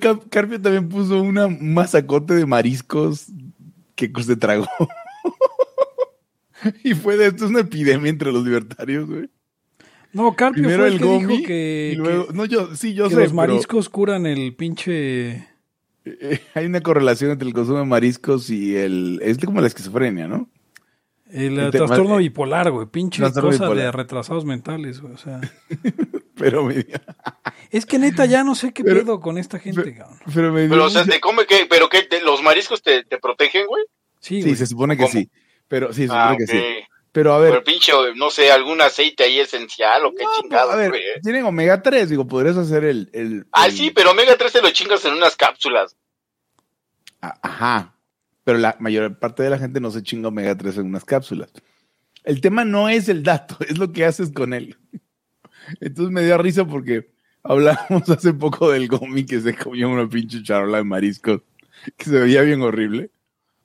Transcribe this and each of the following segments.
Car- Carpio también puso una, un masacote de mariscos que se tragó. y fue de esto es una epidemia entre los libertarios, güey. No, Carpio Primero fue el, el que gomi dijo que, y luego, que- no, yo, sí, yo que sé, los pero, mariscos curan el pinche... eh, hay una correlación entre el consumo de mariscos y el, es como la esquizofrenia, ¿no? El, El tema- trastorno bipolar, güey. Pinche cosa de retrasados mentales, güey. O sea, Pero me, es que neta ya no sé qué Pero- pedo con esta gente, pero- cabrón. pero me dio Pero, o sea, ¿te come qué? ¿Pero qué? ¿Te- ¿Los mariscos te, te protegen, güey? Sí, sí, güey. se supone que ¿Cómo? sí. Pero sí, se supone Ah, que ok. sí. Pero a ver, Pero pinche, no sé, algún aceite ahí esencial o qué no, chingado, a ver, güey. tienen omega 3, digo, podrías hacer el, el, Ah, el- sí, pero omega 3 te lo chingas en unas cápsulas. A- Ajá. Pero la mayor parte de la gente no se chinga omega 3 en unas cápsulas. El tema no es el dato, es lo que haces con él. Entonces me dio risa porque hablábamos hace poco del gomi que se comió una pinche charola de mariscos que se veía bien horrible.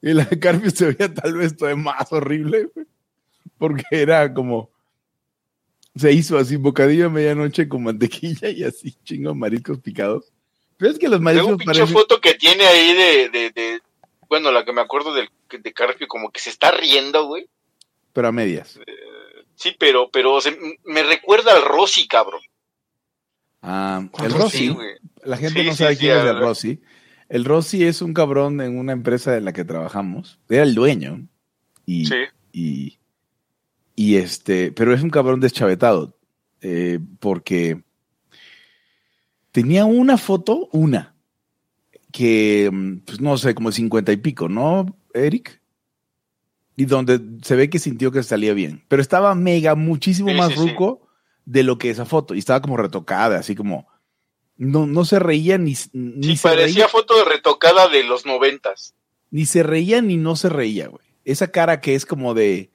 Y la de Carpio se veía tal vez todavía más horrible porque era como se hizo así bocadillo a medianoche con mantequilla y así chingo mariscos picados. Pero es que los Tengo mariscos un pinche parecen... foto que tiene ahí de, de, de- bueno, la que me acuerdo del, de Carpio, como que se está riendo, güey. pero a medias. Sí, pero, pero se- me recuerda al Rosy, cabrón. Ah, ¿Cuál el Rossi? Rossi, Sí, güey. la gente Sí, no sí, sabe sí, quién es el. Rossi. El Rossi es un cabrón en una empresa en la que trabajamos. Era el dueño. Y, Sí. y, y este, pero es un cabrón deschavetado. eh, porque tenía una foto, una, que, mm, pues no sé, como cincuenta y pico, ¿no, Eric? Y donde se ve que sintió que salía bien. Pero estaba mega, muchísimo Sí, más sí, sí. ruco de lo que esa foto. Y estaba como retocada, así como. No, no se reía ni, ni se parecía reía, foto de retocada de los noventas. ni se reía ni no se reía, güey. Esa cara que es como de.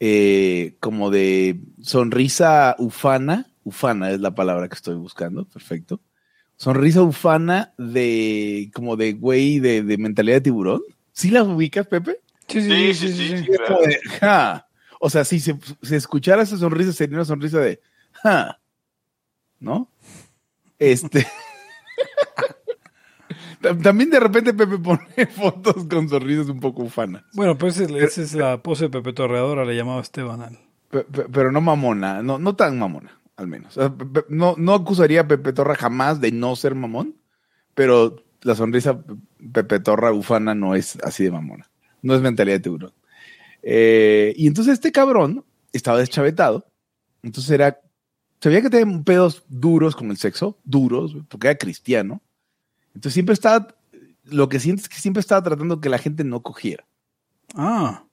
eh, como de sonrisa ufana. Ufana es la palabra que estoy buscando. Perfecto. Sonrisa ufana de. como de güey de, de mentalidad de tiburón. ¿Sí las ubicas, Pepe? Sí, Sí, sí, sí. sí, claro. De, "Ja". O sea, si se si escuchara esa sonrisa, sería una sonrisa de, "Ja". ¿no? Este. Tam- También de repente Pepe pone fotos con sonrisas un poco ufanas. Bueno, pues esa es, esa es la pose de Pepe Torreadora, le llamaba Esteban al. Pe- pe- Pero no mamona, no, no tan mamona, al menos. No, no acusaría a Pepe Torra jamás de no ser mamón, pero la sonrisa Pe- Pepe Torra ufana no es así de mamona. No es mentalidad de tiburón. Eh, y entonces este cabrón estaba deschavetado. Entonces era. Sabía que tenía pedos duros con el sexo, duros, porque era cristiano. Entonces siempre estaba. Lo que sientes es que siempre estaba tratando que la gente no cogiera. Ah,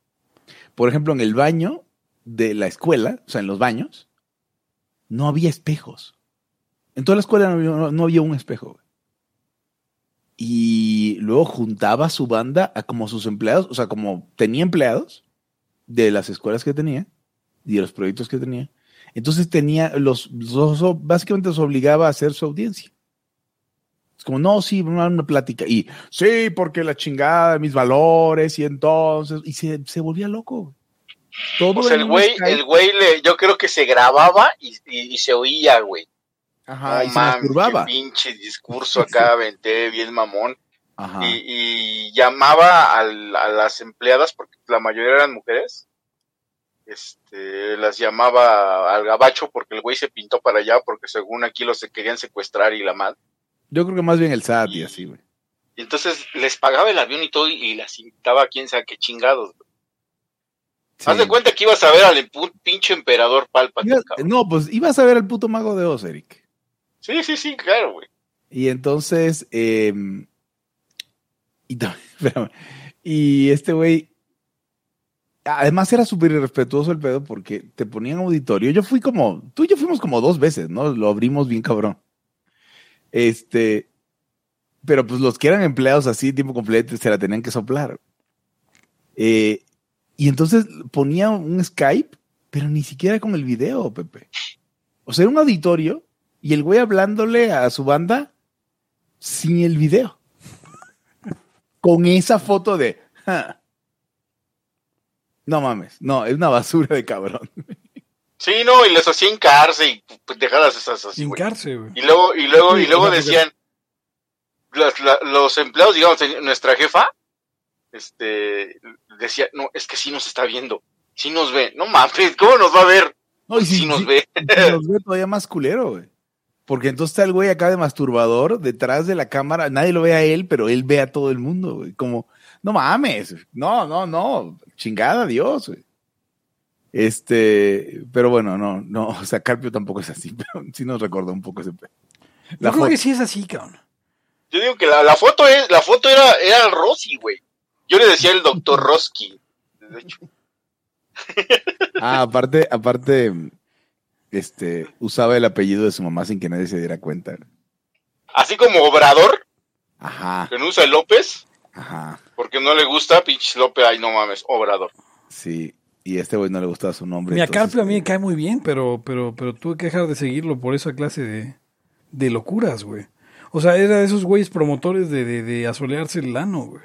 Por ejemplo, en el baño de la escuela, o sea, en los baños, no había espejos. En toda la escuela no había, no- había un espejo. Y luego juntaba su banda a como sus empleados, o sea, como tenía empleados de las escuelas que tenía y de los proyectos que tenía. Entonces tenía, los, básicamente los obligaba a hacer su audiencia. Es como, no, sí, una plática. Y sí, porque la chingada mis valores, y entonces, y se, se volvía loco. Todo O sea, en el güey, el güey le, yo creo que se grababa y, y- y se oía, güey. Ajá, No y se masturbaba. qué pinche discurso acá aventé, bien mamón. Ajá. Y, y llamaba al- a las empleadas, porque la mayoría eran mujeres. Este, las llamaba al gabacho porque el güey se pintó para allá, porque según aquí los se querían secuestrar y la madre. Yo creo que más bien el SAT y así, güey. Y entonces les pagaba el avión y todo y las invitaba a quién sabe qué chingados. güey. Sí. Haz de cuenta que ibas a ver al pinche emperador Palpatine, no, pues ibas a ver al puto mago de Oz, Eric. Sí, sí, sí, claro, güey. Y entonces, eh, y, y este güey, además era súper irrespetuoso el pedo porque te ponían auditorio. Yo fui como, tú y yo fuimos como dos veces, ¿no? Lo abrimos bien cabrón. Este, pero pues los que eran empleados así, tiempo completo, se la tenían que soplar. Eh, y entonces ponía un Skype, pero ni siquiera con el video, Pepe. O sea, era un auditorio y el güey hablándole a su banda sin el video. Con esa foto de. "Ja". No mames, no, es una basura de cabrón. Sí, no, y les hacía hincarse y pendejadas esas así, güey. hincarse, güey. Y luego, y luego, y luego decían, los empleados, digamos, nuestra jefa, este, decía, no, es que sí nos está viendo, sí nos ve, no mames, ¿cómo nos va a ver? No, y sí, nos si- ve. si nos ve todavía más culero, güey. Porque entonces está el güey acá de masturbador detrás de la cámara. Nadie lo ve a él, pero él ve a todo el mundo, güey. Como, no mames. No, no, no. Chingada Dios, güey. Este, pero bueno, no, no. O sea, Carpio tampoco es así, pero sí nos recordó un poco ese. pe- Yo La creo foto. que sí es así, cabrón. Yo digo que la, la foto es, la foto era, era Rossi, güey. Yo le decía el doctor Roski, de hecho. Ah, aparte, aparte, este, usaba el apellido de su mamá sin que nadie se diera cuenta. Así como Obrador, Ajá, que no usa el López, ajá. porque no le gusta, pinches López, ay no mames, Obrador. Sí. Y a este güey no le gustaba su nombre. Mira, entonces, Carpio a mí me cae muy bien, pero, pero, pero tuve que dejar de seguirlo por esa clase de, de locuras, güey. O sea, era de esos güeyes promotores de, de, de asolearse el ano, güey.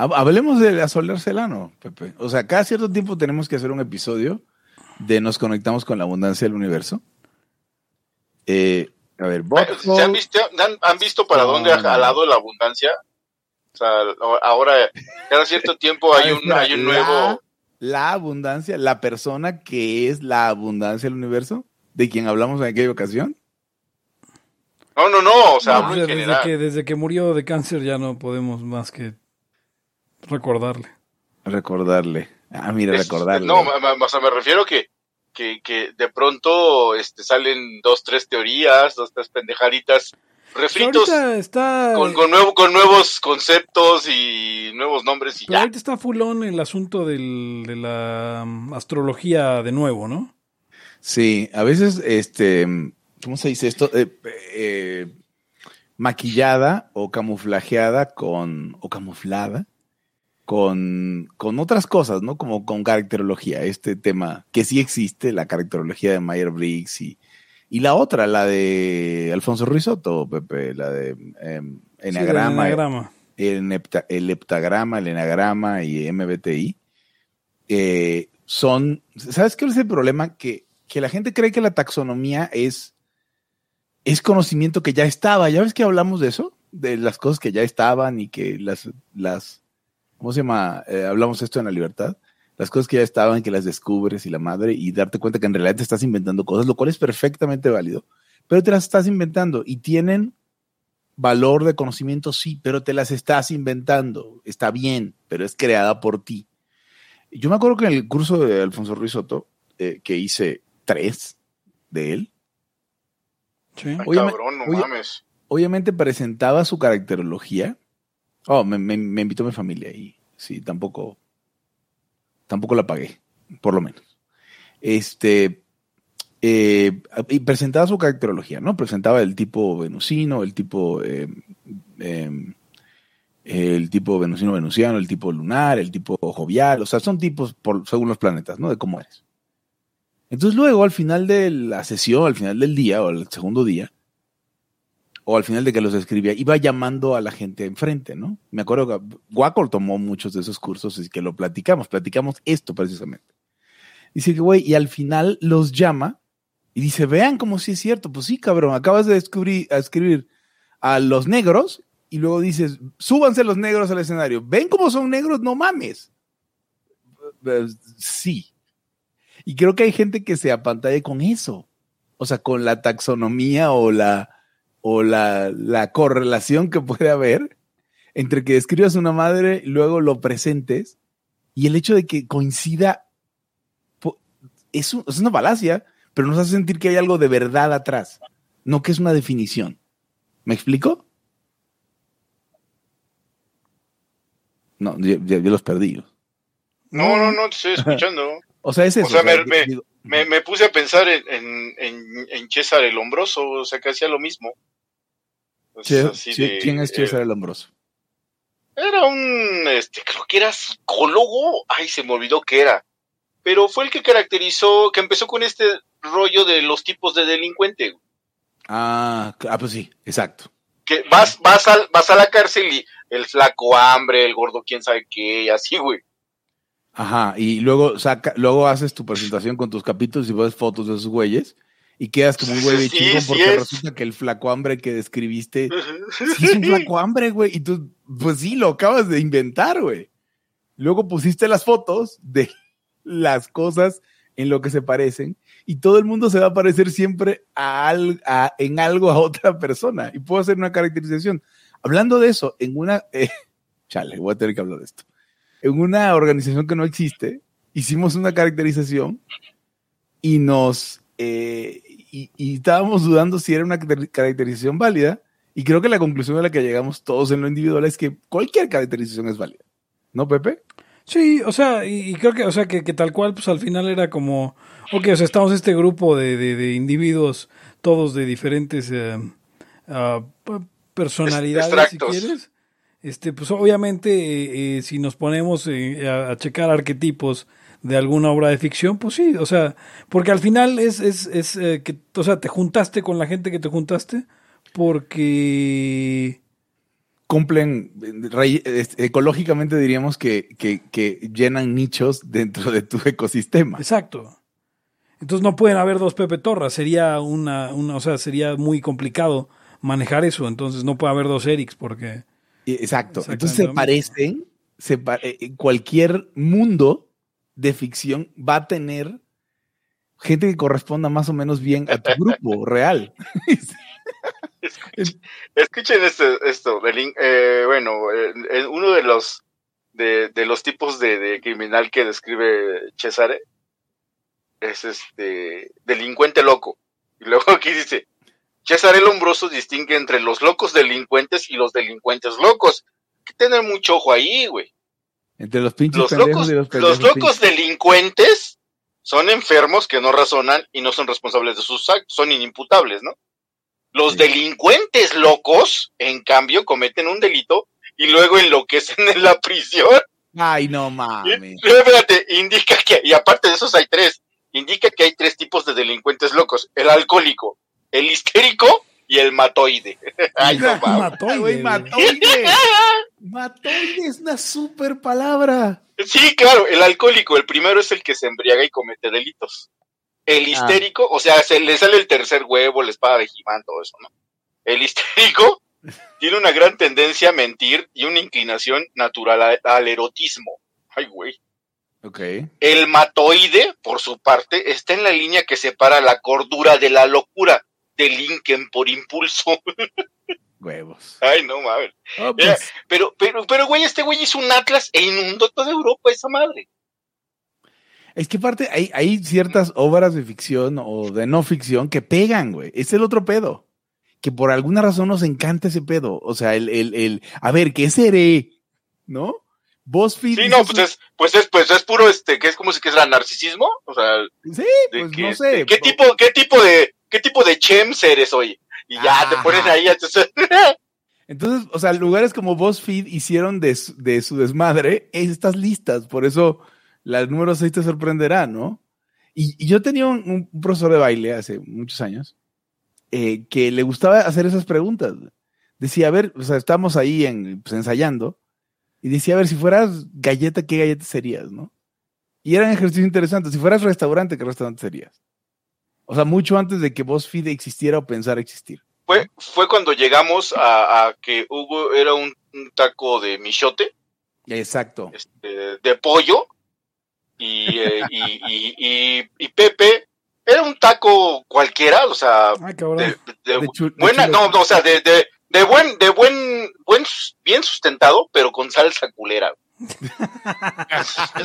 Hab- Hablemos de asolearse el ano, Pepe. O sea, cada cierto tiempo tenemos que hacer un episodio de Nos conectamos con la abundancia del universo. Eh, a ver, ¿Se han visto, han, han visto para dónde ha jalado la abundancia? O sea, ahora, cada cierto tiempo hay un, espera, hay un la- nuevo... La abundancia, la persona que es la abundancia del universo, de quien hablamos en aquella ocasión. No, no, no, o sea, No, hablo en desde, general. que, desde que murió de cáncer ya no podemos más que recordarle. Recordarle. Ah, mira, Es- recordarle. No, ma- ma- o sea, me refiero que, que, que de pronto este, salen dos, tres teorías, dos, tres pendejaditas, refritos está, con, con, nuevo, con nuevos conceptos y nuevos nombres y pero ya. ahorita está fulón el asunto del- de la um, astrología de nuevo, ¿no? Sí, a veces, este, ¿cómo se dice esto? Eh, eh, maquillada o camuflajeada con, o camuflada con, con otras cosas, ¿no? Como con caracterología, este tema que sí existe, la caracterología de Mayer Briggs y, y la otra, la de Alfonso Ruizotto, Pepe, la de em, Sí, enagrama. el, nepta- el heptagrama, el enagrama y MBTI, eh, son, ¿sabes qué es el problema? Que, que la gente cree que la taxonomía es, es conocimiento que ya estaba. ¿Ya ves que hablamos de eso? De las cosas que ya estaban y que las, las ¿cómo se llama? Eh, hablamos esto en la libertad. Las cosas que ya estaban, que las descubres y la madre, y darte cuenta que en realidad te estás inventando cosas, lo cual es perfectamente válido, pero te las estás inventando y tienen valor de conocimiento, sí, pero te las estás inventando. Está bien, pero es creada por ti. Yo me acuerdo que en el curso de Alfonso Ruiz Soto, eh, que hice tres de él, Sí. Ay, Oye, cabrón, no oye, mames. obviamente presentaba su caracterología. Oh, me, me- me invitó mi familia y sí, tampoco, tampoco la pagué, por lo menos. Este, eh, y presentaba su caracterología, ¿no? Presentaba el tipo venusino, el tipo, eh, eh, el tipo venusino venusiano, el tipo lunar, el tipo jovial, o sea, son tipos por, según los planetas, ¿no? De cómo eres. Entonces luego, al final de la sesión, al final del día o al segundo día, o al final de que los escribía, iba llamando a la gente enfrente, ¿no? Me acuerdo que Guacol tomó muchos de esos cursos y que lo platicamos, platicamos esto precisamente. Dice que, güey, y al final los llama y dice, vean como si es cierto, pues sí, cabrón, acabas de descubrir, a escribir a los negros y luego dices, súbanse los negros al escenario, ven cómo son negros, no mames. Eh, Sí. Y creo que hay gente que se apantalla con eso, o sea, con la taxonomía o la o la, la correlación que puede haber entre que escribas una madre, luego lo presentes, y el hecho de que coincida es, un- es una falacia, pero nos hace sentir que hay algo de verdad atrás, no que es una definición. ¿Me explico? No, ya los perdí. No, no, no, te estoy escuchando. O sea, es eso. O sea, me- yo me- Me, me puse a pensar en, en, en, en César el Hombroso, o sea, que hacía lo mismo. Así che- de- ¿Quién es eh, César el Hombroso? Era un, este, creo que era psicólogo, ay, se me olvidó que era, pero fue el que caracterizó, que empezó con este rollo de los tipos de delincuente, Ah, ah, pues sí, exacto. que vas, vas, al, vas a la cárcel y el flaco hambre, el gordo quién sabe qué, y así, güey. Ajá, y luego saca, luego haces tu presentación con tus capítulos y ves fotos de esos güeyes y quedas como un güey de Sí, chingón sí porque es. resulta que el flaco hambre que describiste sí es un flaco hambre, güey. Y tú, pues sí, lo acabas de inventar, güey. Luego pusiste las fotos de las cosas en lo que se parecen y todo el mundo se va a parecer siempre a al- a- en algo a otra persona. Y puedo hacer una caracterización. Hablando de eso, en una... eh, chale, voy a tener que hablar de esto. En una organización que no existe, hicimos una caracterización y nos... eh, y, y estábamos dudando si era una car- caracterización válida y creo que la conclusión a la que llegamos todos en lo individual es que cualquier caracterización es válida. ¿No, Pepe? Sí, o sea, y, y creo que, o sea, que, que tal cual, pues al final era como, ok, o sea, estamos este grupo de, de, de individuos, todos de diferentes eh, p- personalidades, si quieres. Este, pues obviamente, eh, eh, si nos ponemos eh, a, a checar arquetipos de alguna obra de ficción, pues sí, o sea, porque al final es, es, es eh, que, o sea, te juntaste con la gente que te juntaste porque... Cumplen, ecológicamente diríamos que, que, que llenan nichos dentro de tu ecosistema. Exacto. Entonces no pueden haber dos Pepe Torras, sería una, una, o sea, sería muy complicado manejar eso, entonces no puede haber dos Erics porque Y- Exacto. Entonces se parecen, se eh, cualquier mundo de ficción va a tener gente que corresponda más o menos bien a tu grupo real. Escuchen esto, esto eh, bueno, eh, eh, uno de los de, de los tipos de, de criminal que describe Cesare es este delincuente loco. Y luego aquí dice, Cesare Lombroso distingue entre los locos delincuentes y los delincuentes locos. Hay que tener mucho ojo ahí, güey. Entre los pinches Los pendejos locos, y los pendejos. los locos delincuentes son enfermos que no razonan y no son responsables de sus actos, son inimputables, ¿no? Los Sí. delincuentes locos, en cambio, cometen un delito y luego enloquecen en la prisión. Ay, no mames. Espérate, indica que, y aparte de esos hay tres, indica que hay tres tipos de delincuentes locos, el alcohólico, el histérico y el matoide. Ay, no. Matoide, matoide. Matoide es una super palabra. Sí, claro, el alcohólico, el primero es el que se embriaga y comete delitos. El histérico, o sea, se le sale el tercer huevo, la espada de Jimán, todo eso, ¿no? El histérico tiene una gran tendencia a mentir y una inclinación natural a- al erotismo. Ay, güey. Ok. El matoide, por su parte, está en la línea que separa la cordura de la locura. Delinquen por impulso. Huevos. Ay, no mames. Oh, pues, Pero, pero, pero, güey, este güey hizo un atlas e inundó toda Europa, esa madre. es que aparte hay, hay ciertas obras de ficción o de no ficción que pegan, güey. Es el otro pedo. Que por alguna razón nos encanta ese pedo. O sea, el, el, el a ver, ¿qué seré? ¿No? BuzzFeed. Sí, no, pues es, pues es, pues es puro, este, que es como si que era narcisismo, o sea, Sí, pues que, no sé. ¿qué po- tipo, qué tipo de, qué tipo de chems eres hoy? Y ya te Ajá. pones ahí, entonces, Entonces, o sea, lugares como BuzzFeed hicieron de, su- de su desmadre estas listas. Por eso la número 6 te sorprenderá, ¿no? Y, y yo tenía un, un profesor de baile hace muchos años eh, que le gustaba hacer esas preguntas. Decía, a ver, o sea, estamos ahí en, pues, ensayando y decía, a ver, si fueras galleta, ¿qué galleta serías, no? Y eran ejercicios interesantes. Si fueras restaurante, ¿qué restaurante serías? O sea, mucho antes de que BuzzFeed existiera o pensara existir. fue, fue cuando llegamos a, a que Hugo era un, un taco de michote, Exacto. este, de pollo, y, eh, y, y, y, y Pepe era un taco cualquiera, o sea, Ay, cabrón. de, buena, no, no, o sea, de, de, de buen, de buen, buen, bien sustentado, pero con salsa culera.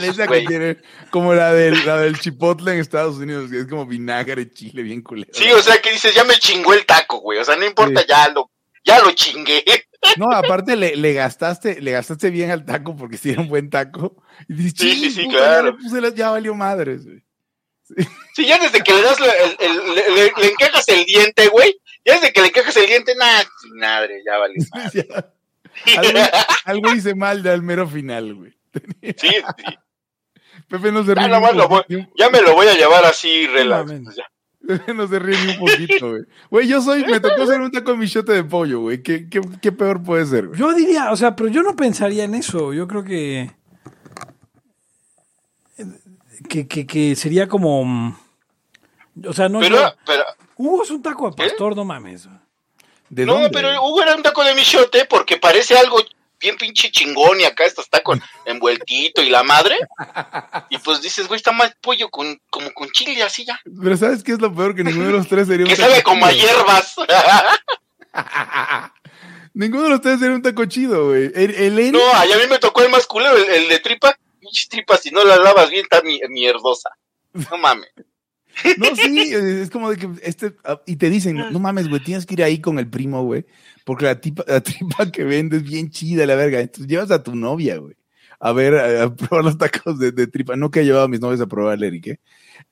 Esa que tiene como la del, la del chipotle en Estados Unidos, que es como vinagre, chile, bien culero. Sí, o sea, que dices, ya me chingó el taco, güey, o sea, no importa, Sí. ya lo, ya lo chingué. No, aparte le, le gastaste, le gastaste bien al taco porque si era un buen taco. Y dices, Sí, sí, "Chin, sí, puta, claro. Ya, le puse las- ya valió madres, güey. Sí, ya desde que le das, la- el, el- le, encajas el diente, güey, ya desde que le encajas el diente, nada, madre, ya vale. Ya. Algo, algo hice mal de al mero final, güey. Sí, sí, Pepe no se Ya ríe. ni un lo voy- poquito, ya me lo voy a llevar así, relax. pues ya. Pepe no se ríe ni un poquito, güey. Güey, yo soy, me tocó hacer un taco de michote de pollo, güey. ¿Qué, qué, qué peor puede ser, güey? Yo diría, o sea, pero yo no pensaría en eso. Yo creo que. Que, que, que sería como. mm, O sea, no. Pero, yo- pero, Hugo es un taco de pastor, no mames. ¿De no, dónde? pero Hugo era un taco de michote porque parece algo bien pinche chingón y acá está, está con envueltito y la madre. Y pues dices, güey, está más pollo con, como con chile así ya. Pero ¿sabes qué es lo peor? Que ninguno de los tres sería un Que sabe como a hierbas. Ninguno de los tres sería un taco chido, güey. El, el no, a mí me tocó el más culero, el, el de tripa. Pinche tripa, si no la lavas bien, está mi- mierdosa. No mames. No, sí, es como de que este, ah, y te dicen, no mames, güey, tienes que ir ahí con el primo, güey, porque la, tipa, la tripa que vende es bien chida, la verga. Entonces llevas a tu novia, güey, a ver, a, a probar los tacos de, de tripa. No que he llevado a mis novias a probar el Eric, ¿eh?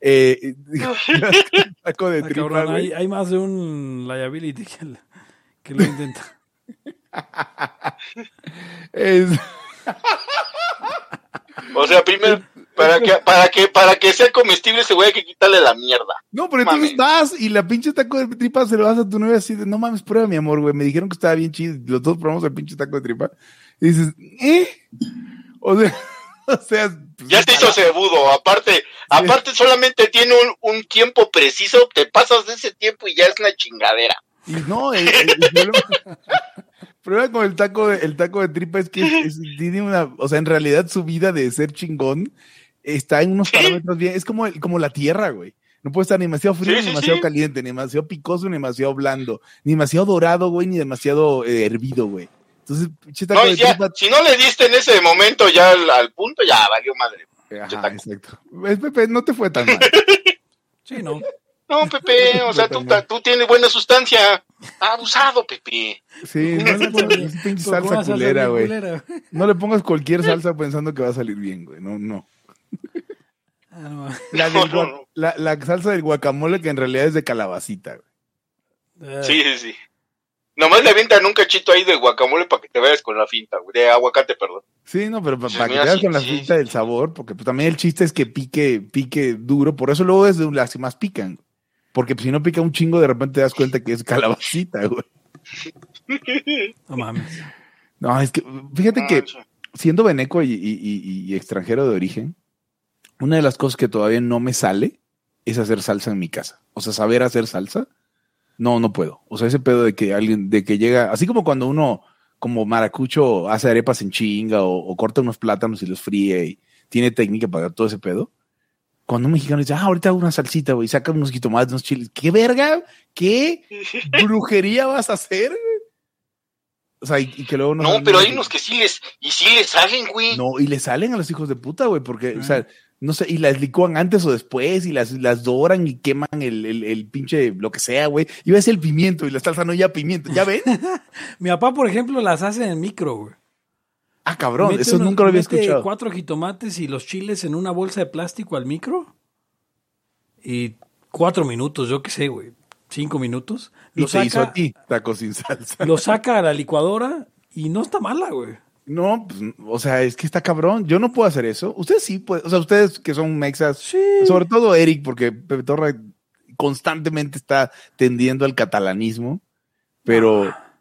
eh taco de Ah, tripa, cabrón, güey. hay, hay más de un liability que, el- que lo intenta. Es, O sea, primero, para que, para que, para que sea comestible ese güey hay que quitarle la mierda. no, pero entonces Mames. vas y la pinche taco de tripa se lo vas a tu novia así de, no mames, prueba, mi amor, güey. Me dijeron que estaba bien chido. Los dos probamos el pinche taco de tripa. Y dices, ¿eh? O sea, o sea. pues, Ya se hizo cebudo, aparte, aparte solamente tiene un, un tiempo preciso, te pasas de ese tiempo y ya es una chingadera. Y no, el, el- el problema, con el taco de, el taco de tripa es que es- tiene una, o sea, en realidad su vida de ser chingón está en unos parámetros bien, es como, el- como la tierra, güey. No puede estar ni demasiado frío, Sí, ni sí, demasiado sí. caliente, ni demasiado picoso, ni demasiado blando, ni demasiado dorado, güey, ni demasiado eh, hervido, güey. Entonces, No, ya, tripa. si no le diste en ese momento ya al, al punto, ya valió madre. Ajá, exacto. Es, Pepe, no te fue tan mal. Sí, ¿no? No, Pepe, o sea, tú, tú tienes buena sustancia. Abusado, Pepe. Sí, no le pongas salsa culera, güey. No le pongas cualquier salsa pensando que va a salir bien, güey. No, no. Ah, no. La, No, del no, gua- no. la, la salsa del guacamole que en realidad es de calabacita. güey. Eh, Sí, sí, sí. Nomás le avientan un cachito ahí de guacamole para que te vayas con la finta, güey. De aguacate, perdón. Sí, no, pero Sí, para que te hagas sí, con la sí, finta sí. del sabor, porque pues, también el chiste es que pique, pique duro, por eso luego es de las que más pican. Porque pues, si no pica un chingo, de repente te das cuenta que es calabacita, güey. No mames. No, es que, fíjate que Ah, sí. siendo veneco y, y- y- y extranjero de origen, una de las cosas que todavía no me sale es hacer salsa en mi casa. O sea, saber hacer salsa, no, no puedo. O sea, ese pedo de que alguien, de que llega, así como cuando uno, como maracucho, hace arepas en chinga o, o corta unos plátanos y los fríe y tiene técnica para todo ese pedo. Cuando un mexicano dice, ah, ahorita hago una salsita, güey, saca unos jitomates, unos chiles. ¿Qué verga? ¿Qué brujería vas a hacer? O sea, y, y que luego No, pero hay unos que sí les, y sí les salen, güey. no, y le salen a los hijos de puta, güey, porque, o sea, no sé, y las licúan antes o después, y las, las doran y queman el, el, el pinche, lo que sea, güey. Iba a decir el pimiento, y la salsa no ya pimiento, ¿ya ven? Mi papá, por ejemplo, las hace en micro, güey. Ah, cabrón, Mete eso unos- nunca lo había mete escuchado. cuatro jitomates y los chiles en una bolsa de plástico al micro. Y cuatro minutos, yo qué sé, güey. Cinco minutos. Y Lo se hizo a ti, tacos sin salsa. lo saca a la licuadora y no está mala, güey. No, pues, o sea, es que está cabrón. Yo no puedo hacer eso. Ustedes sí pueden, o sea, ustedes que son mexas, Sí. sobre todo Eric, porque Pepe Torra constantemente está tendiendo al catalanismo, pero, Ah.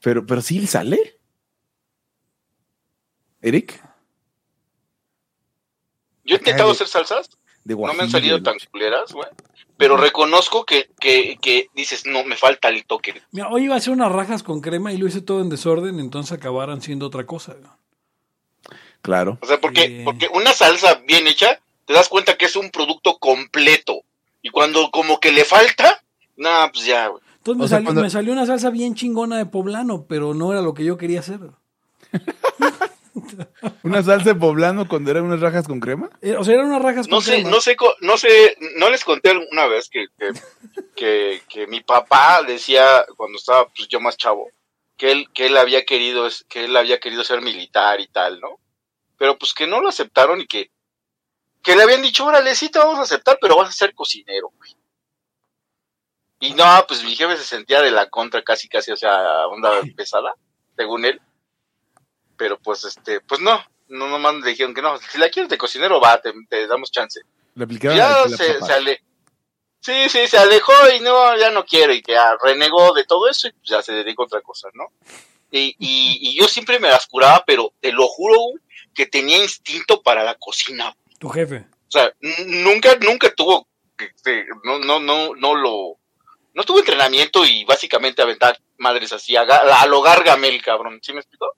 pero, pero sí le sale. Eric, Yo he intentado hacer salsas, de no me han salido tan culeras, güey. Pero reconozco que, que, que dices, no, me falta el toque. Mira, hoy iba a hacer unas rajas con crema y lo hice todo en desorden, entonces acabaran siendo otra cosa. güey. Claro. O sea, porque, Sí. porque una salsa bien hecha, te das cuenta que es un producto completo. Y cuando como que le falta, nada, pues ya, güey. Entonces me, O sea, salió, cuando- me salió una salsa bien chingona de poblano, pero no era lo que yo quería hacer. ¿Una salsa de poblano cuando eran unas rajas con crema? Eh, O sea, eran unas rajas con No sé, crema. no sé, no sé, no les conté alguna vez que, que, que, que mi papá decía cuando estaba pues yo más chavo, que él, que él había querido, es- que él había querido ser militar y tal, ¿no? Pero pues que no lo aceptaron y que, que le habían dicho, órale, sí te vamos a aceptar, pero vas a ser cocinero, güey. Y no, pues mi jefe se sentía de la contra casi, casi, o sea, onda pesada, según él. Pero pues este, pues no, no nomás le dijeron que no, si la quieres de cocinero, va, te, te damos chance. Le aplicaron Ya la- se, se ale- Sí, sí, se alejó y no, ya no quiere y que ya renegó de todo eso y pues ya se dedicó a otra cosa, ¿no? Y, y, y yo siempre me las curaba, pero te lo juro que tenía instinto para la cocina. Tu jefe. O sea, nunca, nunca tuvo, este, no, no, no, no lo, no tuvo entrenamiento y básicamente aventar madres así, a, a lo Gargamel, cabrón, ¿sí me explicó?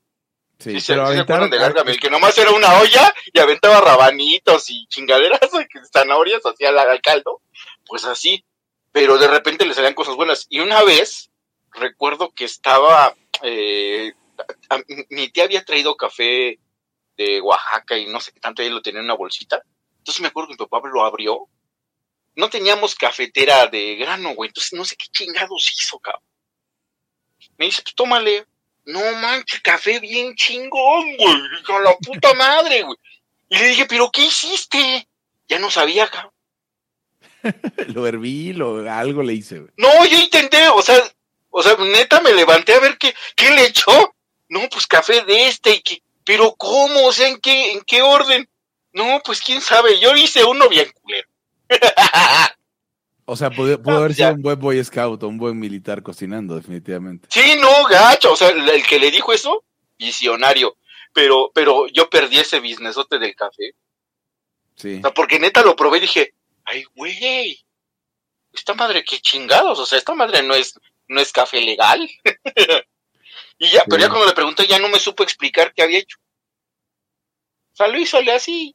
Sí, Sí, se, pero se acuerdan de aventaron- Gargamel, que nomás era una olla y aventaba rabanitos y chingaderas, zanahorias hacia al caldo, pues así, pero de repente le salían cosas buenas. Y una vez, recuerdo que estaba, eh, a- a- mi tía había traído café de Oaxaca y no sé qué tanto, ella lo tenía en una bolsita, entonces me acuerdo que mi papá lo abrió, no teníamos cafetera de grano, güey, entonces no sé qué chingados hizo, cabrón. Me dice, pues tómale. No manches, café bien chingón, güey. A la puta madre, güey. Y le dije, ¿pero qué hiciste? Ya no sabía, cabrón. Lo herví, lo, algo le hice, güey. No, yo intenté, o sea, o sea, neta me levanté a ver qué, qué le echó. No, pues café de este y que, pero ¿cómo? O sea, ¿en qué, en qué orden? No, pues quién sabe, yo hice uno bien culero. O sea, pudo, pudo Ah, haber ya. sido un buen boy scout o un buen militar cocinando, definitivamente. Sí, no, gacho, o sea, el que le dijo eso, visionario. Pero, pero yo perdí ese businessote del café. Sí. O sea, porque neta lo probé y dije, ay, güey, esta madre qué chingados, o sea, esta madre no es, no es café legal. y ya, pero ya cuando le pregunté ya no me supo explicar qué había hecho. O sea, lo hizo así.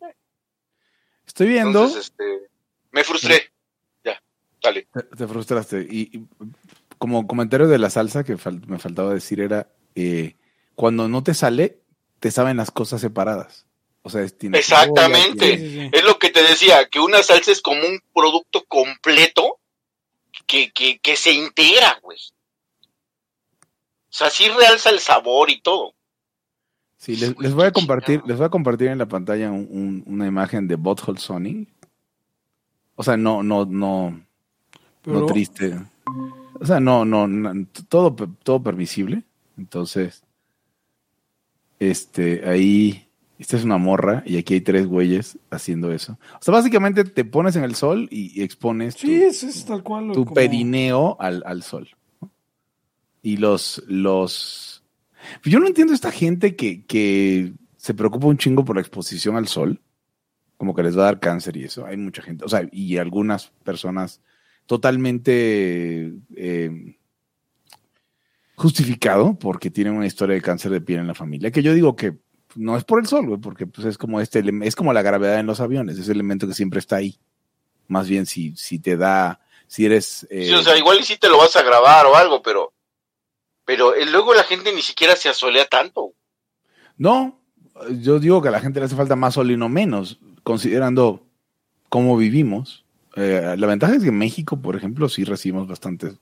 Estoy viendo, Entonces, este, me frustré. Dale. te, te frustraste. Y, y como comentario de la salsa que fal- me faltaba decir era, eh, cuando no te sale, te saben las cosas separadas. O sea, es- Exactamente. cebolla. Es lo que te decía, que una salsa es como un producto completo que, que, que se integra, güey. O sea, sí realza el sabor y todo. Sí, les, les voy a compartir, les voy a compartir en la pantalla un- un- una imagen de Butthole Sony. O sea, no, no, no, Pero- no triste. O sea, no, no, no, todo, todo permisible. Entonces, este, ahí, esta es una morra y aquí hay tres güeyes haciendo eso. O sea, básicamente te pones en el sol y, y expones tu, Sí, es, es tal cual. tu como- perineo al, al sol. Y los, los... Yo no entiendo esta gente que, que se preocupa un chingo por la exposición al sol, como que les va a dar cáncer y eso. Hay mucha gente, o sea, y algunas personas totalmente eh, justificado porque tienen una historia de cáncer de piel en la familia, que yo digo que no es por el sol, güey, porque pues es como este, es como la gravedad en los aviones, ese elemento que siempre está ahí. Más bien si, si te da, si eres... eh, Sí, o sea, igual y sí te lo vas a grabar o algo, pero, pero eh, luego la gente ni siquiera se asolea tanto. No, yo digo que a la gente le hace falta más sol y no menos, considerando cómo vivimos. Eh, la ventaja es que en México, por ejemplo, sí recibimos bastante,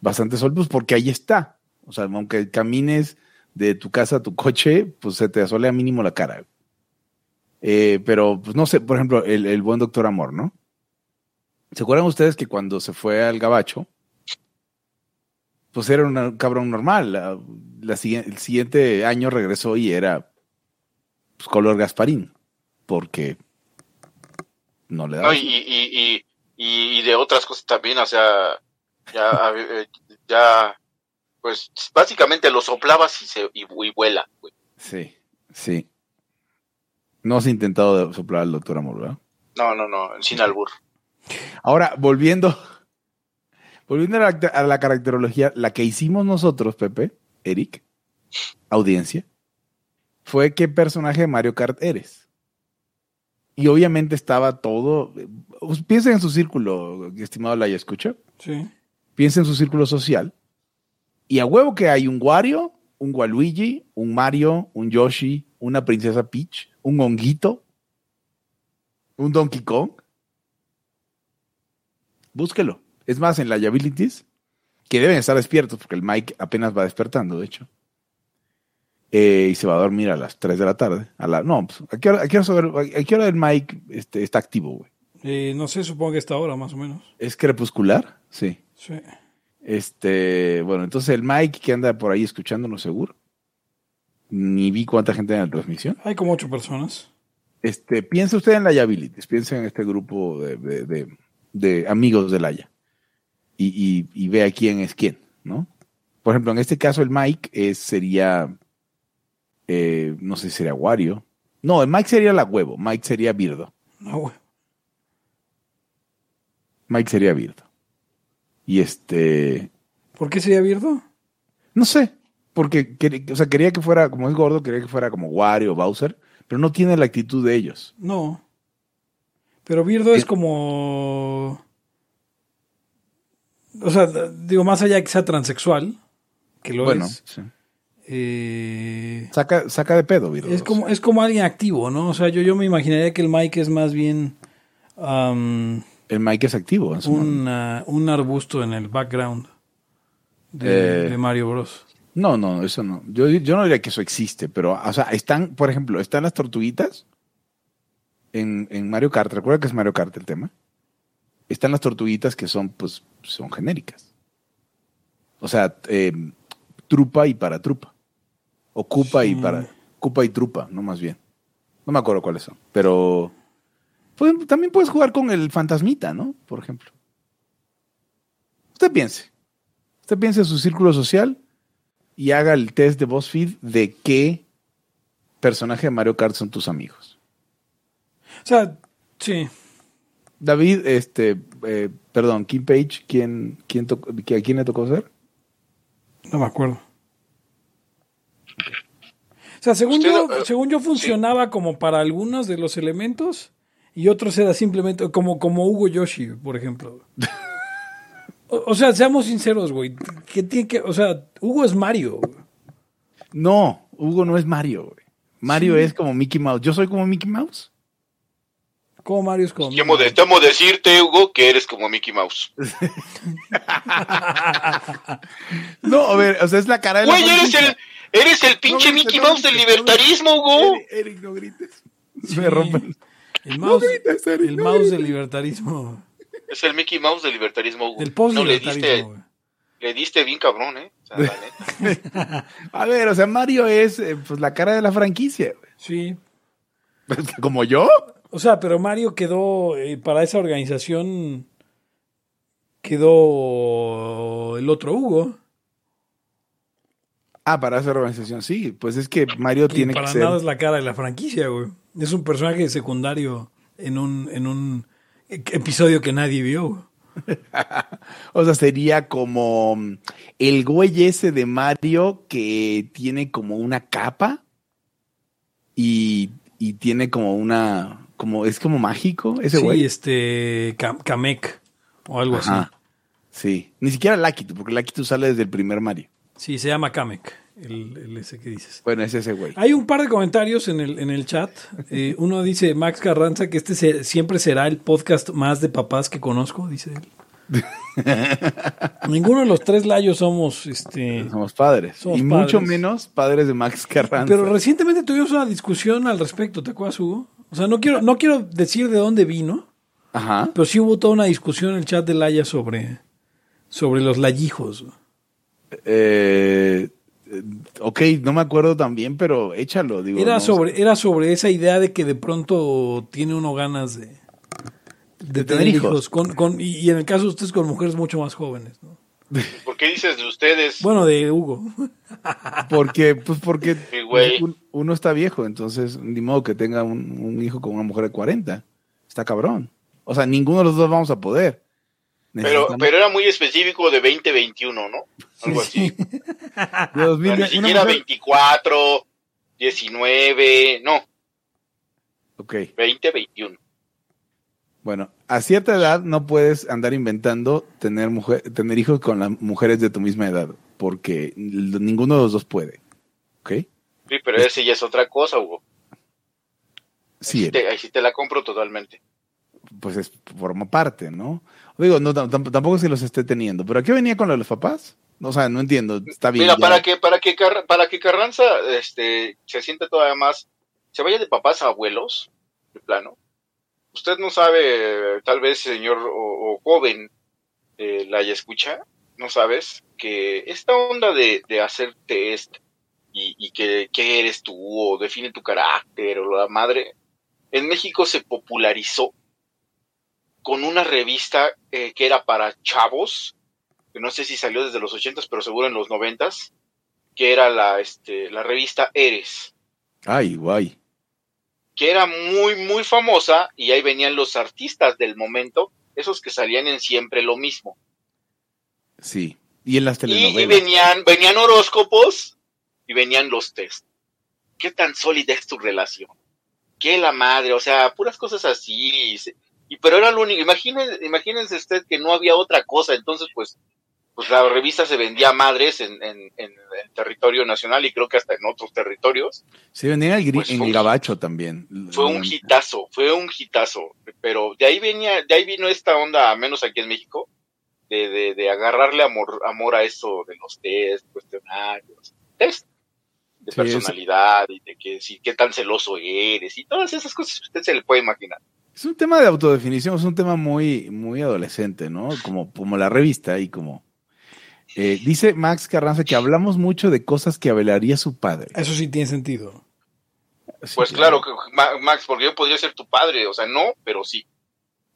bastante sol, pues porque ahí está. O sea, aunque camines de tu casa a tu coche, pues se te asolea mínimo la cara. Eh, pero, pues no sé, por ejemplo, el, el buen doctor Amor, ¿no? ¿Se acuerdan ustedes que cuando se fue al gabacho, pues era un cabrón normal? La, la el siguiente año regresó y era pues, color Gasparín, porque no le. ¿no? Y, y, y, y, de otras cosas también, o sea, ya, eh, ya, pues básicamente lo soplabas y, se, y, vuela. güey. Sí, sí. No has intentado soplar al doctor Amor, ¿verdad? No, no, no, sin albur. Ahora, volviendo, volviendo a la, a la caracterología, la que hicimos nosotros, Pepe, Eric, audiencia, fue qué personaje de Mario Kart eres. Y obviamente estaba todo. pues, Piensen en su círculo, estimado Laia, escucha. Sí. Piensa en su círculo social. Y a huevo que hay un Wario, un Waluigi, un Mario, un Yoshi, una princesa Peach, un honguito, un Donkey Kong. Búsquelo. Es más, en la Abilities, que deben estar despiertos, porque el Mike apenas va despertando, de hecho. Eh, y se va a dormir a las 3 de la tarde. A la, no, pues, ¿a qué hora, a qué hora saber- a qué hora el Mike este, está activo, güey? Eh, no sé, supongo que esta hora más o menos. ¿Es crepuscular? Sí. Sí. Este, bueno, entonces el Mike que anda por ahí escuchándonos seguro. Ni vi cuánta gente en la transmisión. Hay como ocho personas. Este, piensa usted en la Yabilities, piensa en este grupo de, de- de- de amigos de Laia. Y, y, y vea quién es quién, ¿no? Por ejemplo, en este caso el Mike es, sería, eh, no sé si sería Wario. No, Mike sería la huevo, Mike sería Birdo. Bueno. Mike sería Birdo. Y este, ¿Por qué sería Birdo? no sé, porque o sea, quería que fuera, como es gordo, quería que fuera como Wario o Bowser, pero no tiene la actitud de ellos. No. Pero Birdo es como. O sea, digo, más allá de que sea transexual, que lo bueno, es. sí. Eh, saca, saca de pedo, Virgo. es, como, es como alguien activo, ¿no? O sea, yo, yo me imaginaría que el Mike es más bien El Mike es activo. en su mano. un, ah, un arbusto en el background de, Eh. de Mario Bros. No, no, eso no. Yo, yo no diría que eso existe, pero, o sea, están, por ejemplo, están las tortuguitas en, en Mario Kart. Recuerda que es Mario Kart el tema. Están las tortuguitas que son, pues, son genéricas. O sea, eh, trupa y paratrupa. O cupa y Sí. para, cupa y trupa, no más bien. No me acuerdo cuáles son, pero pues, también puedes jugar con el fantasmita, ¿no? Por ejemplo. Usted piense. Usted piense en su círculo social y haga el test de BuzzFeed de qué personaje de Mario Kart son tus amigos. O sea, sí. David, este, eh, perdón, Kim Page, ¿quién, quién ¿a quién le tocó ser? No me acuerdo. O sea, según Usted, yo, eh, según yo funcionaba como para algunos de los elementos y otros era simplemente como, como Hugo Yoshi, por ejemplo. O, o sea, seamos sinceros, güey. ¿Qué tiene que, o sea, Hugo es Mario. güey. No, Hugo no es Mario, güey. Mario es como Mickey Mouse. ¿Yo soy como Mickey Mouse? ¿Cómo Mario es como? Temo, de, temo decirte, Hugo, que eres como Mickey Mouse. No, a ver, o sea, es la cara de la Güey, eres franquicia. el, eres el pinche No Mickey no Mouse del no libertarismo, Hugo. Eric, Eric, no grites. Sí. Me rompen. El mouse, grites, Eric, el no mouse del libertarismo. Es el Mickey Mouse del libertarismo, Hugo. Del no, le diste, le diste bien cabrón, ¿eh? O sea. A ver, o sea, Mario es eh, pues la cara de la franquicia. Sí. ¿Como yo? O sea, pero Mario quedó eh, para esa organización. Quedó el otro Hugo. Ah, para esa organización, sí. Pues es que Mario que tiene para que ser. nada es la cara de la franquicia, güey. Es un personaje secundario en un, en un e- episodio que nadie vio. O sea, sería como mm, el güey ese de Mario que tiene como una capa y, y tiene como una. como Es como mágico ese sí, güey. este Ka- Kamek o algo Ajá. Sí. Ni siquiera Lakitu, porque Lakitu sale desde el primer Mario. Sí, se llama Kamek, el, el ese que dices. Bueno, es ese güey. Hay un par de comentarios en el, en el chat. Eh, uno dice Max Carranza que este se- siempre será el podcast más de papás que conozco, dice él. Ninguno de los tres layos somos este. Somos padres. Somos y mucho menos padres de Max Carranza. Pero recientemente tuvimos una discusión al respecto, ¿te acuerdas, Hugo? O sea, no quiero, no quiero decir de dónde vino, Ajá. pero sí hubo toda una discusión en el chat de Laya sobre, sobre los layijos. Eh, ok, no me acuerdo tan bien, pero échalo. Digo, Era no- sobre, era sobre esa idea de que de pronto tiene uno ganas de, de tener hijos. Con, con, y, y en el caso de ustedes con mujeres mucho más jóvenes. ¿no? ¿Por qué dices de ustedes? Bueno, de Hugo. Porque, pues porque uno está viejo, entonces ni modo que tenga un, un hijo con una mujer de 40. Está cabrón. O sea, ninguno de los dos vamos a poder. Pero, pero era muy específico de 2021, ¿no? Algo así. de 2000, O sea, ni siquiera mujer- 24, 19, no, Ok, 20, 21. bueno, a cierta edad no puedes andar inventando tener, mujer, tener hijos con las mujeres de tu misma edad, porque ninguno de los dos puede. ¿Ok? Sí, pero ese ya es otra cosa, Hugo. Sí, ahí, te, ahí sí te la compro totalmente. pues es, forma parte, ¿no? Digo, no, tam- tam- tampoco se los esté teniendo, pero ¿a qué venía con lo de los papás? O sea, no entiendo, está bien. Mira, ya. para que, para que Car- para que Carranza este, se sienta todavía más, se vaya de papás a abuelos, de plano. Usted no sabe, tal vez señor o, o joven, eh, la ya escucha, no sabes que esta onda de, de hacer test y, y que qué eres tú o define tu carácter o la madre, en México se popularizó con una revista eh, que era para chavos, que no sé si salió desde los ochentas, pero seguro en los noventas, que era la, este, la revista Eres, Ay, guay. que era muy, muy famosa y ahí venían los artistas del momento, esos que salían en siempre lo mismo. Sí. Y en las Y, telenovelas. y venían, venían horóscopos y venían los test. ¿Qué tan sólida es tu relación? ¿Qué la madre? O sea, puras cosas así. Y, pero era lo único. Imagínense, imagínense usted que no había otra cosa. Entonces, pues, pues la revista se vendía a madres en, en, en el territorio nacional y creo que hasta en otros territorios. El gri- Pues en el un- gabacho también. Fue un hitazo, fue un hitazo. Pero de ahí venía, de ahí vino esta onda, menos aquí en México, de, de, de agarrarle amor, amor a eso de los test, cuestionarios, test de Sí, personalidad y de que si qué tan celoso eres y todas esas cosas que usted se le puede imaginar. Es un tema de autodefinición, es un tema muy, muy adolescente, ¿no? Como, como la revista y como... Eh, dice Max Carranza que hablamos mucho de cosas que avelaría su padre. Eso sí tiene sentido. Sí, Pues claro, que, Ma- Max, porque yo podría ser tu padre, o sea, no, pero sí.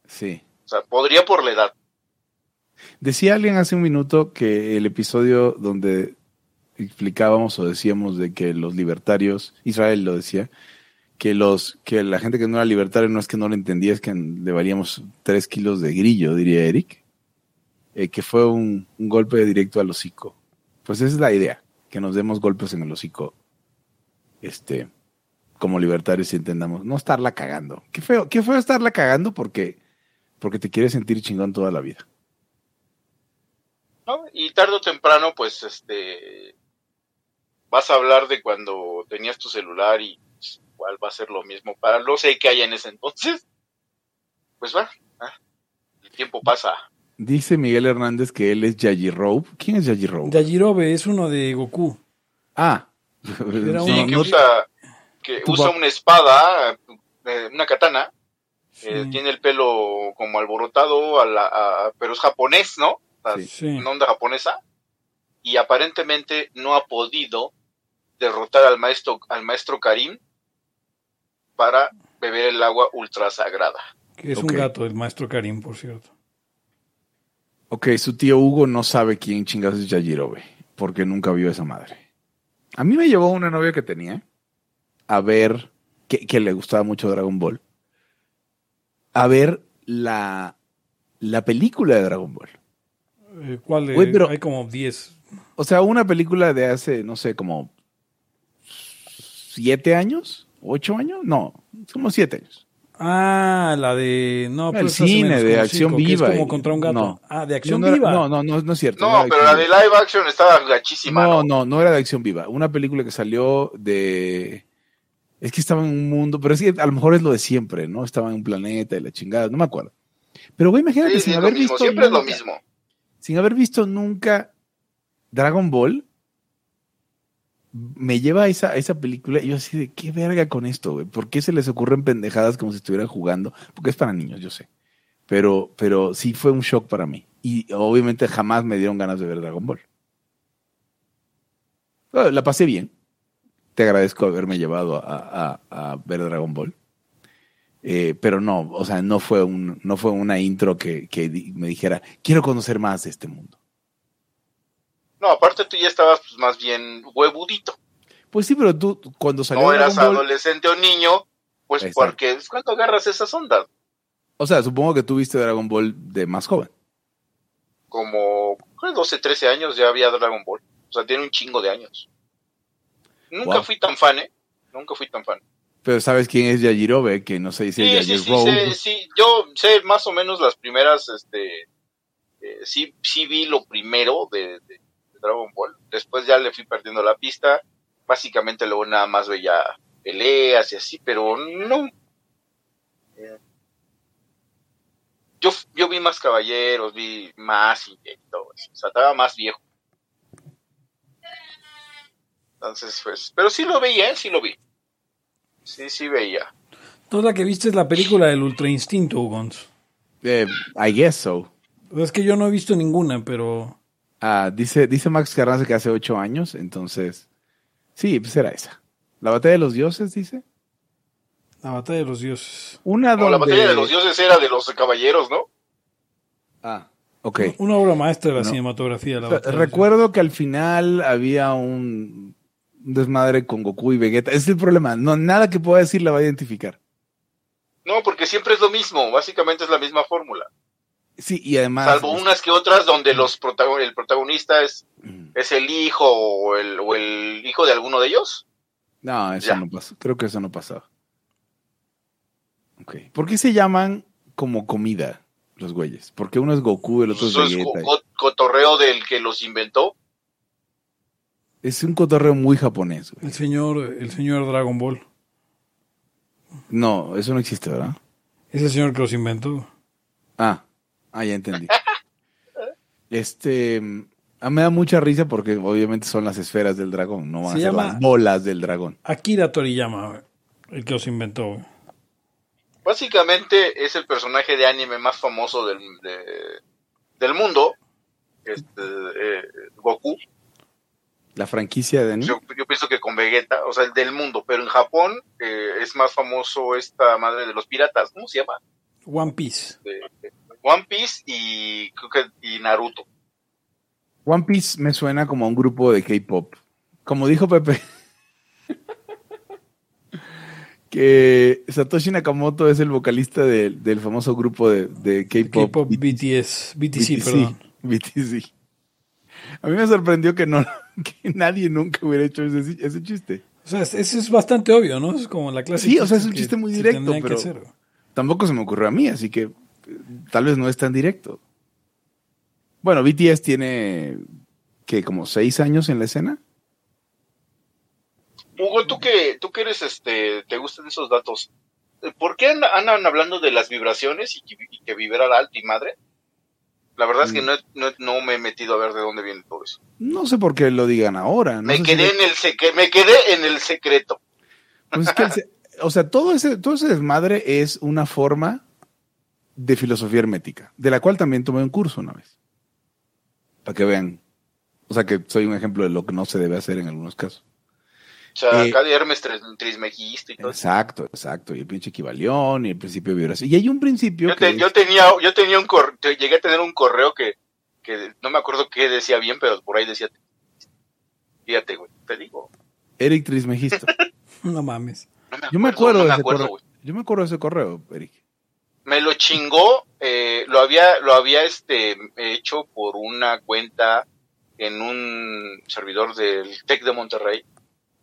Sí. O sea, podría por la edad. Decía alguien hace un minuto que el episodio donde explicábamos o decíamos de que los libertarios, Israel lo decía, que los que la gente que no era libertaria no es que no lo entendía, es que le valíamos tres kilos de grillo, diría Eric, eh, que fue un, golpe directo al hocico. Pues esa es la idea, que nos demos golpes en el hocico, este, como libertarios y entendamos, no estarla cagando. Qué feo, qué feo estarla cagando porque, porque te quieres sentir chingón toda la vida. ¿no? Y tarde o temprano, pues, este, vas a hablar de cuando tenías tu celular y pues, igual va a ser lo mismo para no sé qué hay en ese entonces. Pues va, ah, el tiempo pasa. Dice Miguel Hernández que él es Yajirobe. ¿Quién es Yajirobe? Yajirobe es uno de Goku. ah. Era No, Sí, uno- que usa, que una espada, eh, una katana, eh, tiene el pelo como alborotado, a la, a- pero es japonés, ¿no? O sea, Sí. Sí. una onda japonesa, y aparentemente no ha podido derrotar al maestro, al maestro Karim para beber el agua ultra sagrada. Que es un gato, el maestro Karim, por cierto. Ok, su tío Hugo no sabe quién chingados es Yajirobe, porque nunca vio a esa madre. A mí me llevó una novia que tenía a ver, que, que le gustaba mucho Dragon Ball, a ver la, la película de Dragon Ball. Eh, ¿Cuál de- Güey, pero- Hay como 10. O sea, una película de hace, no sé, como siete años, ocho años, no, como siete años. Ah, la de. No, El pero esa hace cine de acción cinco, que viva Es como contra un gato. no. Ah, de acción no, no era- viva. No, no, no, no es cierto. No, pero la de live action estaba gachísima. No, ¿no? no, no era de acción viva. Una película que salió de. Es que estaba en un mundo, pero es que a lo mejor es lo de siempre, ¿no? Estaba en un planeta y la chingada, no me acuerdo. Pero güey, imagínate, Sí, sin haber mismo, visto. siempre es lo nunca- mismo. Sin haber visto nunca Dragon Ball, me lleva a esa, esa película y yo así de qué verga con esto, güey. ¿Por qué se les ocurren pendejadas como si estuvieran jugando? Porque es para niños, yo sé. Pero, pero sí fue un shock para mí. Y obviamente jamás me dieron ganas de ver Dragon Ball. Ah, La pasé bien. Te agradezco haberme llevado a, a- a ver Dragon Ball. Eh, pero no, o sea, no fue, un, no fue una intro que, que me dijera, quiero conocer más de este mundo. No, aparte tú ya estabas pues, más bien huevudito. Pues sí, pero tú cuando salió No eras Ball, adolescente o niño, pues Exacto. porque ¿cuánto agarras esas ondas? o sea, supongo que tú viste Dragon Ball de más joven. Como creo, 12, 13 años ya había Dragon Ball. O sea, tiene un chingo de años. Nunca Wow. fui tan fan, ¿eh? Nunca fui tan fan. Pero sabes quién es Yajirobe, que no se dice Sí, sí, sí, sí, sí, yo sé más o menos las primeras, este, eh, sí, sí vi lo primero de Dragon Ball. Después ya le fui perdiendo la pista. Básicamente luego nada más veía peleas y así, pero no. Yo, yo vi más caballeros, vi más y todo eso. O sea, estaba más viejo. Entonces, pues, pero sí lo veía, ¿eh? sí lo vi. Sí, sí veía. Toda la que viste es la película del Ultra Instinto, Ugons. Eh, I guess so. Es que yo no he visto ninguna, pero. Ah, dice, dice Max Carranza que hace ocho años, entonces. Sí, pues era esa. La batalla de los dioses, dice. La batalla de los dioses. Una No, la batalla de los dioses era de los caballeros, ¿no? Ah, ok. Una obra maestra de la No. cinematografía. La O sea, batalla de los recuerdo que al final había un un desmadre con Goku y Vegeta. Ese es el problema. No, nada que pueda decir la va a identificar. No, porque siempre es lo mismo. Básicamente es la misma fórmula. Sí, y además. Salvo unas que otras donde los protagon el protagonista es, Mm. es el hijo o el, o el hijo de alguno de ellos. No, eso Ya. no pasó. Creo que eso no pasaba. Ok. ¿Por qué se llaman como comida los güeyes? Porque uno es Goku, el otro es Eso es Vegeta. co- cotorreo del que los inventó. Es un cotorreo muy japonés, güey. El señor, el señor Dragon Ball. No, eso no existe, ¿verdad? Es el señor que los inventó. Ah, ah, ya entendí. Este, ah, me da mucha risa porque obviamente son las esferas del dragón, no van Se a ser llama- las bolas del dragón. Akira Toriyama, el que los inventó. güey. Básicamente es el personaje de anime más famoso del, de- del mundo. Este, eh, Goku. La franquicia de anime. Yo, yo pienso que con Vegeta, o sea, el del mundo. Pero en Japón eh, es más famoso esta madre de los piratas. ¿Cómo se llama? One Piece. De- de One Piece y, creo que- y Naruto. One Piece me suena como a un grupo de K-pop. Como dijo Pepe, que Satoshi Nakamoto es el vocalista de- del famoso grupo de, de K-pop. K-pop BTS. BTC, perdón. BTC. A mí me sorprendió que no, que nadie nunca hubiera hecho ese, ese chiste. O sea, es- ese es bastante obvio, ¿no? Es como la clase. Sí, o sea, es un chiste muy directo, pero-. Tampoco se me ocurrió a mí, así que tal vez no es tan directo. Bueno, BTS tiene que como seis años en la escena. Hugo, tú que, tú que eres, este, te gustan esos datos. ¿Por qué andan, hablando de las vibraciones y que, y que vibrar alto y madre? La verdad es que Mm. no, no, no me he metido a ver de dónde viene todo eso. No sé por qué lo digan ahora. no me si quedé en el secre- me quedé en el secreto. Pues es que el se- o sea, todo ese, todo ese desmadre es una forma de filosofía hermética, de la cual también tomé un curso una vez. Para que vean. O sea, que soy un ejemplo de lo que no se debe hacer en algunos casos. O sea, Eh, acá de Hermes Tris- Trismegisto y todo eso. Exacto, exacto. Y el pinche equivalión y el principio de vibración. Y hay un principio Yo, que te- yo tenía, yo tenía un correo, llegué a tener un correo que, que no me acuerdo qué decía bien, pero por ahí decía, fíjate, güey, te digo. Eric Trismegisto. No mames. No me Yo me acuerdo no de ese acuerdo, correo. güey. Yo me acuerdo de ese correo, Eric. Me lo chingó, eh, lo había, lo había este hecho por una cuenta en un servidor del Tec de Monterrey.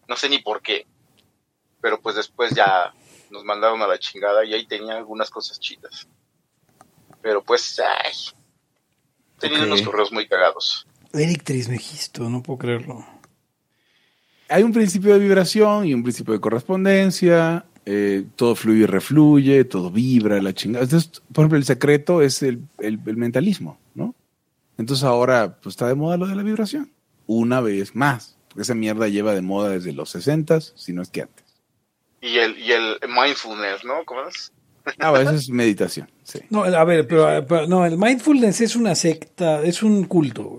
No sé ni por qué. Pero pues después ya nos mandaron a la chingada y ahí tenía algunas cosas chidas. Pero pues, ay. Tenía unos correos muy cagados. Eric Trismegisto, no puedo creerlo. Hay un principio de vibración y un principio de correspondencia. Eh, todo fluye y refluye, todo vibra, la chingada. Entonces, por ejemplo, el secreto es el, el- el mentalismo, ¿no? Entonces ahora pues, está de moda lo de la vibración. Una vez más. Porque esa mierda lleva de moda desde los 60, si no es que antes. Y el, y el mindfulness, ¿no? ¿Cómo es? Ah, eso es meditación, sí. No, a ver, pero, pero no, el mindfulness es una secta, es un culto.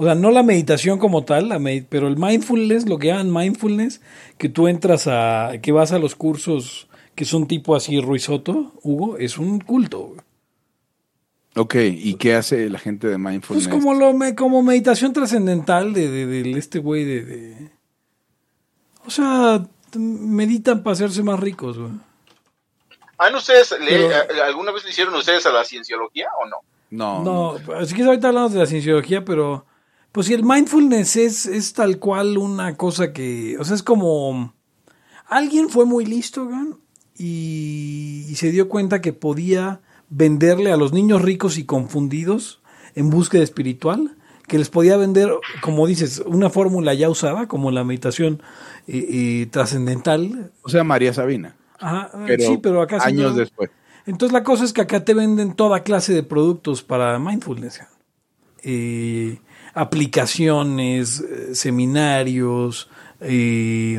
O sea, no la meditación como tal, la med- pero el mindfulness, lo que llaman mindfulness, que tú entras a, que vas a los cursos que son tipo así Ruizoto, Hugo, es un culto. Ok, ¿y qué hace la gente de mindfulness? Pues como lo me- como meditación trascendental de, de- del este güey de, de- o sea, meditan para hacerse más ricos, güey. ¿Han ustedes, le- Pero- a- alguna vez le hicieron ustedes a la cienciología o no? No, No, así que ahorita hablamos de la cienciología, pero pues si el mindfulness es, es tal cual una cosa que, o sea, es como alguien fue muy listo, güey, y, y se dio cuenta que podía venderle a los niños ricos y confundidos en búsqueda espiritual, que les podía vender, como dices, una fórmula ya usada, como la meditación eh, eh, trascendental. O sea, María Sabina. Ajá, Pero sí, pero acá sí años no. después. Entonces la cosa es que acá te venden toda clase de productos para mindfulness. Eh, aplicaciones, eh, seminarios, eh,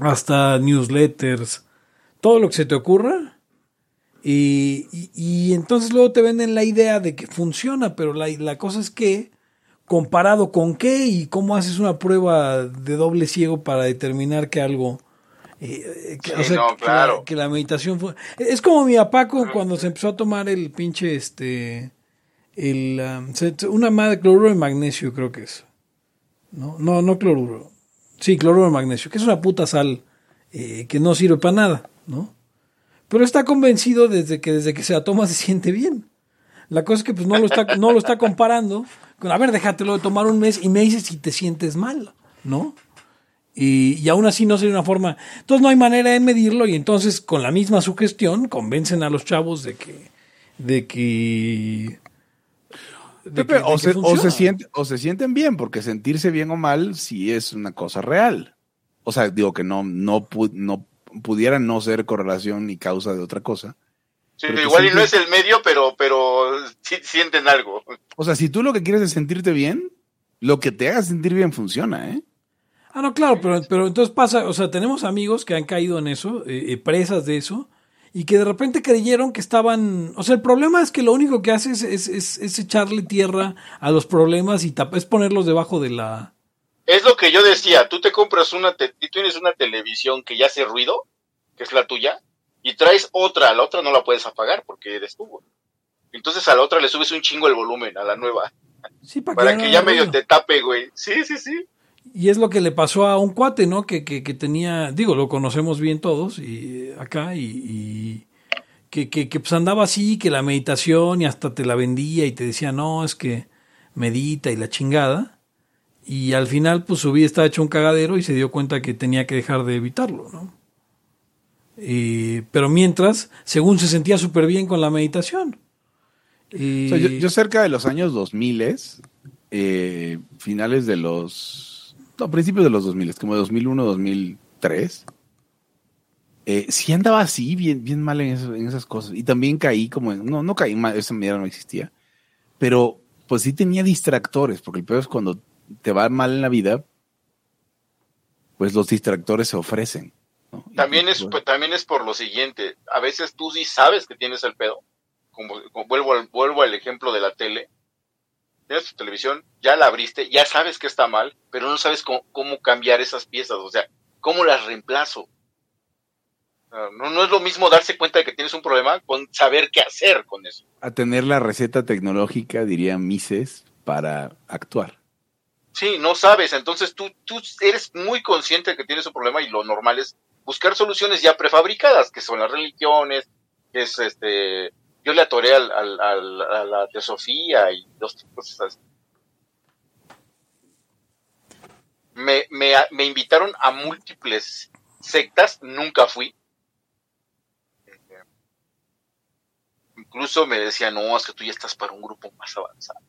hasta newsletters, todo lo que se te ocurra. Y, y- y entonces luego te venden la idea de que funciona, pero la, la cosa es que, comparado con qué y cómo haces una prueba de doble ciego para determinar que algo... eh, que, Sí, no, que claro. la, que la meditación fue... Es como mi papá cu- cuando se empezó a tomar el pinche, este... El, um, una madre cloruro de magnesio creo que es. No, no, no cloruro. Sí, cloruro de magnesio, que es una puta sal eh, que no sirve para nada, ¿no? Pero está convencido desde que desde que se la toma se siente bien. La cosa es que pues no lo está, no lo está comparando con, a ver, déjatelo de tomar un mes y me dices si te sientes mal, ¿no? Y, y, aún así no sería una forma. Entonces no hay manera de medirlo y entonces con la misma sugestión convencen a los chavos de que. de que. De que- o, se, o, se siente- o se sienten bien, porque sentirse bien o mal sí es una cosa real. O sea, digo que no, no, pu- no pudiera no ser correlación ni causa de otra cosa. Sí, igual y no es el medio, pero, pero sí sienten algo. O sea, si tú lo que quieres es sentirte bien, lo que te haga sentir bien funciona, ¿eh? Ah, no, claro, pero, pero entonces pasa, o sea, tenemos amigos que han caído en eso, eh, eh, presas de eso, y que de repente creyeron que estaban, o sea, el problema es que lo único que hace es, es, es- es echarle tierra a los problemas y tap- es ponerlos debajo de la... Es lo que yo decía, tú te compras una, te- tú tienes una televisión que ya hace ruido, que es la tuya, y traes otra, a la otra no la puedes apagar porque eres tú. Entonces a la otra le subes un chingo el volumen, a la nueva, Sí, para, para que ya medio ruido. te tape, güey. Sí, sí, sí. Y es lo que le pasó a un cuate, ¿no? Que, que, tenía, digo, lo conocemos bien todos y acá y, que, que, pues andaba así, que la meditación y hasta te la vendía y te decía, no, es que medita y la chingada. Y al final, pues su vida estaba hecho un cagadero y se dio cuenta que tenía que dejar de evitarlo, ¿no? Y- pero mientras, según se sentía súper bien con la meditación. Yo cerca de los años 2000, eh, finales de los... No, principios de los 2000, como 2001, 2003, eh, sí andaba así, bien, bien mal en, eso- en esas cosas. Y también caí como en... No, no caí mal, esa medida no existía. Pero pues sí tenía distractores, porque el peor es cuando te va mal en la vida, pues los distractores se ofrecen. También es, pues, pues, también es por lo siguiente, a veces tú sí sabes que tienes el pedo, como, como vuelvo, al, vuelvo al ejemplo de la tele, tienes tu televisión, ya la abriste, ya sabes que está mal, pero no sabes cómo, cómo cambiar esas piezas, o sea, cómo las reemplazo. No, no es lo mismo darse cuenta de que tienes un problema con saber qué hacer con eso. a tener la receta tecnológica, diría Mises, para actuar. Sí, no sabes, entonces tú, tú eres muy consciente de que tienes un problema y lo normal es buscar soluciones ya prefabricadas, que son las religiones, que es este, yo le atoré al, al- al- a la teosofía y dos cosas así. Me, me, me invitaron a múltiples sectas, nunca fui. Incluso me decían, no, es que tú ya estás para un grupo más avanzado.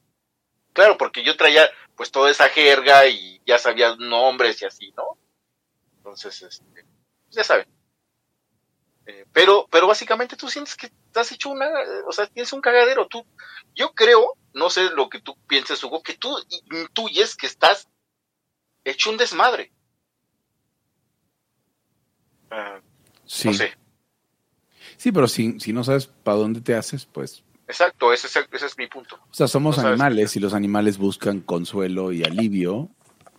Claro, porque yo traía pues toda esa jerga y ya sabía nombres y así, ¿no? Entonces, este, ya saben. Eh, pero, pero básicamente tú sientes que has hecho una, o sea, tienes un cagadero. Tú, yo creo, no sé lo que tú pienses, Hugo, que tú intuyes que estás hecho un desmadre. Ah, Sí, No sé. sí pero si, si no sabes para dónde te haces, pues... Exacto, ese, es- ese es mi punto. O sea, somos No sabes animales y los animales buscan consuelo y alivio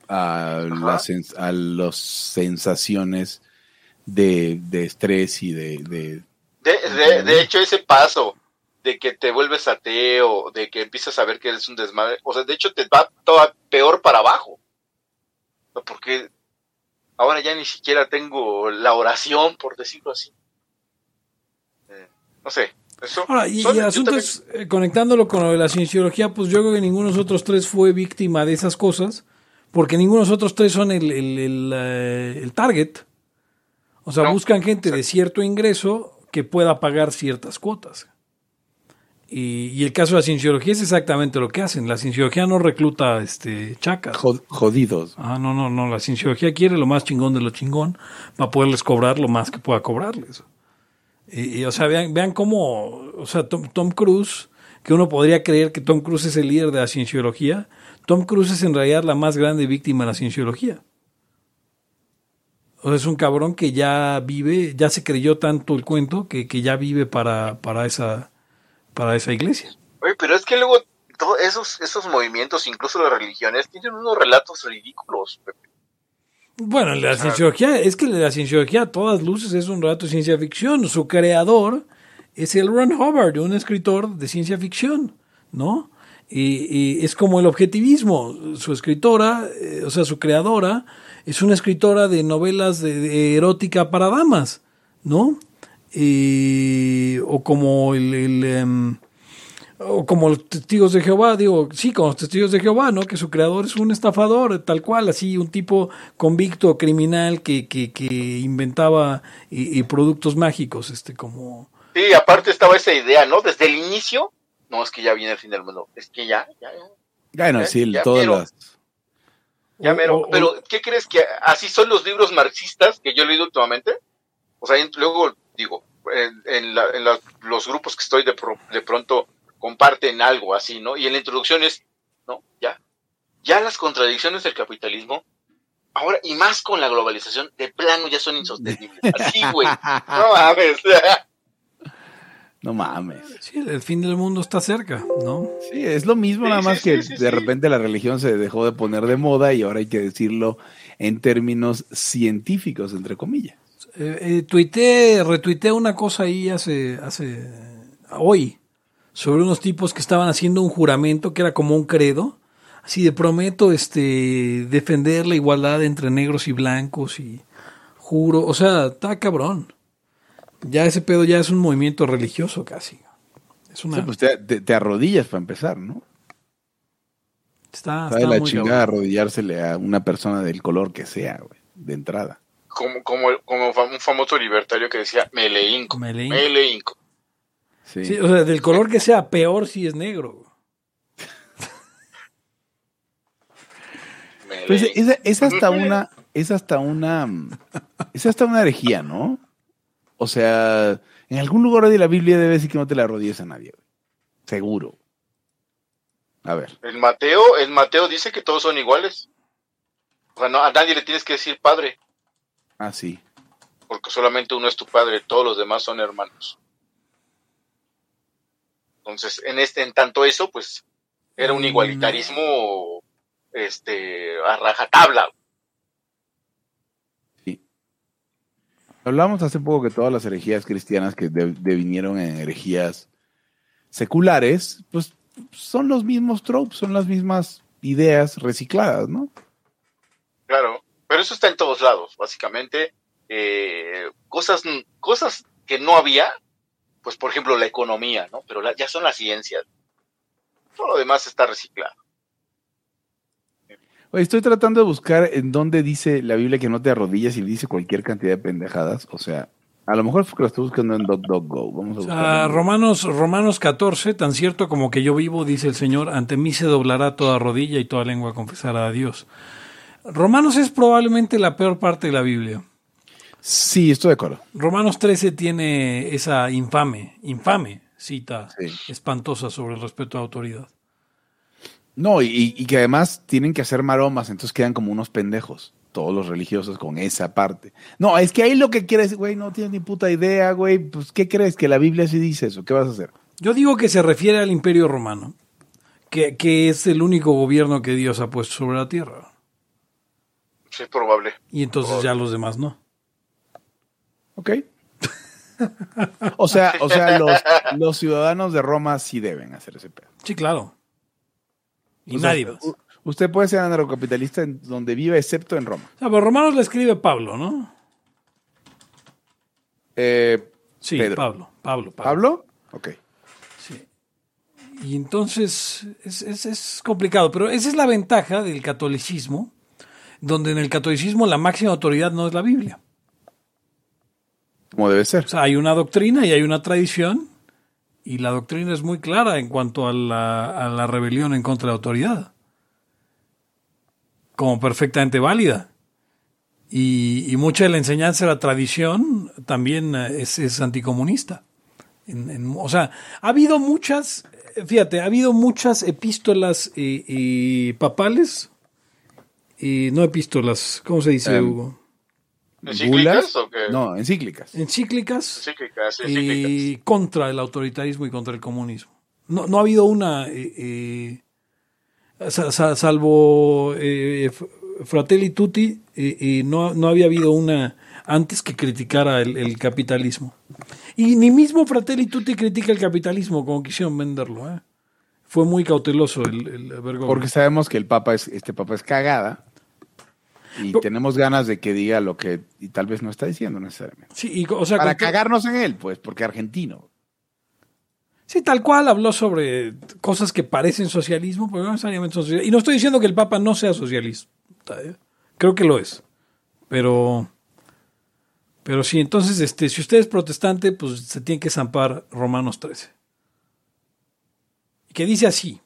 a, las, a las sensaciones de, de estrés y de, de- De, de, de hecho, ese paso de que te vuelves ateo, de que empiezas a ver que eres un desmadre, o sea, de hecho te va todo peor para abajo. Porque ahora ya ni siquiera tengo la oración, por decirlo así. Eh, no sé. Eso, Ahora, y, son- y el yo asunto también- es, eh, conectándolo con lo de la cienciología, pues yo creo que ninguno de nosotros tres fue víctima de esas cosas, porque ninguno de nosotros tres son el, el, el, eh, el target. O sea, No, buscan gente de cierto ingreso que pueda pagar ciertas cuotas. Y, y el caso de la cienciología es exactamente lo que hacen. La cienciología no recluta este, chacas. jod- jodidos. Ah, no, no, no. La cienciología quiere lo más chingón de lo chingón para poderles cobrar lo más que pueda cobrarles. Y, y, o sea, vean, vean cómo, o sea, Tom, Tom Cruise, que uno podría creer que Tom Cruise es el líder de la cienciología, Tom Cruise es en realidad la más grande víctima de la cienciología. O sea, es un cabrón que ya vive, ya se creyó tanto el cuento que, que ya vive para, para, esa, para esa iglesia. Oye, pero es que luego todos esos, esos movimientos, incluso las religiones, tienen unos relatos ridículos. Pepe. Bueno, la cienciología, es que la cienciología a todas luces es un relato de ciencia ficción. Su creador es el Ron Hubbard, un escritor de ciencia ficción, ¿no? Y, y es como el objetivismo. Su escritora, eh, o sea, su creadora, es una escritora de novelas de, de erótica para damas, ¿no? eh, o como el, el, em, o como los testigos de Jehová, digo, sí, como los testigos de Jehová, ¿no? Que su creador es un estafador, tal cual, así, un tipo convicto criminal que, que, que inventaba y, y productos mágicos, este, como... Sí, aparte estaba esa idea, ¿no? Desde el inicio, no, es que ya viene el fin del mundo, es que ya, ya, ya. Bueno, ¿Eh? sí, Ya todas las... Ya mero. o- Pero, ¿qué crees que así son los libros marxistas que yo he leído últimamente? O sea, luego digo, en, en la- en la- los grupos que estoy de, pro- de pronto comparten algo así, ¿no? Y en la introducción es, ¿no? Ya. Ya las contradicciones del capitalismo, ahora, y más con la globalización, de plano ya son insostenibles. Así, güey. No mames. No mames. Sí, el fin del mundo está cerca, ¿no? Sí, es lo mismo, Sí, nada más sí, que sí, de sí. repente la religión se dejó de poner de moda y ahora hay que decirlo en términos científicos, entre comillas. Eh, eh, tuiteé, retuiteé una cosa ahí hace, hace, hoy, sobre unos tipos que estaban haciendo un juramento que era como un credo, así de prometo, este, defender la igualdad entre negros y blancos y juro, o sea, está cabrón. Ya ese pedo ya es un movimiento religioso casi. Es una, Sí, pues te, te- te arrodillas para empezar, ¿no? está, está la muy chingada cabrón. arrodillársele a una persona del color que sea, güey, de entrada. Como, como, como un famoso libertario que decía, me le hinco, Me le me le hinco. Sí. Sí, o sea, del color que sea, peor si es negro. Pues es, es hasta una, es hasta una, es hasta una herejía, ¿no? O sea, en algún lugar de la Biblia debe decir que no te la arrodilles a nadie, güey. Seguro. A ver. El Mateo, el Mateo dice que todos son iguales. O sea, no, a nadie le tienes que decir padre, Ah, sí. porque solamente uno es tu padre, todos los demás son hermanos. Entonces, en este, en tanto eso, pues, era un Mm. igualitarismo, este, a rajatabla. Hablamos hace poco que todas las herejías cristianas que de- devinieron en herejías seculares, pues son los mismos tropes, son las mismas ideas recicladas, ¿no? Claro, pero eso está en todos lados, básicamente. eh, cosas, cosas que no había, pues por ejemplo la economía, ¿no? Pero ya son las ciencias. Todo lo demás está reciclado. Estoy tratando de buscar en dónde dice la Biblia que no te arrodillas y dice cualquier cantidad de pendejadas. O sea, a lo mejor es porque lo estoy buscando en DuckDuckGo. Vamos a Romanos, Romanos 14, tan cierto como que yo vivo, dice el Señor, ante mí se doblará toda rodilla y toda lengua confesará a Dios. Romanos es probablemente la peor parte de la Biblia. Sí, estoy de acuerdo. Romanos 13 tiene esa infame, infame cita Sí. espantosa sobre el respeto a la autoridad. No, y, y que además tienen que hacer maromas, entonces quedan como unos pendejos. Todos los religiosos con esa parte. No, es que ahí lo que quieres, güey, no tienes ni puta idea, güey. Pues, ¿qué crees? Que la Biblia sí dice eso. ¿Qué vas a hacer? Yo digo que se refiere al imperio romano, que, que es el único gobierno que Dios ha puesto sobre la tierra. Sí, es probable. Y entonces ya los demás no. ¿Ok? o sea, o sea los, los ciudadanos de Roma sí deben hacer ese pedo. Sí, claro. Y O sea, nadie más. Usted puede ser anarcocapitalista en donde vive, excepto en Roma. O sea, pero Romanos le escribe Pablo, ¿no? Eh, Sí, Pedro. Pablo, Pablo, Pablo. ¿Pablo? Ok. Sí. Y entonces es, es- es complicado, pero esa es la ventaja del catolicismo, donde en el catolicismo la máxima autoridad no es la Biblia. Como debe ser. O sea, hay una doctrina y hay una tradición, y la doctrina es muy clara en cuanto a la, a la rebelión en contra de la autoridad, como perfectamente válida. Y, y mucha de la enseñanza de la tradición también eh, es, es anticomunista. En- en- o sea, ha habido muchas, eh, fíjate, ha habido muchas epístolas eh, eh, papales, y no epístolas, ¿cómo se dice, Em, Hugo? ¿Encíclicas o qué? No, encíclicas. Encíclicas Encíclicas, encíclicas. y contra el autoritarismo y contra el comunismo. No, no ha habido una, eh, eh, sa- sa- salvo eh, Fratelli Tutti, eh, eh, no, no había habido una antes que criticara el, el capitalismo. Y ni mismo Fratelli Tutti critica el capitalismo como quisieron venderlo. ¿eh? Fue muy cauteloso el, el Bergoglio. Porque sabemos que el papa es, este papa es cagada. Y Pero- tenemos ganas de que diga lo que y tal vez no está diciendo necesariamente. Sí, y, o sea, Para cagarnos en él, pues, porque argentino. Sí, tal cual habló sobre cosas que parecen socialismo, pero no necesariamente son socialismo. Y no estoy diciendo que el Papa no sea socialista. Creo que lo es. Pero. Pero sí, entonces, este, si usted es protestante, pues se tiene que zampar Romanos 13. Que dice así.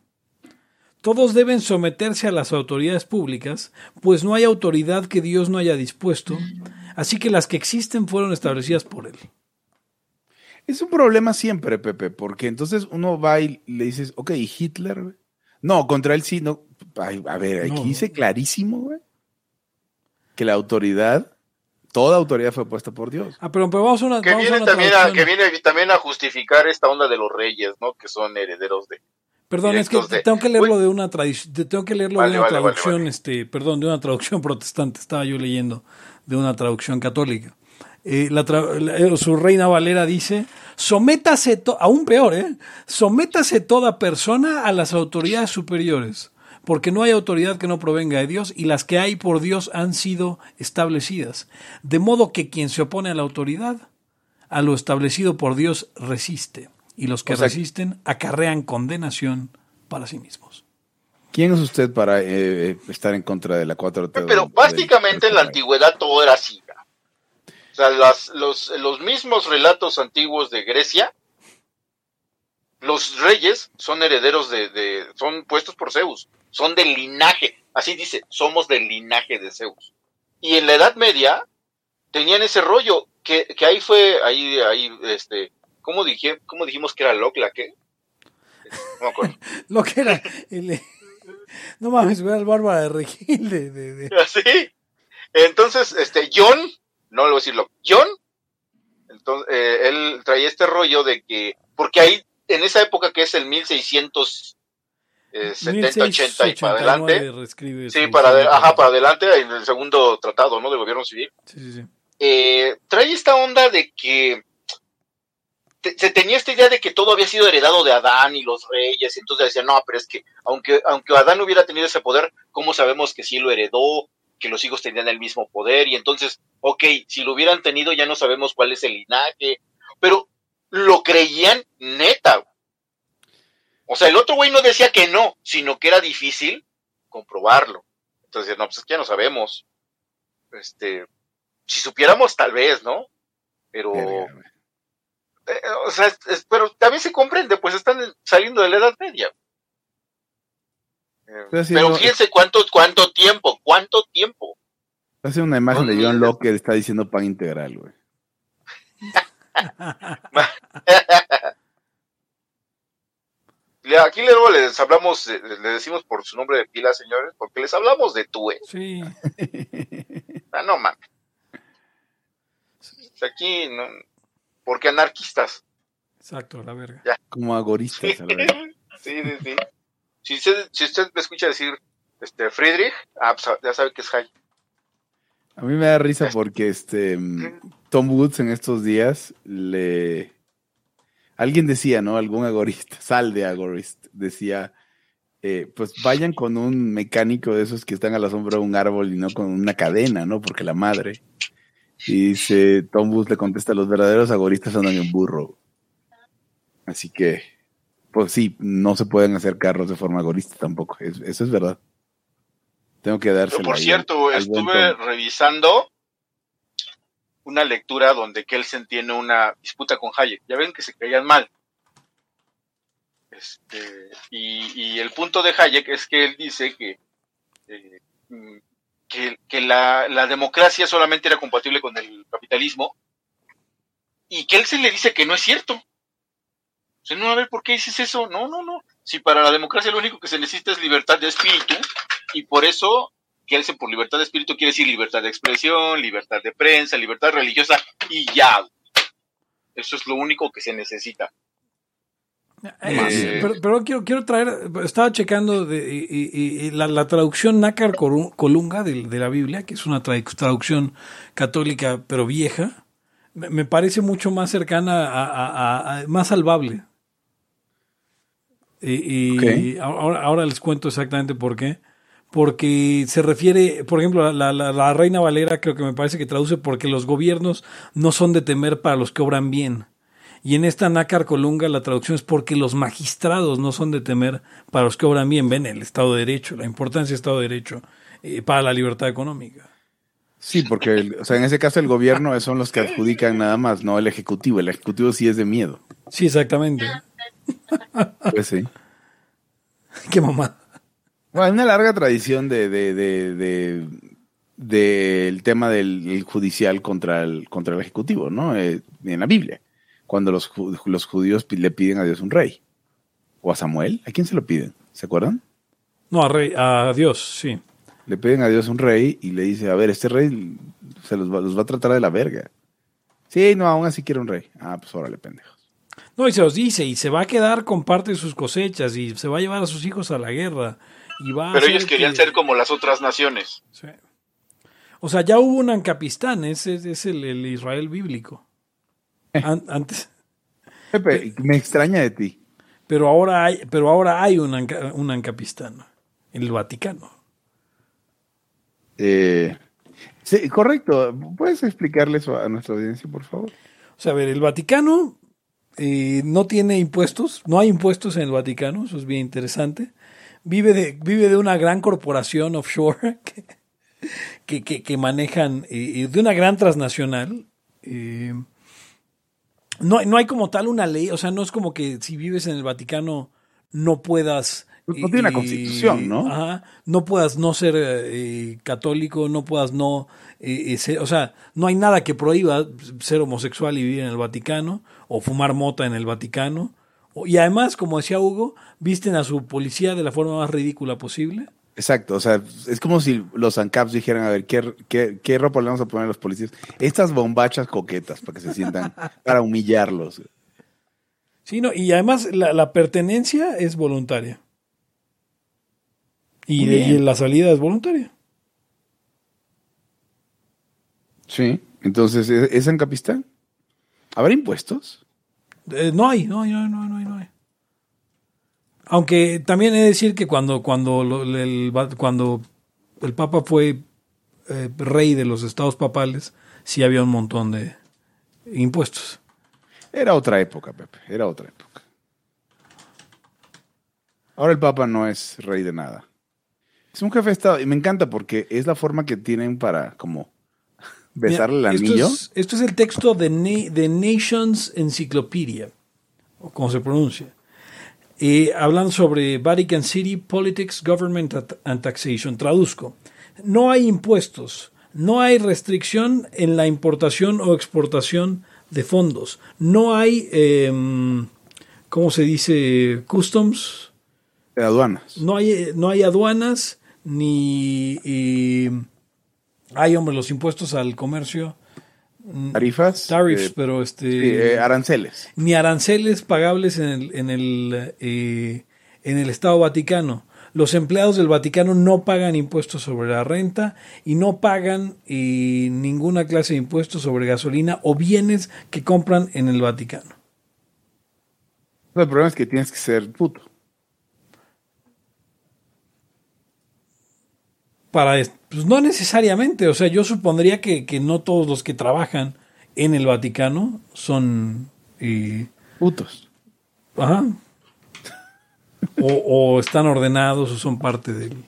Todos deben someterse a las autoridades públicas, pues no hay autoridad que Dios no haya dispuesto, así que las que existen fueron establecidas por Él. Es un problema siempre, Pepe, porque entonces uno va y le dices, ok, ¿y Hitler? güey? No, contra él sí, no. Ay, a ver, aquí No, dice clarísimo, güey, que la autoridad, toda autoridad fue puesta por Dios. Ah, pero, pero vamos a una. Que vamos a viene, una también a, que viene también a justificar esta onda de los reyes, ¿no? Que son herederos de... Perdón, es que de- tengo que leerlo de una tradición, tengo que leerlo Vale, de una vale, traducción, vale. este, perdón, de una traducción protestante. Estaba yo leyendo de una traducción católica. Eh, la tra- la- eh, su reina Valera dice: sométase, to- aún peor, ¿eh? Sométase toda persona a las autoridades superiores, porque no hay autoridad que no provenga de Dios y las que hay por Dios han sido establecidas. De modo que quien se opone a la autoridad, a lo establecido por Dios resiste, y los que O sea- resisten acarrean condenación para sí mismos. ¿Quién es usted para eh, estar en contra de la 4T? Pero básicamente en la antigüedad todo era así. O sea, las- los, los mismos relatos antiguos de Grecia, los reyes son herederos de, de- son puestos por Zeus, son del linaje, así dice, somos del linaje de Zeus. Y en la Edad Media tenían ese rollo, que, que ahí fue, ahí, ahí, este, ¿cómo, dije, ¿cómo dijimos que era Locla? ¿Qué? No me acuerdo. Lo que era el- no mames, era el Bárbara de Regil de, de- de- Así. Entonces, este, John, no le voy a decirlo, John, entonces, eh, él traía este rollo de que, porque ahí, en esa época que es el 1670, 80 y para 1689 adelante, reescribe sí, para, ade- ajá, para adelante, en el segundo tratado, ¿no?, de gobierno civil, Sí, sí, sí. eh, trae esta onda de que se tenía esta idea de que todo había sido heredado de Adán y los reyes, entonces decían, no, pero es que aunque, aunque Adán hubiera tenido ese poder, ¿cómo sabemos que sí lo heredó? Que los hijos tenían el mismo poder, y entonces, ok, si lo hubieran tenido ya no sabemos cuál es el linaje, pero lo creían neta. O sea, el otro güey no decía que no, sino que era difícil comprobarlo. Entonces, no, pues es que ya no sabemos. Este, si supiéramos tal vez, ¿no? Pero. Eh, o sea, es- es- pero también se comprende, pues están saliendo de la Edad Media. Eh, pero fíjense cuánto, cuánto tiempo, cuánto tiempo. Hace una imagen de John. Locke que está diciendo pan integral, güey. Aquí luego les hablamos, eh, le decimos por su nombre de pila, señores, porque les hablamos de tú, ¿eh? Sí, Ah, no mames. Aquí, no, porque anarquistas. exacto, la verga. Como agoristas. a la vez. Sí, sí, sí. Si usted, si usted me escucha decir este Friedrich, ah, pues, ya sabe que es Hay. A mí me da risa porque este mm, Tom Woods en estos días le alguien decía, ¿no? Algún agorista, sal de agorist, decía, eh, pues vayan con un mecánico de esos que están a la sombra de un árbol y no con una cadena, ¿no? Porque la madre. Y dice, Tom Woods le contesta, los verdaderos agoristas andan en burro. Así que, pues sí, no se pueden hacer carros de forma agorista tampoco. es- eso es verdad. Tengo que dárselo. por cierto, al estuve revisando una lectura donde Kelsen tiene una disputa con Hayek. Ya ven que se caían mal. Este, y, y el punto de Hayek es que él dice que, eh, mm, que, que la, democracia solamente era compatible con el capitalismo y Kelsen le dice que no es cierto. O sea, no, a ver, ¿por qué dices eso? No, no, no. Si para la democracia lo único que se necesita es libertad de espíritu, y por eso Kelsen por libertad de espíritu quiere decir libertad de expresión, libertad de prensa, libertad religiosa, y ya. Eso es lo único que se necesita. Eh, pero, pero quiero, quiero traer, estaba checando de, y- y- y la, la traducción Nácar Colunga de, de la Biblia, que es una tra- traducción católica pero vieja, me, me parece mucho más cercana, a, a- a- a- más salvable. Y, ahora, ahora les cuento exactamente por qué. porque se refiere, por ejemplo, la, la, la, Reina Valera creo que me parece que traduce porque los gobiernos no son de temer para los que obran bien. Y en esta nácar colunga la traducción es porque los magistrados no son de temer para los que obran bien. Ven el Estado de Derecho, la importancia del Estado de Derecho eh, para la libertad económica. Sí, porque o sea, en ese caso el gobierno son los que adjudican nada más, no el Ejecutivo. El Ejecutivo sí es de miedo. Sí, exactamente. Pues sí. Qué mamá. Bueno, hay una larga tradición de, de, de, de del tema del judicial contra el, contra el Ejecutivo, ¿no? Eh, en la Biblia, cuando los, los judíos le piden a Dios un rey. O a Samuel, ¿a quién se lo piden? ¿Se acuerdan? No, a, rey, a Dios, sí. Le piden a Dios un rey y le dice, a ver, este rey se los va, los va a tratar de la verga. Sí, no, aún así quiere un rey. Ah, pues órale, pendejos. No, y se los dice, y se va a quedar con parte de sus cosechas, y se va a llevar a sus hijos a la guerra. Y va Pero ellos querían que... ser como las otras naciones. Sí. O sea, ya hubo un Ancapistán, ese es el, el, Israel bíblico. An antes. Pepe, me extraña de ti. Pero ahora hay, pero ahora hay un, Anca, un el Vaticano. Eh, sí, correcto. ¿Puedes explicarle eso a nuestra audiencia, por favor? O sea, a ver, el Vaticano eh, no tiene impuestos, no hay impuestos en el Vaticano, eso es bien interesante. Vive de, vive de una gran corporación offshore que, que, que, que manejan, eh, de una gran transnacional. Eh, no, no hay como tal una ley, o sea, no es como que si vives en el Vaticano no puedas no tiene una constitución, ¿no? Ajá, no puedas no ser eh, católico, no puedas no eh, ser, o sea, no hay nada que prohíba ser homosexual y vivir en el Vaticano o fumar mota en el Vaticano. Y además, como decía Hugo, visten a su policía de la forma más ridícula posible. Exacto, o sea, es como si los ANCAPs dijeran, a ver, ¿qué, qué, qué ropa le vamos a poner a los policías? Estas bombachas coquetas para que se sientan, para humillarlos. Sí, no, y además la, la pertenencia es voluntaria. Y, de, y, la salida es voluntaria. Sí, entonces, ¿es en Capistán? ¿Habrá impuestos? Eh, no hay, no hay, no hay, no hay, no hay. Aunque también he de decir que cuando, cuando, el, cuando el Papa fue eh, rey de los estados papales, sí había un montón de impuestos. Era otra época, Pepe, era otra época. Ahora el Papa no es rey de nada. Es un jefe de Estado y me encanta porque es la forma que tienen para como besarle Mira, el anillo. Esto es, esto es el texto de, Na de Nations Encyclopedia, o como se pronuncia. Eh, hablan sobre Vatican City, Politics, Government and Taxation. Traduzco. No hay impuestos, no hay restricción en la importación o exportación de fondos. No hay, eh, ¿cómo se dice? Customs. De aduanas. No hay, no hay aduanas ni hay, hombre, los impuestos al comercio. Tarifas. Tariffs, eh, pero este. Eh, aranceles. Ni aranceles pagables en el, en el, eh, en el Estado Vaticano. Los empleados del Vaticano no pagan impuestos sobre la renta y no pagan eh, ninguna clase de impuestos sobre gasolina o bienes que compran en el Vaticano. El problema es que tienes que ser puto. Para pues no necesariamente, o sea, yo supondría que, que no todos los que trabajan en el Vaticano son eh, putos. Ajá. O, o, están ordenados o son parte del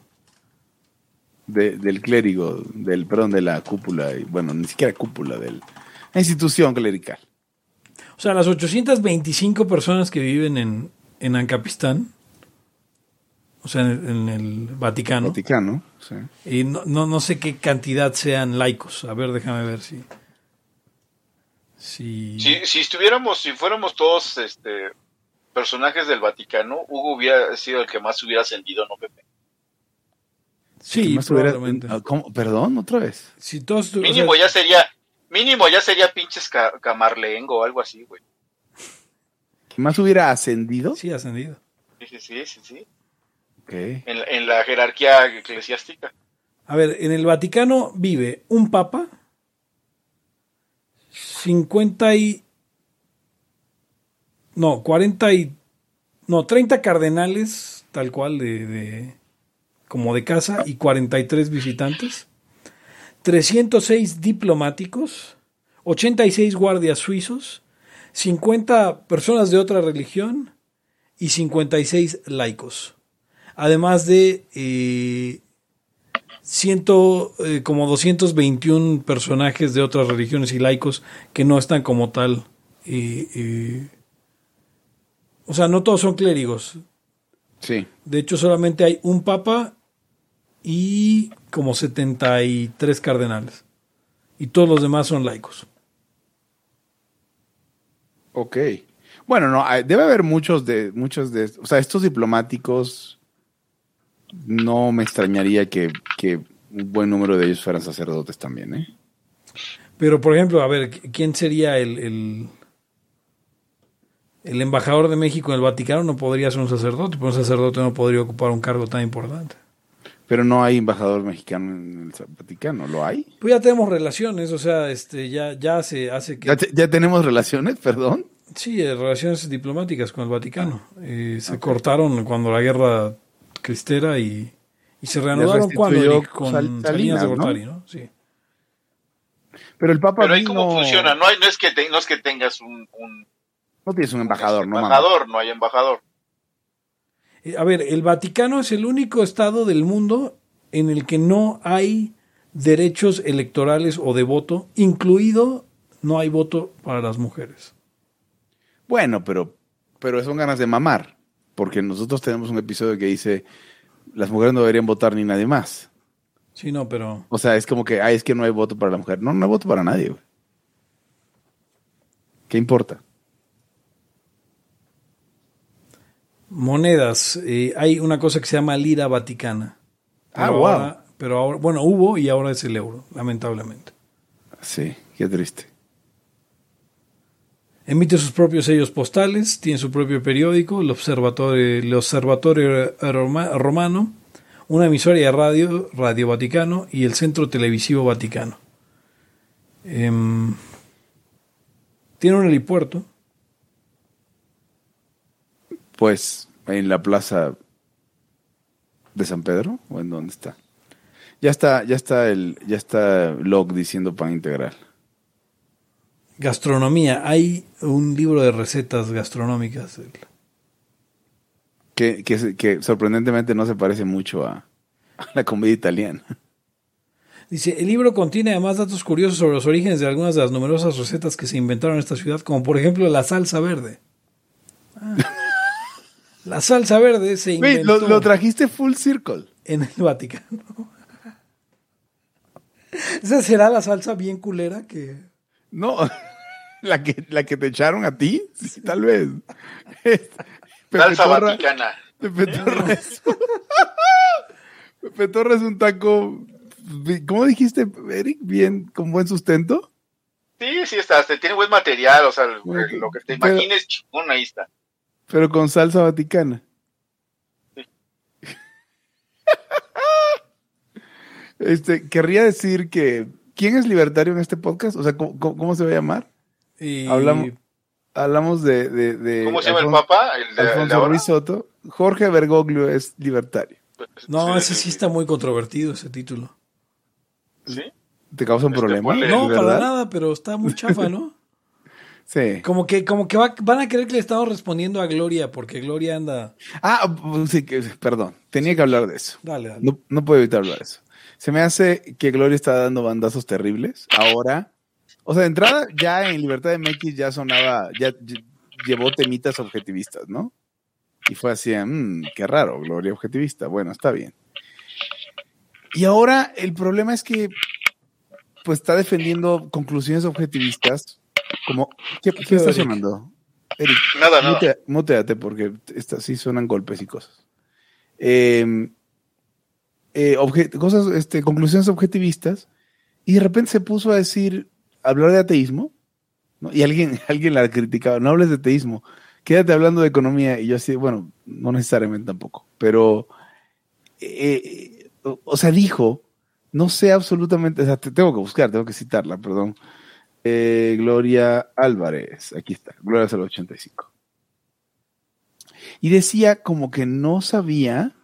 de, del clérigo, del perdón, de la cúpula, y bueno, ni siquiera cúpula, de la institución clerical. O sea, las 825 personas que viven en, en Ancapistán o sea, en, en el Vaticano. Vaticano, sí. Y no, no, no, sé qué cantidad sean laicos. A ver, déjame ver si. Si, si, si estuviéramos, si fuéramos todos este personajes del Vaticano, Hugo hubiera sido el que más hubiera ascendido, ¿no, Pepe? Sí, probablemente. Hubiera, ¿cómo? Perdón, otra vez. Si todos, mínimo o sea, ya sería, mínimo ya sería pinches ca camarlengo o algo así, güey. ¿Más hubiera ascendido? Sí, ascendido. Sí, sí, sí, sí. Okay. En, en, la jerarquía eclesiástica. A ver, en el Vaticano vive un papa, 50 y... No, 40 y... No, 30 cardenales, tal cual, de, de como de casa y 43 visitantes, 306 diplomáticos, 86 guardias suizos, 50 personas de otra religión y 56 laicos. Además de eh, ciento, eh, como 221 personajes de otras religiones y laicos que no están como tal. eh, eh, o sea, no todos son clérigos. Sí. De hecho, solamente hay un papa y como 73 cardenales. Y todos los demás son laicos. Ok. Bueno, no, debe haber muchos de, muchos de, o sea, estos diplomáticos, no me extrañaría que, que un buen número de ellos fueran sacerdotes también, ¿eh? Pero, por ejemplo, a ver, ¿quién sería el, el, el embajador de México en el Vaticano? No podría ser un sacerdote, porque un sacerdote no podría ocupar un cargo tan importante. Pero no hay embajador mexicano en el Vaticano, ¿lo hay? Pues ya tenemos relaciones, o sea, este, ya, ya se hace que... ¿Ya, te- ya tenemos relaciones, perdón? Sí, eh, relaciones diplomáticas con el Vaticano. Eh, se cortaron cuando la guerra cristera y, y se reanudaron cuando con Sal- Salinas, Salinas, de ¿no? Gortari, ¿no? Sí. Pero el Papa Pero ahí vino- cómo funciona, no, hay, no, es que te- no es que tengas un, un No tienes un embajador, no embajador, no hay embajador. Eh, A ver, el Vaticano es el único estado del mundo en el que no hay derechos electorales o de voto, incluido no hay voto para las mujeres. Bueno, pero, pero son ganas de mamar, porque nosotros tenemos un episodio que dice las mujeres no deberían votar ni nadie más. Sí, no, pero O sea, es como que, ay, es que no hay voto para la mujer. No, no hay voto para nadie, güey. ¿Qué importa? monedas, eh, hay una cosa que se llama lira vaticana. Ah, wow. ahora- pero ahora, bueno, hubo y ahora es el euro, lamentablemente. Sí, qué triste. Emite sus propios sellos postales, tiene su propio periódico, el Observatorio, Romano, una emisora de radio, Radio Vaticano y el Centro Televisivo Vaticano. Em, tiene un helipuerto, Pues, en la plaza de San Pedro, o en dónde está. Ya está, ya está el, ya está Log diciendo pan integral. Gastronomía, hay un libro de recetas gastronómicas. Que, que, se- que sorprendentemente no se parece mucho a, a la comida italiana. Dice, el libro contiene además datos curiosos sobre los orígenes de algunas de las numerosas recetas que se inventaron en esta ciudad, como por ejemplo la salsa verde. Ah. La salsa verde se inventó lo, lo trajiste full circle. en el Vaticano. Esa será la salsa bien culera que... No, la que, la que te echaron a ti, sí, tal vez. Salsa vaticana. Pepe Torra es, Pepe Torra es un taco, ¿cómo dijiste, Eric? Bien, con buen sustento. Sí, sí, está, tiene buen material, o sea, lo- que te pero- imagines, chingón, ahí está. Pero con salsa vaticana. Este, querría decir que, ¿quién es libertario en este podcast? O sea, ¿cómo, se va a llamar? y- Hablamos- Hablamos de... de- de ¿Cómo se llama el papa? El el de Alfonso. Ruiz Soto. Jorge Bergoglio es libertario. No, ese sí está muy controvertido, ese título. ¿Sí? ¿Te causa un Este, problema? No, ¿verdad? para nada, pero está muy chafa, ¿no? Sí. Como que, como que va- van a creer que le estamos respondiendo a Gloria, porque Gloria anda... Ah, sí, que, perdón. Tenía que hablar de eso. Dale, dale. No, no puedo evitar hablar de eso. Se me hace que Gloria está dando bandazos terribles. Ahora, o sea, de entrada, ya en Libertad de MX ya sonaba, ya lle- llevó temitas objetivistas, ¿no? Y fue así, mmm, qué raro, Gloria objetivista. Bueno, está bien. Y ahora el problema es que, pues, está defendiendo conclusiones objetivistas. Como, ¿qué, qué pedo, está Eric? sonando? Eric, Nada, nada. Mutea- muteate porque esta, sí suenan golpes y cosas. Eh, eh, cosas, este, conclusiones objetivistas, y de repente se puso a decir, a hablar de ateísmo, ¿no? y alguien, alguien la criticaba, no hables de ateísmo, quédate hablando de economía, y yo así, bueno, no necesariamente tampoco, pero, eh, eh, o, sea, dijo, no sé absolutamente, o sea, te tengo que buscar, tengo que citarla, perdón. Eh, Gloria Álvarez, aquí está, Gloria del 85. Y decía como que no sabía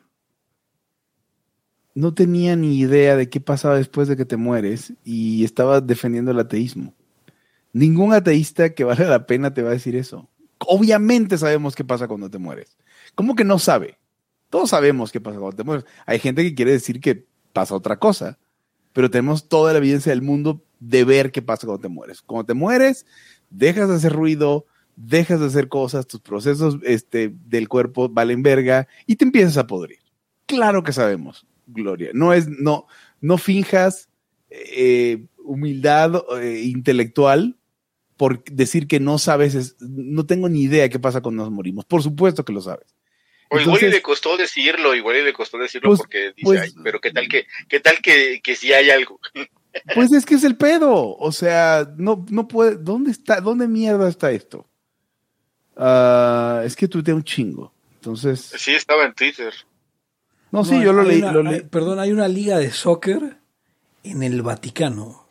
no tenía ni idea de qué pasaba después de que te mueres y estaba defendiendo el ateísmo. Ningún ateísta que vale la pena te va a decir eso. Obviamente sabemos qué pasa cuando te mueres. ¿Cómo que no sabe? Todos sabemos qué pasa cuando te mueres. Hay gente que quiere decir que pasa otra cosa, pero tenemos toda la evidencia del mundo de ver qué pasa cuando te mueres. Cuando te mueres, dejas de hacer ruido, dejas de hacer cosas, tus procesos este, del cuerpo valen verga y te empiezas a podrir. Claro que sabemos, Gloria. No es, no, no finjas eh, humildad eh, intelectual por decir que no sabes, no tengo ni idea qué pasa cuando nos morimos. Por supuesto que lo sabes. O igual y le costó decirlo, igual y le costó decirlo Pues- porque dice, pues- "Ay, pero qué tal que, qué tal que, que si hay algo. Pues es que es el pedo. O sea, no, no puede. ¿Dónde está? ¿Dónde mierda está esto? Ah, es que tuiteé un chingo. Entonces. Sí, estaba en Twitter. No, sí, hay- yo lo leí. una- lo leí. hay- perdón, hay una liga de soccer en el Vaticano.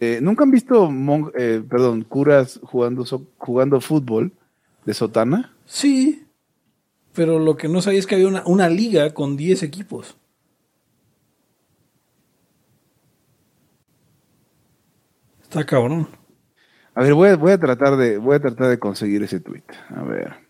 Eh, ¿Nunca han visto, mon- eh, perdón, curas jugando, so- jugando fútbol de sotana? Sí, pero lo que no sabía es que había una, una liga con 10 equipos. Está cabrón. A ver, voy a, voy a tratar de, voy a tratar de conseguir ese tweet. A ver.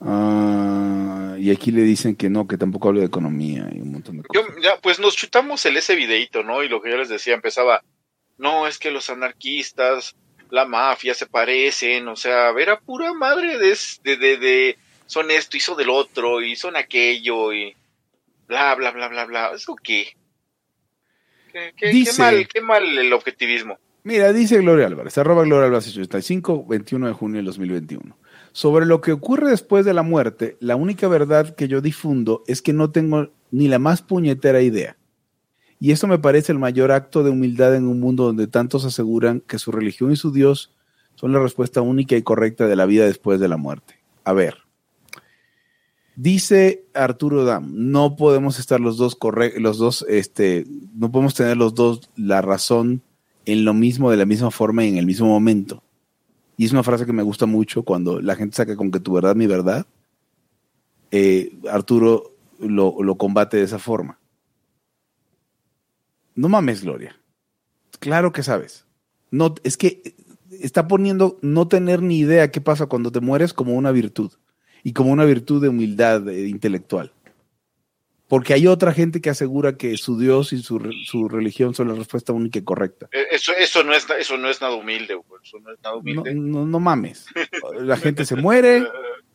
Ah, y aquí le dicen que no, que tampoco hablo de economía y un montón de Yo, cosas. ya, pues nos chutamos el ese videito, ¿no? Y lo que yo les decía empezaba, no, es que los anarquistas, la mafia se parecen, o sea, era pura madre de, de, de, de son esto y son del otro y son aquello y bla, bla, bla, bla, bla. ¿Eso qué? ¿Qué, qué, qué Dice- mal, qué mal el objetivismo? Mira, dice Gloria Álvarez, arroba Gloria Álvarez 85, 21 de junio del 2021. Sobre lo que ocurre después de la muerte, la única verdad que yo difundo es que no tengo ni la más puñetera idea. Y eso me parece el mayor acto de humildad en un mundo donde tantos aseguran que su religión y su Dios son la respuesta única y correcta de la vida después de la muerte. A ver, dice Arturo Dam, no podemos estar los dos correctos, los dos, este, no podemos tener los dos la razón en lo mismo, de la misma forma y en el mismo momento. Y es una frase que me gusta mucho cuando la gente saca con que tu verdad, mi verdad. Eh, Arturo lo, lo combate de esa forma. No mames, Gloria. Claro que sabes. No, es que está poniendo no tener ni idea qué pasa cuando te mueres como una virtud. Y como una virtud de humildad eh, intelectual. Porque hay otra gente que asegura que su Dios y su, su religión son la respuesta única y correcta. Eh, Eso, eso no es, eso no es nada humilde, eso no es nada humilde. no, no mames. La gente se muere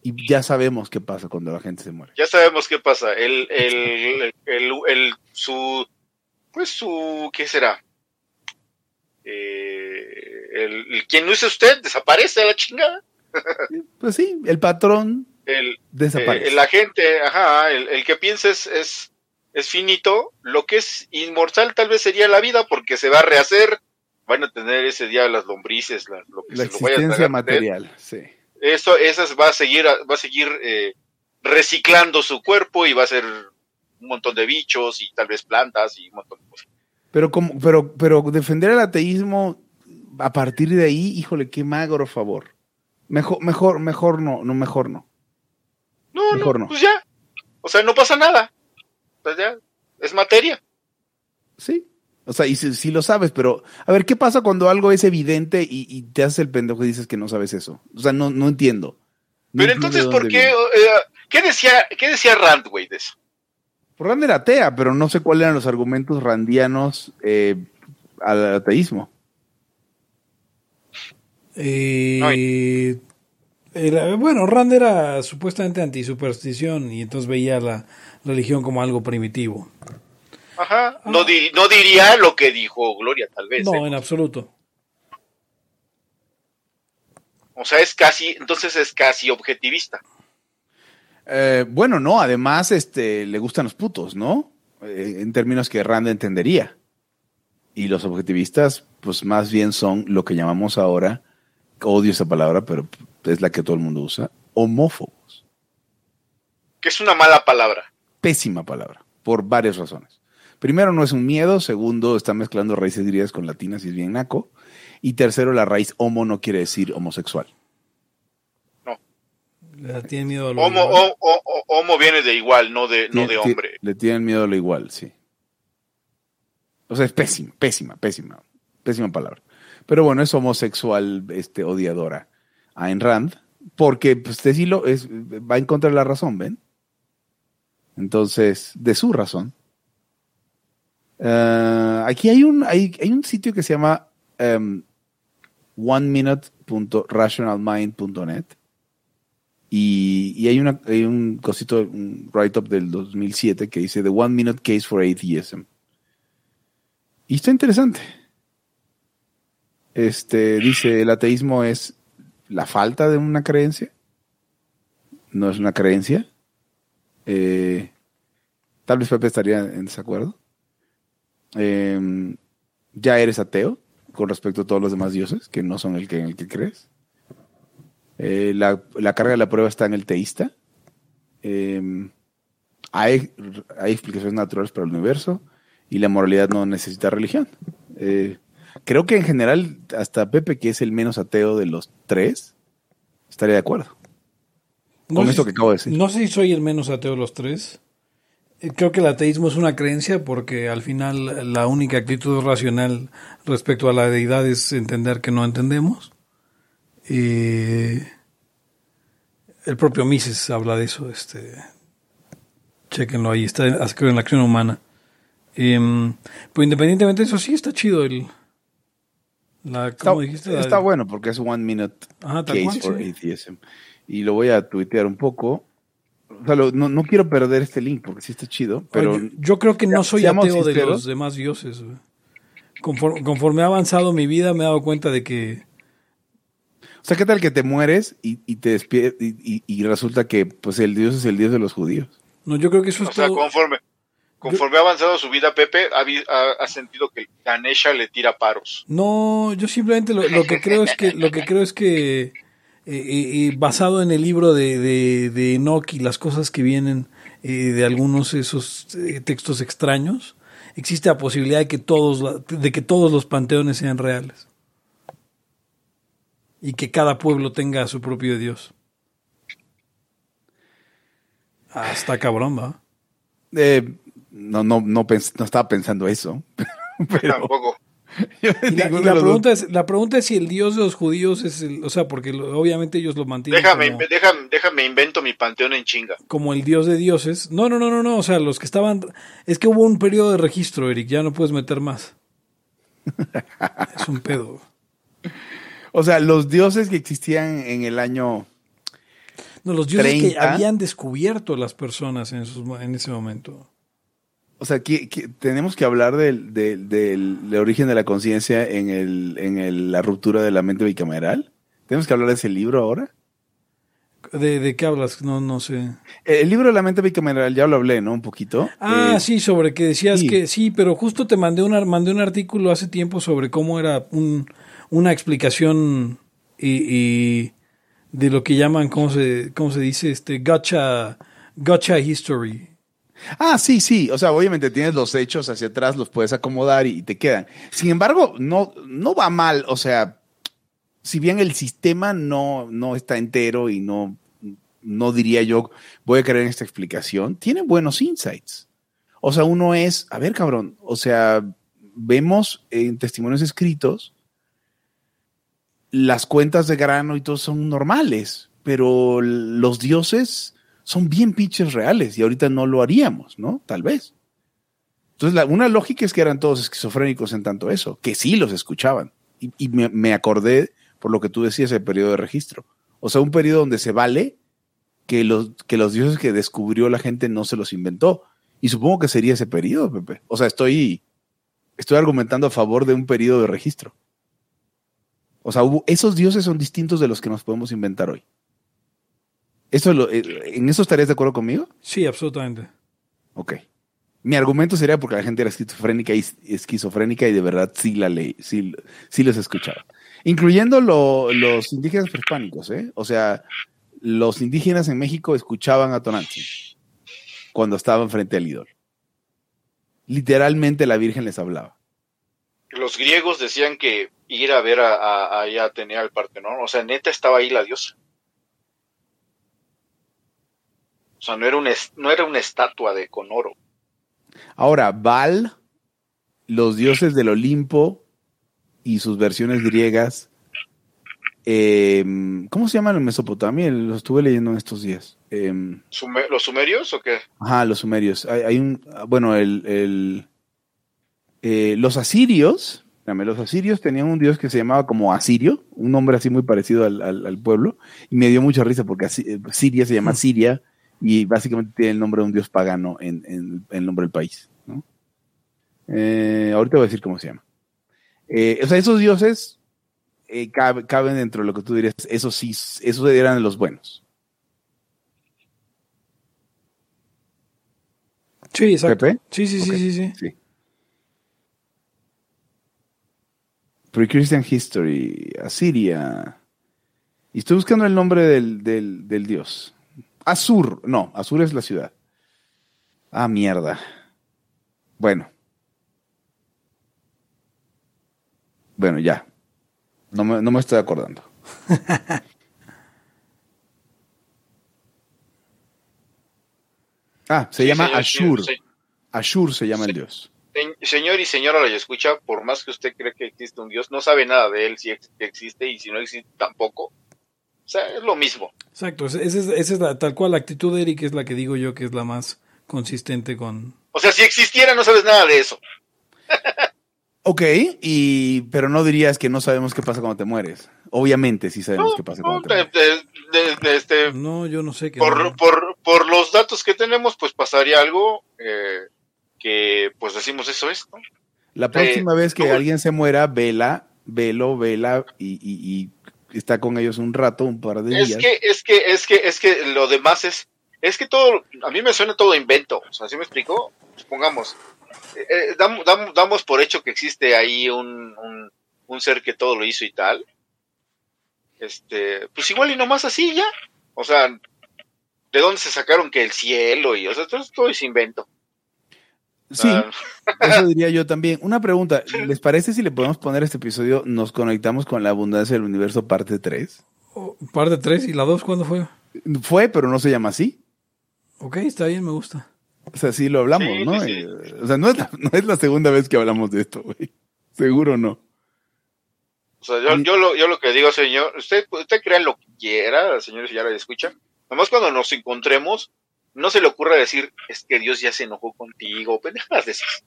y ya sabemos qué pasa cuando la gente se muere. Ya sabemos qué pasa. El, el, el, el, su, pues su, ¿qué será? Eh, el, el- quien no es usted desaparece a la chingada. Pues sí, el patrón El, desaparece. eh, la gente, ajá, el, el que piensa es, es, finito. Lo que es inmortal tal vez sería la vida porque se va a rehacer. Van a tener ese día las lombrices, la- lo que la se lo vaya a existencia material, sí. Eso, esas va a seguir, va a seguir eh, reciclando su cuerpo y va a ser un montón de bichos y tal vez plantas y un montón de cosas. Pero, como, pero, pero defender el ateísmo a partir de ahí, híjole, qué magro favor. Mejor, mejor, mejor no, no, mejor no. No, Mejor no, no. pues ya. O sea, no pasa nada. Pues ya, es materia. Sí. O sea, y si, si lo sabes, pero a ver, ¿qué pasa cuando algo es evidente y, y te haces el pendejo y dices que no sabes eso? O sea, no, no entiendo. No Pero entonces, ¿por qué? eh, ¿qué, decía, ¿Qué decía Rand, güey, de eso? Por Rand era atea, pero no sé cuáles eran los argumentos randianos eh, al ateísmo. Eh, era- bueno, Rand era supuestamente antisuperstición y entonces veía la religión como algo primitivo. Ajá. No, di- no diría lo que dijo Gloria, tal vez. No, ¿eh? en absoluto. O sea, es casi, entonces es casi objetivista. Eh, bueno, no, además este, le gustan los putos, ¿no? Eh, en términos que Rand entendería. Y los objetivistas, pues más bien son lo que llamamos ahora, odio esa palabra, pero es la que todo el mundo usa, homófobos. Que es una mala palabra. Pésima palabra, por varias razones. Primero, no es un miedo. Segundo, está mezclando raíces griegas con latinas y es bien naco. Y tercero, la raíz homo no quiere decir homosexual. Le tienen miedo a lo Homo, igual. o- o- o- homo viene de igual, no de, no de hombre. Le tienen miedo a lo igual, sí. O sea, es pésima, pésima, pésima, pésima palabra. Pero bueno, es homosexual, este, odiadora Ayn Rand, porque pues decirlo es, va en contra de la razón, ¿ven? Entonces, de su razón. Ah, aquí hay un, hay, hay un sitio que se llama em, oneminute.rationalmind.net y, y hay, una, hay un cosito, un write-up del 2007 que dice The One Minute Case for Atheism. Y está interesante. Este, dice, el ateísmo es la falta de una creencia. No es una creencia. Eh, tal vez Pepe estaría en desacuerdo. Eh, ya eres ateo con respecto a todos los demás dioses, que no son el que, el que crees. Eh, la, la carga de la prueba está en el teísta. Eh, hay, hay explicaciones naturales para el universo y la moralidad no necesita religión. Eh, creo que en general, hasta Pepe, que es el menos ateo de los tres, estaría de acuerdo. Con sé esto que acabo de decir. No sé si soy el menos ateo de los tres. Eh, Creo que el ateísmo es una creencia porque al final la única actitud racional respecto a la deidad es entender que no entendemos. Eh, el propio Mises habla de eso. Este, chequenlo ahí, está en la acción humana. Em, pero independientemente de eso, sí está chido el. La, Está, ¿Cómo dijiste? La- está bueno porque es One Minute Ajá, Case cual, for sí. Atheism. Y lo voy a tuitear un poco. O sea, lo- no, no quiero perder este link porque sí está chido, pero yo, yo creo que no soy ateo de los demás dioses. Conforme, conforme ha avanzado mi vida, me he dado cuenta de que O sea, ¿qué tal que te mueres y, y te y, y- y resulta que pues el Dios es el Dios de los judíos? no, yo creo que eso es O sea, todo. conforme, conforme ha avanzado su vida, Pepe ha, ha- ha sentido que Ganesha le tira paros. No, yo simplemente lo, lo que creo es que lo que creo es que eh, eh, eh, basado en el libro de, de, de Enoch y las cosas que vienen eh, de algunos de esos eh, textos extraños, existe la posibilidad de que todos la- de que todos los panteones sean reales y que cada pueblo tenga su propio dios. Ah, está cabrón, va. Eh, no, no, no, pens- no estaba pensando eso. Pero Tampoco. yo Y la, y pregunta es, la pregunta es si el dios de los judíos es el, o sea, porque lo- obviamente ellos lo mantienen Déjame, como, déjame, déjame invento mi panteón en chinga. como el dios de dioses. No, no, no, no, no, o sea, los que estaban, es que hubo un periodo de registro, Eric, ya no puedes meter más. es un pedo. O sea, los dioses que existían en el año. No, los dioses que 30. habían descubierto las personas en, mo- en ese momento. O sea, que, que tenemos que hablar del, del, del- del origen de la conciencia en, el, en el- la ruptura de la mente bicameral. Tenemos que hablar de ese libro ahora. ¿De, de qué hablas? No, no sé. El libro de la mente bicameral ya lo hablé, ¿no? Un poquito. Ah, Eh, sí, sobre que decías sí. que sí, pero justo te mandé, una, mandé un artículo hace tiempo sobre cómo era un, una explicación y, y de lo que llaman, ¿cómo se, cómo se dice? Este, gotcha, gotcha history. Ah, sí, sí. O sea, obviamente tienes los hechos hacia atrás, los puedes acomodar y, te quedan. Sin embargo, no, no va mal. O sea, si bien el sistema no, no está entero y no, no diría yo, voy a creer en esta explicación, tiene buenos insights. O sea, uno es, a ver, cabrón, o sea, vemos en testimonios escritos las cuentas de grano y todo son normales, pero los dioses son bien pinches reales y ahorita no lo haríamos, ¿no? Tal vez. Entonces, una lógica es que eran todos esquizofrénicos en tanto eso, que sí los escuchaban. Y, me, acordé por lo que tú decías, el periodo de registro. O sea, un periodo donde se vale que los, dioses que descubrió la gente no se los inventó. Y supongo que sería ese periodo, Pepe. O sea, estoy, argumentando a favor de un periodo de registro. O sea, esos dioses son distintos de los que nos podemos inventar hoy. ¿Eso lo- eh, ¿En eso estarías de acuerdo conmigo? Sí, absolutamente. Ok. Mi argumento sería porque la gente era esquizofrénica y esquizofrénica y de verdad sí la ley, sí, sí los escuchaba. Incluyendo lo- los indígenas prehispánicos, ¿eh? O sea, los indígenas en México escuchaban a Tonantzin cuando estaban frente al ídolo. Literalmente la Virgen les hablaba. Los griegos decían que ir a ver a, a, a Atenea al Partenón, o sea, neta estaba ahí la diosa. O sea, no era, un es- no era una estatua de con oro. Ahora, Baal, los dioses del Olimpo y sus versiones griegas. eh, ¿Cómo se llaman en Mesopotamia? Lo estuve leyendo en estos días. Eh, Sume- ¿Los sumerios o qué? Ajá, los sumerios. Hay, hay un, bueno, el, el- eh, los asirios, los asirios tenían un dios que se llamaba como Asirio, un nombre así muy parecido al, al- al pueblo, y me dio mucha risa porque eh, Siria se llama Siria y básicamente tiene el nombre de un dios pagano en, en- en el nombre del país. ¿no? Eh, ahorita voy a decir cómo se llama. Eh, o sea, esos dioses eh, cab- caben dentro de lo que tú dirías, esos sí, esos eran los buenos. Sí, exacto. ¿Pepe? Sí, sí, sí, sí, sí. Sí. Pre-Christian History, Asiria. Y estoy buscando el nombre del, del, del dios. Asur, no, Asur es la ciudad. Ah, mierda. Bueno. Bueno, ya. No me, no me estoy acordando. ah, se Sí, llama señor, Ashur. sí, Ashur se llama el dios. Se- Señor y señora lo escucha, por más que usted cree que existe un Dios, no sabe nada de él si existe y si no existe tampoco. O sea, es lo mismo. Exacto. Esa es, esa es la- tal cual la actitud de Eric es la que digo yo que es la más consistente con... O sea, si existiera no sabes nada de eso. Ok, y, pero no dirías que no sabemos qué pasa cuando te mueres. Obviamente sí sabemos No, qué pasa no, cuando te mueres. de- de- de este, No, yo no sé qué... por, por, por los datos que tenemos, pues pasaría algo eh, que pues decimos eso es, ¿no? La próxima vez que no. alguien se muera, vela, velo, vela y, y- y está con ellos un rato, un par de Es días. que, es que, es que, es que lo demás es, es que todo, a mí me suena todo invento, o sea, ¿sí me explicó? Supongamos, eh, eh, dam- dam- damos por hecho que existe ahí un, un, un ser que todo lo hizo y tal, este, pues igual y nomás así ya, o sea, ¿de dónde se sacaron que el cielo y, o sea, todo, todo es invento? Sí, eso diría yo también. Una pregunta, ¿les parece si le podemos poner este episodio, nos conectamos con la abundancia del universo parte 3? Oh, par de tres y la dos, ¿cuándo fue? Fue, pero no se llama así. Ok, está bien, me gusta. O sea, sí lo hablamos, Sí, ¿no? sí, sí. O sea, no es, la, no es la segunda vez que hablamos de esto, güey. Seguro no. O sea, yo, yo, lo, yo lo que digo, señor, usted, usted crea lo que quiera, señores, ya lo escuchan. Nomás cuando nos encontremos, no se le ocurra decir, es que Dios ya se enojó contigo, pendejadas de esas.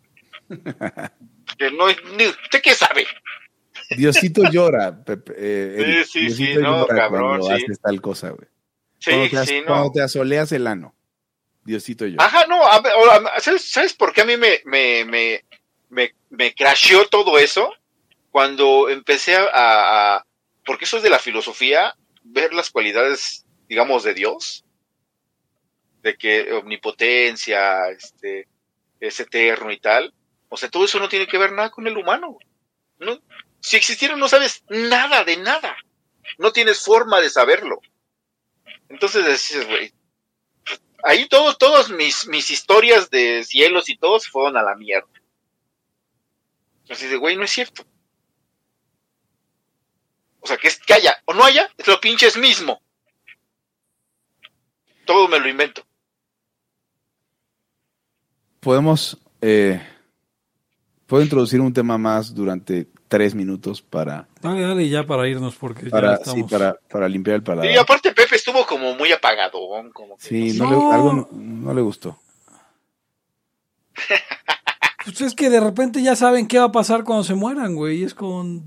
que no, ni- ¿Usted qué sabe? Diosito llora, Pepe. eh. Sí, sí, sí, Diosito no, llora cabrón, cuando sí. haces tal cosa, güey. Sí, cuando, te, as- sí, cuando no. te asoleas el ano. Diosito llora. Ajá, no, a ahora, ¿sabes, ¿sabes por qué a mí me, me, me, me, me crasheó todo eso? Cuando empecé a, a- a- porque eso es de la filosofía, ver las cualidades, digamos, de Dios, de que omnipotencia, este, es eterno y tal. O sea, todo eso no tiene que ver nada con el humano. No, si existiera no sabes nada de nada. No tienes forma de saberlo. Entonces dices, güey, ahí todo, todas mis, mis historias de cielos y todo se fueron a la mierda. Así de, güey, no es cierto. O sea, que, es, que haya o no haya, es lo pinches mismo. Todo me lo invento. Podemos. Eh, Puedo introducir un tema más durante tres minutos para, Dale, dale, ya para irnos porque ya para, estamos... sí, para, para limpiar el paladar. Y aparte Pepe estuvo como muy apagado, como que Sí, no no, sé. No. Le, algo no, no le gustó. Pues es que de repente ya saben qué va a pasar cuando se mueran, güey. Es con...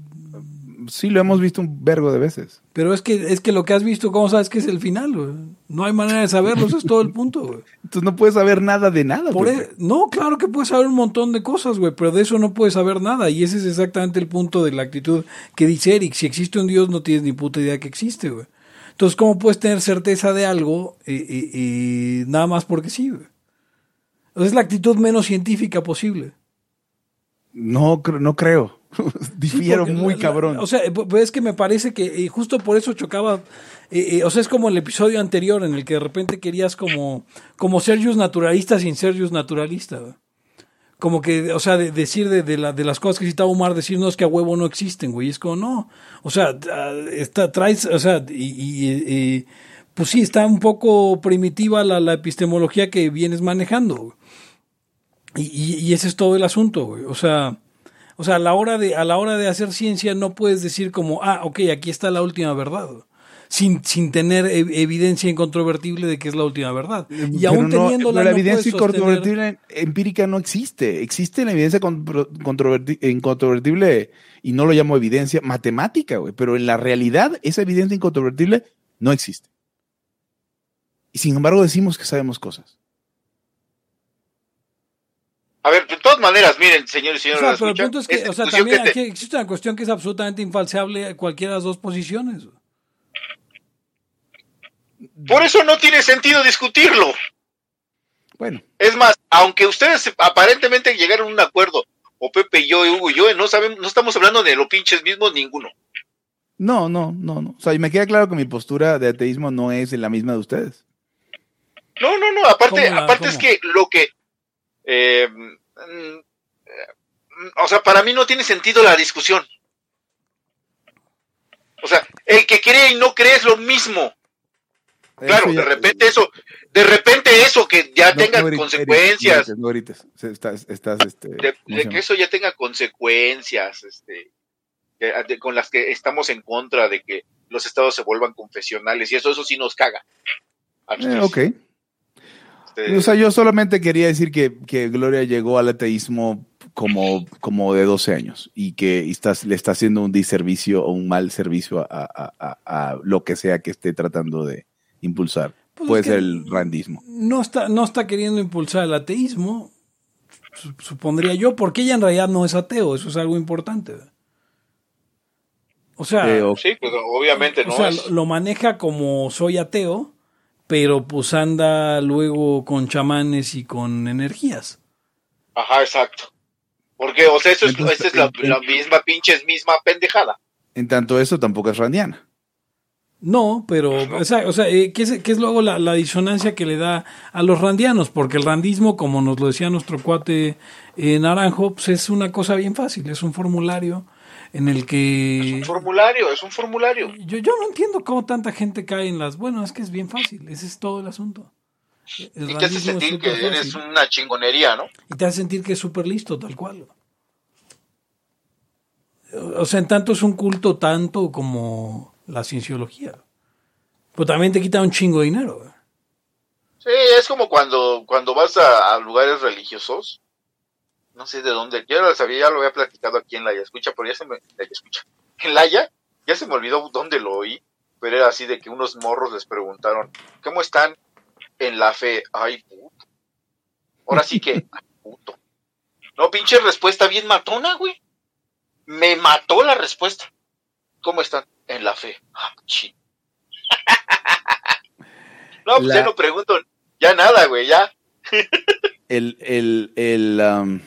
Sí, lo hemos visto un vergo de veces. Pero es que, es que lo que has visto, ¿cómo sabes que es el final, güey? No hay manera de saberlo, ese es todo el punto, güey. Entonces no puedes saber nada de nada. Por e- no, claro que puedes saber un montón de cosas, güey, pero de eso no puedes saber nada. Y ese es exactamente el punto de la actitud que dice Eric. Si existe un Dios, no tienes ni puta idea que existe, güey. Entonces, ¿cómo puedes tener certeza de algo y, y- y nada más porque sí, güey? Es la actitud menos científica posible. No, no creo. Difiero porque muy cabrón. o sea, pues es que me parece que justo por eso chocaba. eh, eh, o sea, es como el episodio anterior en el que de repente querías como, como Sergius naturalista sin Sergius naturalista. Como que, o sea, de- decir de, de, la- de las cosas que citaba Omar, decir no es que a huevo no existen, güey. Es como no. O sea, ah, está, traes, o sea, y, y- y pues sí, está un poco primitiva la, la epistemología que vienes manejando. Y, y, ese es todo el asunto, güey. O sea, o sea, a la hora de, a la hora de hacer ciencia no puedes decir como, ah, ok, aquí está la última verdad. Sin, sin tener evidencia incontrovertible de que es la última verdad. Y pero aún teniéndola. No, la no evidencia incontrovertible empírica no existe. Existe la evidencia incontrovertible, y no lo llamo evidencia matemática, güey. Pero en la realidad, esa evidencia incontrovertible no existe. Y sin embargo decimos que sabemos cosas. A ver, de todas maneras, miren, señores y señores. O sea, pero el punto es que, o sea, también que te... aquí existe una cuestión que es absolutamente infalseable cualquiera de las dos posiciones. Por eso no tiene sentido discutirlo. Bueno. Es más, aunque ustedes aparentemente llegaron a un acuerdo, o Pepe y yo, y Hugo y yo, no, sabemos, no estamos hablando de los pinches mismos ninguno. No, no, no, no. O sea, y me queda claro que mi postura de ateísmo no es la misma de ustedes. No, no, no. Aparte, la, aparte es que lo que. Eh, o sea, para mí no tiene sentido la discusión. O sea, el que cree y no cree es lo mismo. Claro, ya, de repente eso, de repente eso que ya no, tenga no, consecuencias. No, estás, estás, este, de, de, que eso ya tenga consecuencias, este, de, de, con las que estamos en contra de que los estados se vuelvan confesionales y eso, eso sí nos caga. Eh, ok. Este... O sea, yo solamente quería decir que, que Gloria llegó al ateísmo como, como de 12 años y que estás, le está haciendo un diservicio o un mal servicio a, a, a, a lo que sea que esté tratando de, impulsar. Pues Puede es ser el randismo. No está, no está queriendo impulsar el ateísmo, supondría yo, porque ella en realidad no es ateo, eso es algo importante. O sea, eh, sí, pues obviamente no. O sea, es. lo maneja como soy ateo, pero pues anda luego con chamanes y con energías. Ajá, exacto. Porque, o sea, eso Entonces, es, esa es la, la misma pinche misma pendejada. En tanto, eso tampoco es randiana. No, pero, o sea, o sea eh, ¿qué, es, ¿qué, es, luego la, la, disonancia que le da a los randianos? Porque el randismo, como nos lo decía nuestro cuate eh, Naranjo, pues es una cosa bien fácil, es un formulario en el que... Es un formulario, es un formulario. Yo, yo no entiendo cómo tanta gente cae en las... Bueno, es que es bien fácil, ese es todo el asunto. El y te hace sentir que fácil. eres una chingonería, ¿no? Y te hace sentir que es súper listo, tal cual. O sea, en tanto es un culto tanto como la cienciología. Pero también te quita un chingo de dinero. ¿eh? Sí, es como cuando, cuando vas a, a, lugares religiosos. No sé de dónde. Yo lo sabía, ya lo había platicado aquí en la escucha, pero ya se me. La escucha. En la ya, ya se me olvidó dónde lo oí. Pero era así de que unos morros les preguntaron: ¿Cómo están en la fe? Ay, puto. Ahora sí que. Ay, puto. No, pinche respuesta bien matona, güey. Me mató la respuesta. ¿Cómo están? En la fe. Ah, no, pues la... ya no pregunto ya nada, güey, ya. el, el, el, um,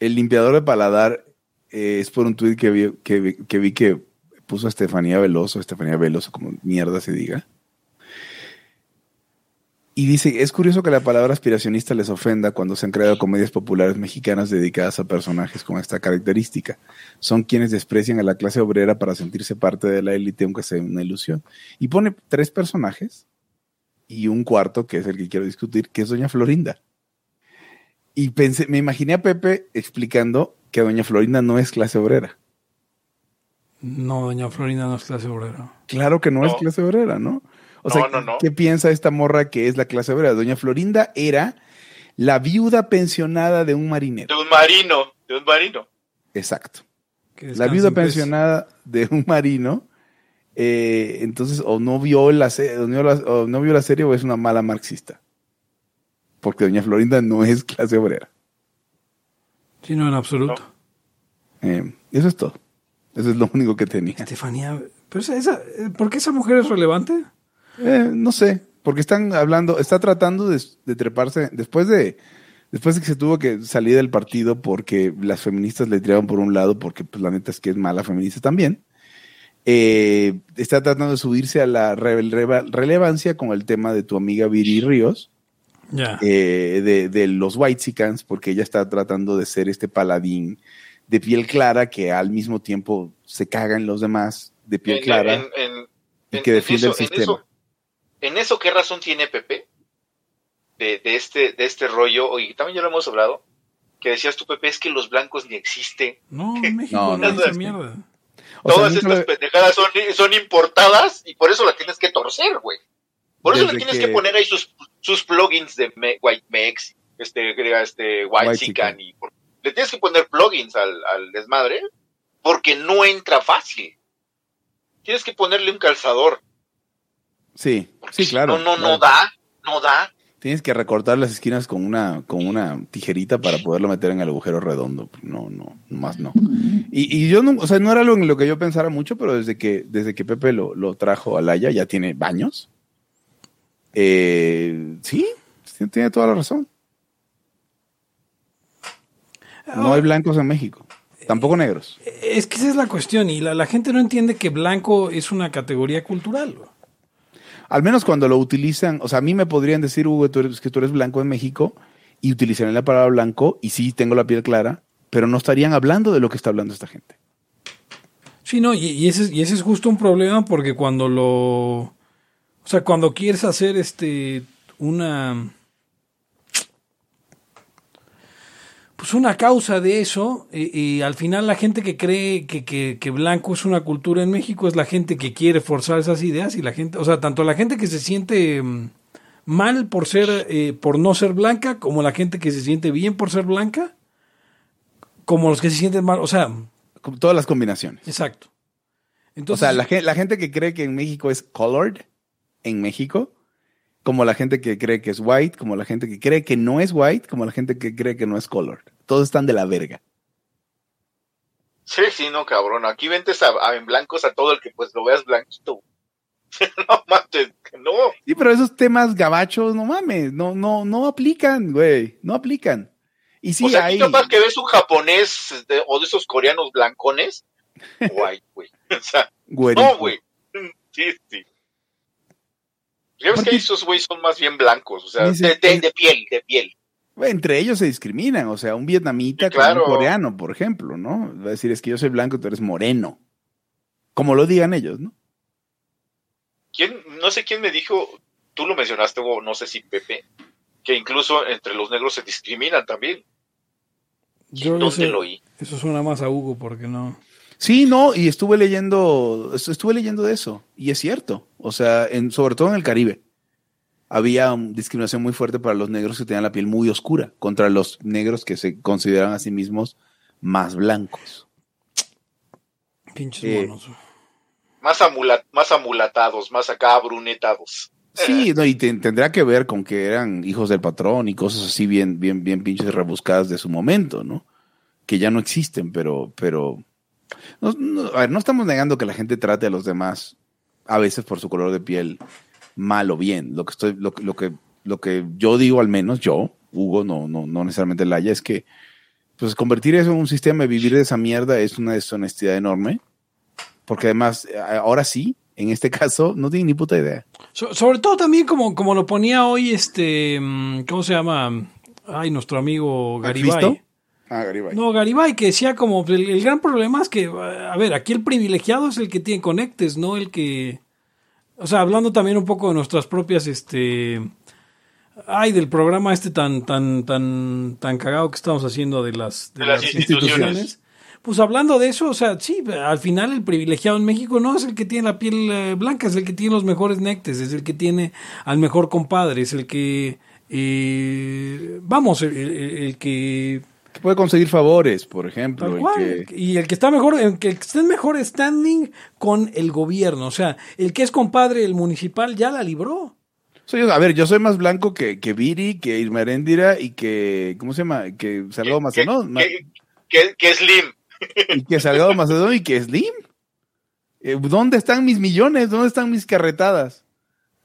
el, limpiador de paladar eh, es por un tweet que vi, que, que vi que puso a Estefanía Veloso, Estefanía Veloso, como mierda se diga. Y dice, es curioso que la palabra aspiracionista les ofenda cuando se han creado comedias populares mexicanas dedicadas a personajes con esta característica. Son quienes desprecian a la clase obrera para sentirse parte de la élite, aunque sea una ilusión. Y pone tres personajes y un cuarto, que es el que quiero discutir, que es Doña Florinda. Y pensé, me imaginé a Pepe explicando que Doña Florinda no es clase obrera. No, Doña Florinda no es clase obrera. Claro que no, no. es clase obrera, ¿no? O sea, no, no, ¿qué piensa esta morra que es la clase obrera? Doña Florinda era la viuda pensionada de un marinero. De un marino, de un marino. Exacto. La viuda pensionada de un marino. Eh, entonces, o no, vio la, o, no, o no vio la serie o es una mala marxista. Porque Doña Florinda no es clase obrera. Sí, no, en absoluto. Eh, eso es todo. Eso es lo único que tenía. Estefanía, pero esa, esa, ¿por qué esa mujer es relevante? Eh, no sé, porque están hablando, está tratando de, de, treparse después de después de que se tuvo que salir del partido porque las feministas le tiraron por un lado, porque pues la neta es que es mala feminista también. Eh, está tratando de subirse a la re re relevancia con el tema de tu amiga Viri Ríos, yeah. eh, de, de, los Whitesicans, porque ella está tratando de ser este paladín de piel clara que al mismo tiempo se caga en los demás de piel en, clara en, en, y que defiende el sistema ¿En eso qué razón tiene Pepe? De, de este, de este rollo, oye, también ya lo hemos hablado, que decías tú, Pepe, es que los blancos ni existen. No, en México No, no, no existe. mierda. O sea, Todas nunca estas pendejadas son, son importadas y por eso la tienes que torcer, güey. Por eso le tienes que- que... poner ahí sus, sus plugins de Me- White Mex, este, este White. Sican y por- le tienes que poner plugins al, al desmadre porque no entra fácil. Tienes que ponerle un calzador. Sí, sí, claro. No, no, claro. no da, no da. Tienes que recortar las esquinas con una, con una tijerita para poderlo meter en el agujero redondo. No, no, más no. Y, y yo no, o sea, no era algo en lo que yo pensara mucho, pero desde que, desde que Pepe lo, lo trajo a Laya, ya tiene baños. Eh, sí, tiene toda la razón. No hay blancos en México. Tampoco negros. Es que esa es la cuestión y la, la gente no entiende que blanco es una categoría cultural. Al menos cuando lo utilizan, o sea, a mí me podrían decir, Hugo, tú eres, que tú eres blanco en México y utilizarían la palabra blanco y sí tengo la piel clara, pero no estarían hablando de lo que está hablando esta gente. Sí, no, y, y ese, es- y ese es justo un problema porque cuando lo... O sea, cuando quieres hacer este una... Pues una causa de eso, y, y al final la gente que cree que, que, que blanco es una cultura en México es la gente que quiere forzar esas ideas y la gente, o sea, tanto la gente que se siente mm, mal por ser, eh, por no ser blanca, como la gente que se siente bien por ser blanca, como los que se sienten mal, o sea, Todas las combinaciones. exacto. o sea, la, la gente que cree que en México es colored, en México, como la gente que cree que es white, como la gente que cree que no es white, como la gente que cree que no es colored. Todos están de la verga. Sí, sí, no, cabrón. Aquí ventes a, a- en blancos a todo el que pues lo veas blanquito. no mames, no. Sí, pero esos temas gabachos, no mames, no, no, no aplican, güey, no aplican. Y sí o sea, hay... capaz que ves un japonés de- o de esos coreanos blancones. Guay, güey. O sea, güerito. no, güey. Sí, sí. Ya ves Porque- que esos güeyes son más bien blancos, o sea, Dice- de, de- de piel, de piel. Entre ellos se discriminan, o sea, un vietnamita Sí, claro. con un coreano, por ejemplo, ¿no? Va a decir, es que yo soy blanco y tú eres moreno. Como lo digan ellos, ¿no? ¿Quién, no sé quién me dijo, tú lo mencionaste, o no sé si Pepe, que incluso entre los negros se discriminan también. yo ¿Dónde lo oí? Eso suena más a Hugo porque no. Sí, no, y estuve leyendo, est- estuve leyendo de eso, y es cierto, o sea, en, sobre todo en el Caribe, había discriminación muy fuerte para los negros que tenían la piel muy oscura, contra los negros que se consideran a sí mismos más blancos. Pinches Eh, monos. Más, amula- más amulatados, más acá brunetados. Sí, no, y te- tendrá que ver con que eran hijos del patrón y cosas así bien, bien, bien pinches rebuscadas de su momento, ¿no? Que ya no existen, pero, pero, no, no, a ver, no estamos negando que la gente trate a los demás a veces por su color de piel mal o bien. Lo que estoy, lo, que- lo que, lo que yo digo al menos yo, Hugo, no, no, no necesariamente Laia, es que, pues convertir eso en un sistema y vivir de esa mierda es una deshonestidad enorme, porque además, eh, ahora sí, en este caso, no tienen ni puta idea. So- sobre todo también como, como lo ponía hoy este, mm, ¿cómo se llama? Ay, nuestro amigo Garibay. Ah, Garibay. No, Garibay, que decía como el, el gran problema es que, a ver, aquí el privilegiado es el que tiene conectes, no el que... O sea, hablando también un poco de nuestras propias, este... Ay, del programa este tan, tan, tan, tan cagado que estamos haciendo de las, De las instituciones. Pues hablando de eso, o sea, sí, al final el privilegiado en México no es el que tiene la piel eh, blanca, es el que tiene los mejores nectes, es el que tiene al mejor compadre, es el que, eh, vamos, el, el- el que Puede conseguir favores, por ejemplo. Tal y cual. que- Y el que está mejor, el que está en mejor standing con el gobierno. O sea, el que es compadre del municipal ya la libró. Soy a ver, yo soy más blanco que, que Viri, que Irma Heréndira y que, ¿cómo se llama? Que Salgado Macedón. ma- que, que, que Slim. Y que Salgado Macedón y que Slim. Eh, ¿Dónde están mis millones? ¿Dónde están mis carretadas?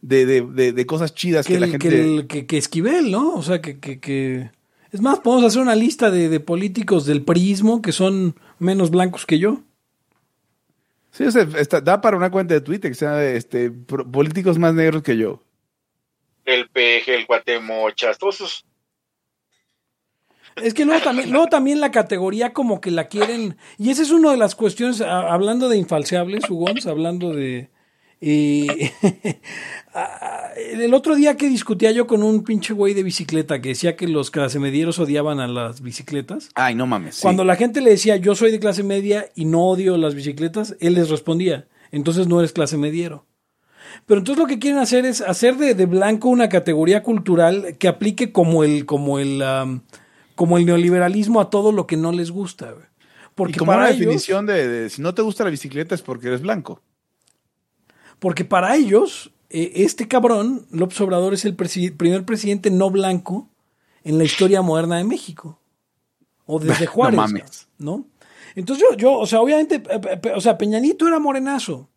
De, de, de, de cosas chidas que, Que, la gente... que, el- que- que Esquivel, ¿no? O sea, que, que, que- Es más, podemos hacer una lista de, de políticos del prismo que son menos blancos que yo. Sí, o sea, está- da para una cuenta de Twitter que sea este, pro- políticos más negros que yo. El peje, el guatemochas, todos esos. Es que luego también, luego también la categoría como que la quieren, y esa es una de las cuestiones, a- hablando de infalseables, Hugons, hablando de, Y ah, el otro día que discutía yo con un pinche güey de bicicleta que decía que los clase medieros odiaban a las bicicletas. Ay, no mames. sí. Cuando la gente le decía yo soy de clase media y no odio las bicicletas, él les respondía, entonces no eres clase mediero. Pero entonces lo que quieren hacer es hacer de, de blanco una categoría cultural que aplique como el, como el, como el neoliberalismo a todo lo que no les gusta. Porque y como para una ellos, definición de, de si no te gusta la bicicleta es porque eres blanco. Porque para ellos, eh, este cabrón, López Obrador, es el presi- primer presidente no blanco en la historia moderna de México. O desde No Juárez. mames. ¿No? Entonces yo, yo, o sea, obviamente, eh, eh, o sea, Peñanito era morenazo.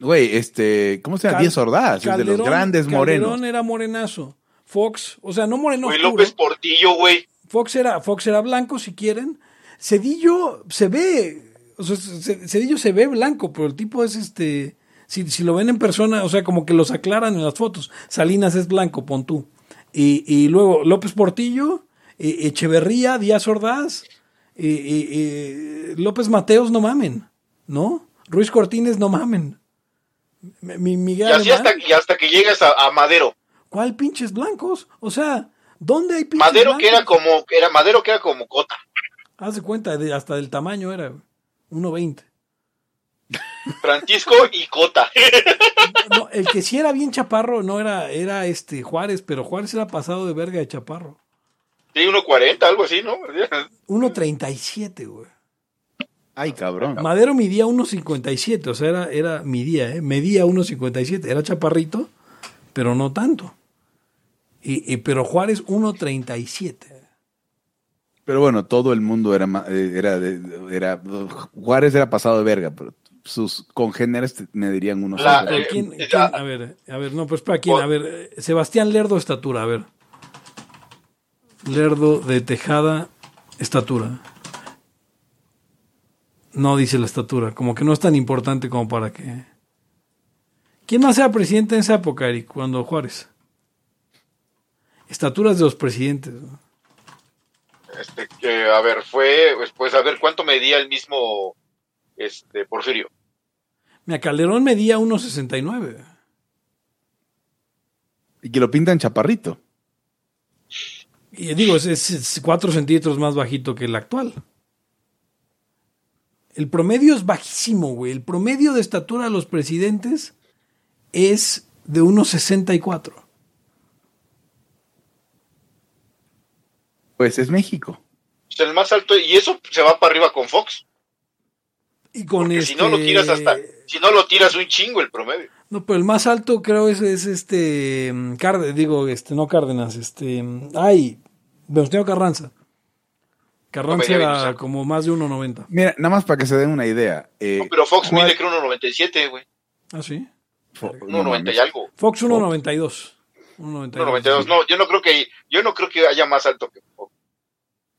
Güey, este, ¿cómo se llama? Cal- Díaz Ordaz, es de los grandes morenos. Calderón era morenazo. Fox, o sea, no moreno Güey. López Portillo, güey. Fox era, Fox era blanco, si quieren. Cedillo se ve, o sea, Cedillo se ve blanco, pero el tipo es este, si, si lo ven en persona, o sea, como que los aclaran en las fotos. Salinas es blanco, pon tú. Y, y luego López Portillo, eh, Echeverría, Díaz Ordaz, eh, eh, eh, López Mateos, no mamen, ¿no? Ruiz Cortines, no mamen. Mi, Miguel Y así hasta, y hasta que llegas a, a Madero. ¿Cuál pinches blancos? O sea, ¿dónde hay pinches Madero blancos? que era como, era Madero que era como Cota. Haz de cuenta, de- hasta del tamaño era güey. 1.20. Francisco y Cota. No, el que sí era bien chaparro no era, era este Juárez, pero Juárez era pasado de verga de chaparro. Sí, 1.40, algo así, ¿no? 1.37, güey. Ay, cabrón. Madero midía 1.57, o sea, era, era midía, ¿eh? Medía 1.57, era chaparrito, pero no tanto. Y, y- pero Juárez 1.37. Pero bueno, todo el mundo era, eh, era, de- era, Juárez era pasado de verga, pero sus congéneres me dirían unos. La- ¿Pero eh, quién- eh, quién? ah. a ver, a ver, no, pues para quién, a ver, Sebastián Lerdo, estatura, a ver. Lerdo de Tejada, estatura. No dice la estatura, como que no es tan importante como para que... ¿Quién más era presidente en esa época, Eric, cuando Juárez? Estaturas de los presidentes. ¿no? Este, que, a ver, fue, pues, pues, a ver, ¿cuánto medía el mismo, este, Porfirio? Mira, Calderón medía 1.69. Y que lo pintan chaparrito. Y digo, es, es- es cuatro centímetros más bajito que el actual. El promedio es bajísimo, güey. El promedio de estatura de los presidentes es de 1,64. Pues es México. Pues el más alto, y eso se va para arriba con Fox. Y con Porque este... si no lo tiras hasta, si no lo tiras un chingo el promedio. No, pero el más alto creo es, es este... mm, Cárdenas, digo, este, no Cárdenas, este... mm, Ay, Venustiano Carranza. Carranza era como más de 1,90. Mira, nada más para que se den una idea. eh, No, pero Fox Juárez- mide creo 1.97, güey. Ah, sí. Fo- no 1.90 mames. y algo. Fox 1,92. 1,92. 1.92. No, yo no creo que, yo no creo que haya más alto que Fox.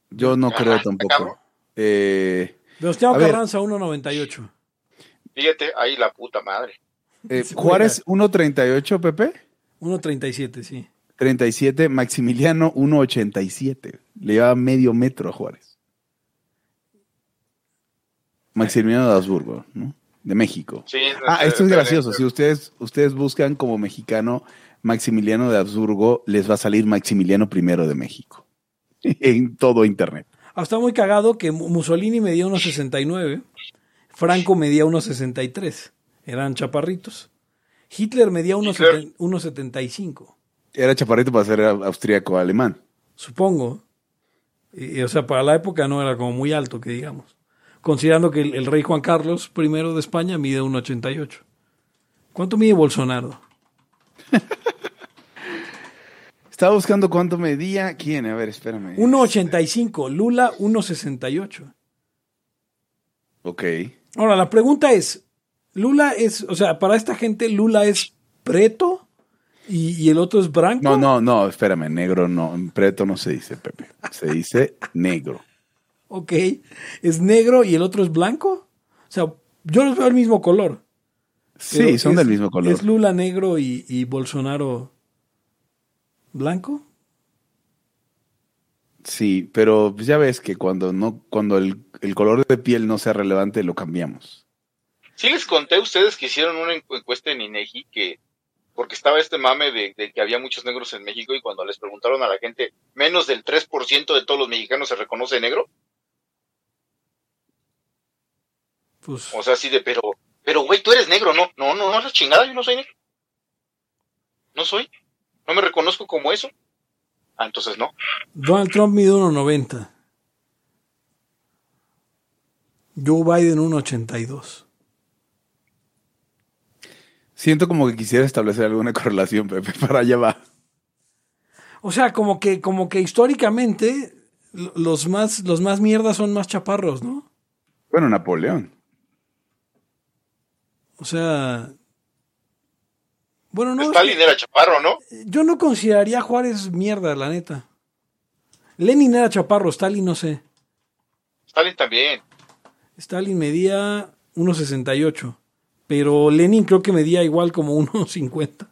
Yo no Ajá, creo tampoco. Eh, Venustiano. Carranza 1.98. Fíjate, ahí la puta madre. eh, Juárez 1.38, Pepe. 1.37, sí. 37, Maximiliano 1.87. Le llevaba medio metro a Juárez. Maximiliano de Habsburgo, ¿no? De México. Sí, Ah, esto es gracioso. Si ustedes, ustedes buscan como mexicano Maximiliano de Habsburgo, les va a salir Maximiliano I de México. en todo internet. Ah, está muy cagado que Mu- Mussolini medía 1.69. Franco medía 1.63. Eran chaparritos. Hitler medía Hitler. 1.70 1.75. Era chaparrito para ser austríaco alemán. Supongo. Y, y, o sea, para la época no era como muy alto, que digamos. Considerando que el, el rey Juan Carlos I de España mide 1.88. ¿Cuánto mide Bolsonaro? Estaba buscando cuánto medía. ¿Quién? A ver, espérame. 1.85. Lula 1.68. Ok. Ahora, la pregunta es, Lula es, o sea, para esta gente Lula es preto y, y el otro es blanco. No, no, no, espérame, negro no. En preto no se dice, Pepe. Se dice negro. Ok, es negro y el otro es blanco. O sea, yo los veo el mismo color. Sí, son es- del mismo color. Es Lula negro y, y Bolsonaro blanco. Sí, pero ya ves que cuando no, cuando el, el color de piel no sea relevante, lo cambiamos. Sí les conté a ustedes que hicieron una encuesta en INEGI que porque estaba este mame de, que había muchos negros en México y cuando les preguntaron a la gente, menos del 3% de todos los mexicanos se reconoce negro. Pues... O sea, así de, pero, pero güey, tú eres negro, no, no, no, no, la chingada, yo no soy negro. No soy, no me reconozco como eso. Ah, entonces no. Donald Trump mide 1.90. Joe Biden 1.82. Siento como que quisiera establecer alguna correlación, Pepe, para allá va. O sea, como que, como que históricamente los más, los más mierdas son más chaparros, ¿no? Bueno, Napoleón. O sea. Bueno, no. Stalin era chaparro, ¿no? Yo no consideraría a Juárez mierda, la neta. Lenin era chaparro, Stalin no sé. Stalin también. Stalin medía 1.68 pero Lenin creo que medía igual como 1,50.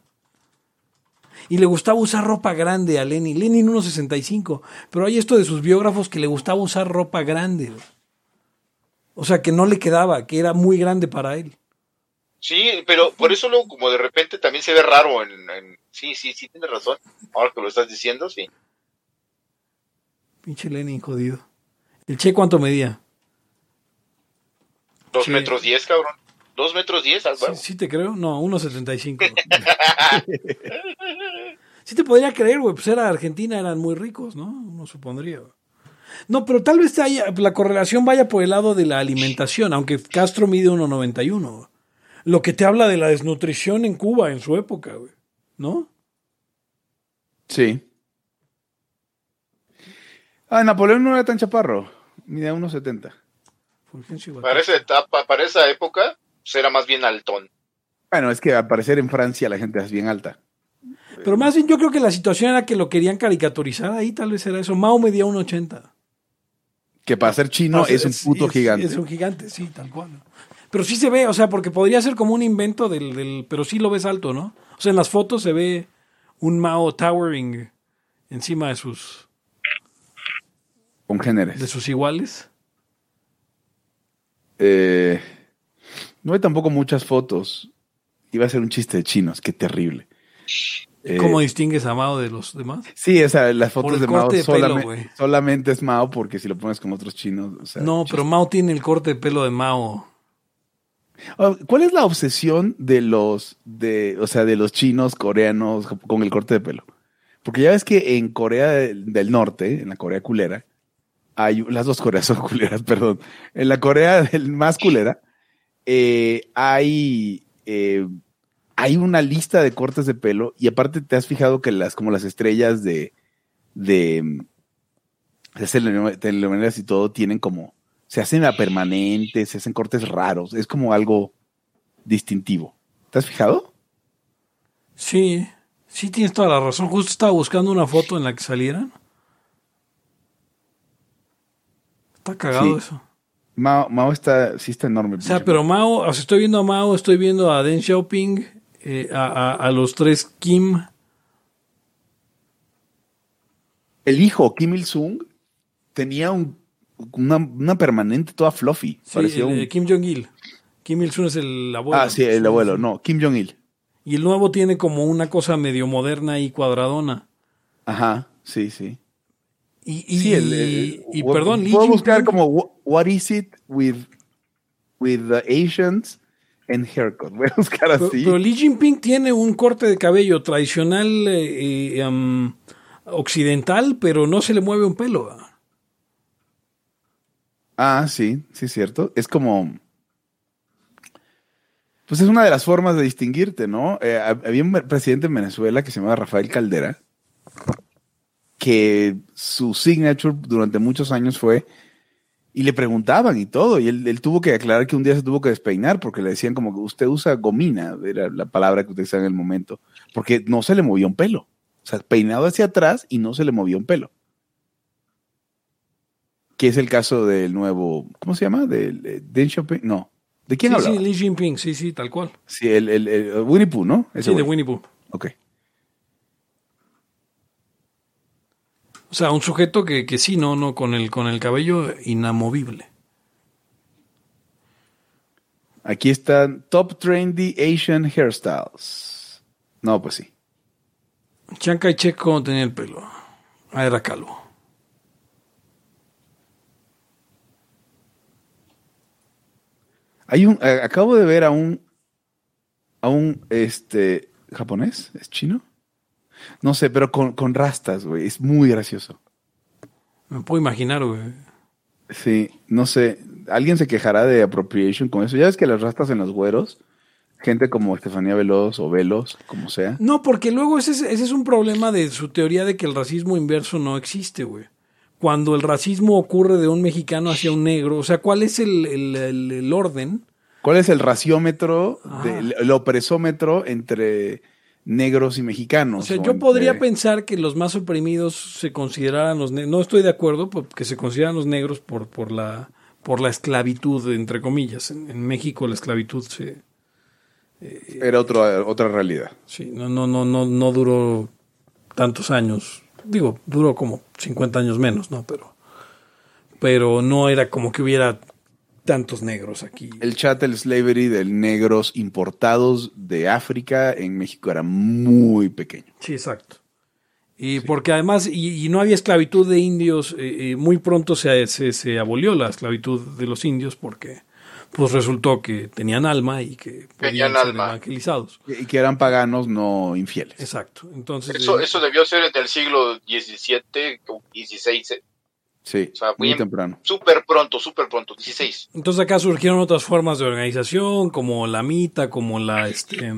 Y le gustaba usar ropa grande a Lenin. Lenin 1,65. Pero hay esto de sus biógrafos que le gustaba usar ropa grande. O sea, que no le quedaba, que era muy grande para él. Sí, pero por eso luego como de repente también se ve raro en... Sí, sí, sí, tienes razón. Ahora que lo estás diciendo, sí. Pinche Lenin jodido. ¿El Che cuánto medía? Dos metros diez, cabrón. ¿Dos metros diez al sí, sí, te creo. No, 1.75. sí te podría creer, güey. Pues era Argentina, eran muy ricos, ¿no? Uno supondría. No, pero tal vez haya, la correlación vaya por el lado de la alimentación, aunque Castro mide 1.91. Lo que te habla de la desnutrición en Cuba en su época, güey. ¿No? Sí. Ah, Napoleón no era tan chaparro. Mide 1.70. Para esa etapa, para esa época, pues, era más bien altón. Bueno, es que al parecer en Francia la gente es bien alta. Pero más bien yo creo que la situación era que lo querían caricaturizar ahí, tal vez era eso. Mao medía 1,80. Que para ser chino es un puto gigante. Es un gigante, sí, tal cual. Pero sí se ve, o sea, porque podría ser como un invento del, del, Pero sí lo ves alto, ¿no? O sea, en las fotos se ve un Mao towering encima de sus... Congéneres. De sus iguales. Eh... No hay tampoco muchas fotos. Iba a ser un chiste de chinos, qué terrible. ¿Cómo eh, distingues a Mao de los demás? Sí, esa, las fotos de Mao solamente, es Mao porque si lo pones con otros chinos. no, pero Mao tiene el corte de pelo de Mao. Ah, ¿Cuál es la obsesión de los, de, o sea, de los chinos coreanos con el corte de pelo? Porque ya ves que en Corea del Norte, en la Corea culera, hay las dos Coreas son culeras, perdón. En la Corea más culera, eh, hay, eh, hay una lista de cortes de pelo y aparte te has fijado que las, como las estrellas de, de, telenovelas y todo tienen como, se hacen a permanentes, se hacen cortes raros, es como algo distintivo. ¿Te has fijado? Sí, sí tienes toda la razón. Justo estaba buscando una foto en la que salieran. Está cagado eso. Mao, está, sí está enorme. O sea, pero Mao, o sea, estoy viendo a Mao, estoy viendo a Deng Xiaoping, eh, a, los tres Kim. El hijo, Kim Il-sung, tenía un, una, permanente toda fluffy. Sí, el, Kim Jong-il. Kim Il-sung es el abuelo. Ah, sí, el abuelo, no, Kim Jong-il. Y el nuevo tiene como una cosa medio moderna y cuadradona. Ajá, sí, sí. Y, y, perdón, Puedo buscar como what is it with, with the Asians and haircut. Voy a buscar así. Pero, Li Jinping tiene un corte de cabello tradicional eh, eh, um, occidental, pero no se le mueve un pelo. Ah, sí, sí es cierto. Es como... Pues es una de las formas de distinguirte, ¿no? Eh, había un presidente en Venezuela que se llamaba Rafael Caldera, que su signature durante muchos años fue y le preguntaban y todo, y él, tuvo que aclarar que un día se tuvo que despeinar porque le decían como que usted usa gomina, era la palabra que utilizaba en el momento, porque no se le movía un pelo. O sea, peinado hacia atrás y no se le movía un pelo. Que es el caso del nuevo, ¿cómo se llama? De, Deng Xiaoping, no. ¿De quién sí, habla? Sí, Li Jinping, sí, sí, tal cual. Sí, el, el, Winnie Pooh, ¿no? sí, de Winnie Pooh. Ok. O sea, un sujeto que, que sí, no, no, con el, con el cabello inamovible. Aquí están Top Trendy Asian Hairstyles. No, pues sí. Chiang Kai-shek, ¿cómo tenía el pelo? Ah, era calvo. Hay un, acabo de ver a un, a un, este, japonés, ¿es chino? No sé, pero con, con rastas, güey. Es muy gracioso. Me puedo imaginar, güey. Sí, no sé. Alguien se quejará de appropriation con eso. Ya ves que las rastas en los güeros, gente como Estefanía Veloz o Velos, como sea. No, porque luego ese, es- ese es un problema de su teoría de que el racismo inverso no existe, güey. Cuando el racismo ocurre de un mexicano hacia un negro, o sea, ¿cuál es el, el- el- el orden? ¿Cuál es el raciómetro, Ah. de- el opresómetro entre negros y mexicanos? O sea, O yo entre- podría pensar que los más oprimidos se consideraran los negros. No estoy de acuerdo porque se consideran los negros por, por, la, por la esclavitud, entre comillas. En, en México la esclavitud se, Era otro- otra realidad. sí, no, no, no, no, no duró tantos años. Digo, duró como 50 años menos, ¿no? Pero, pero no era como que hubiera tantos negros aquí. El chattel slavery de negros importados de África en México era muy pequeño. Sí, exacto. Y porque además, y, y no había esclavitud de indios, eh, eh, muy pronto se, se, se abolió la esclavitud de los indios porque pues resultó que tenían alma y que podían Tenían ser alma. evangelizados. Y que eran paganos no infieles. Exacto. Entonces, Eso, eh, eso debió ser en el siglo XVII o XVI. Sí, O sea, muy bien- temprano. Súper pronto, súper pronto, 16. entonces acá surgieron otras formas de organización, como la mita, como la, este,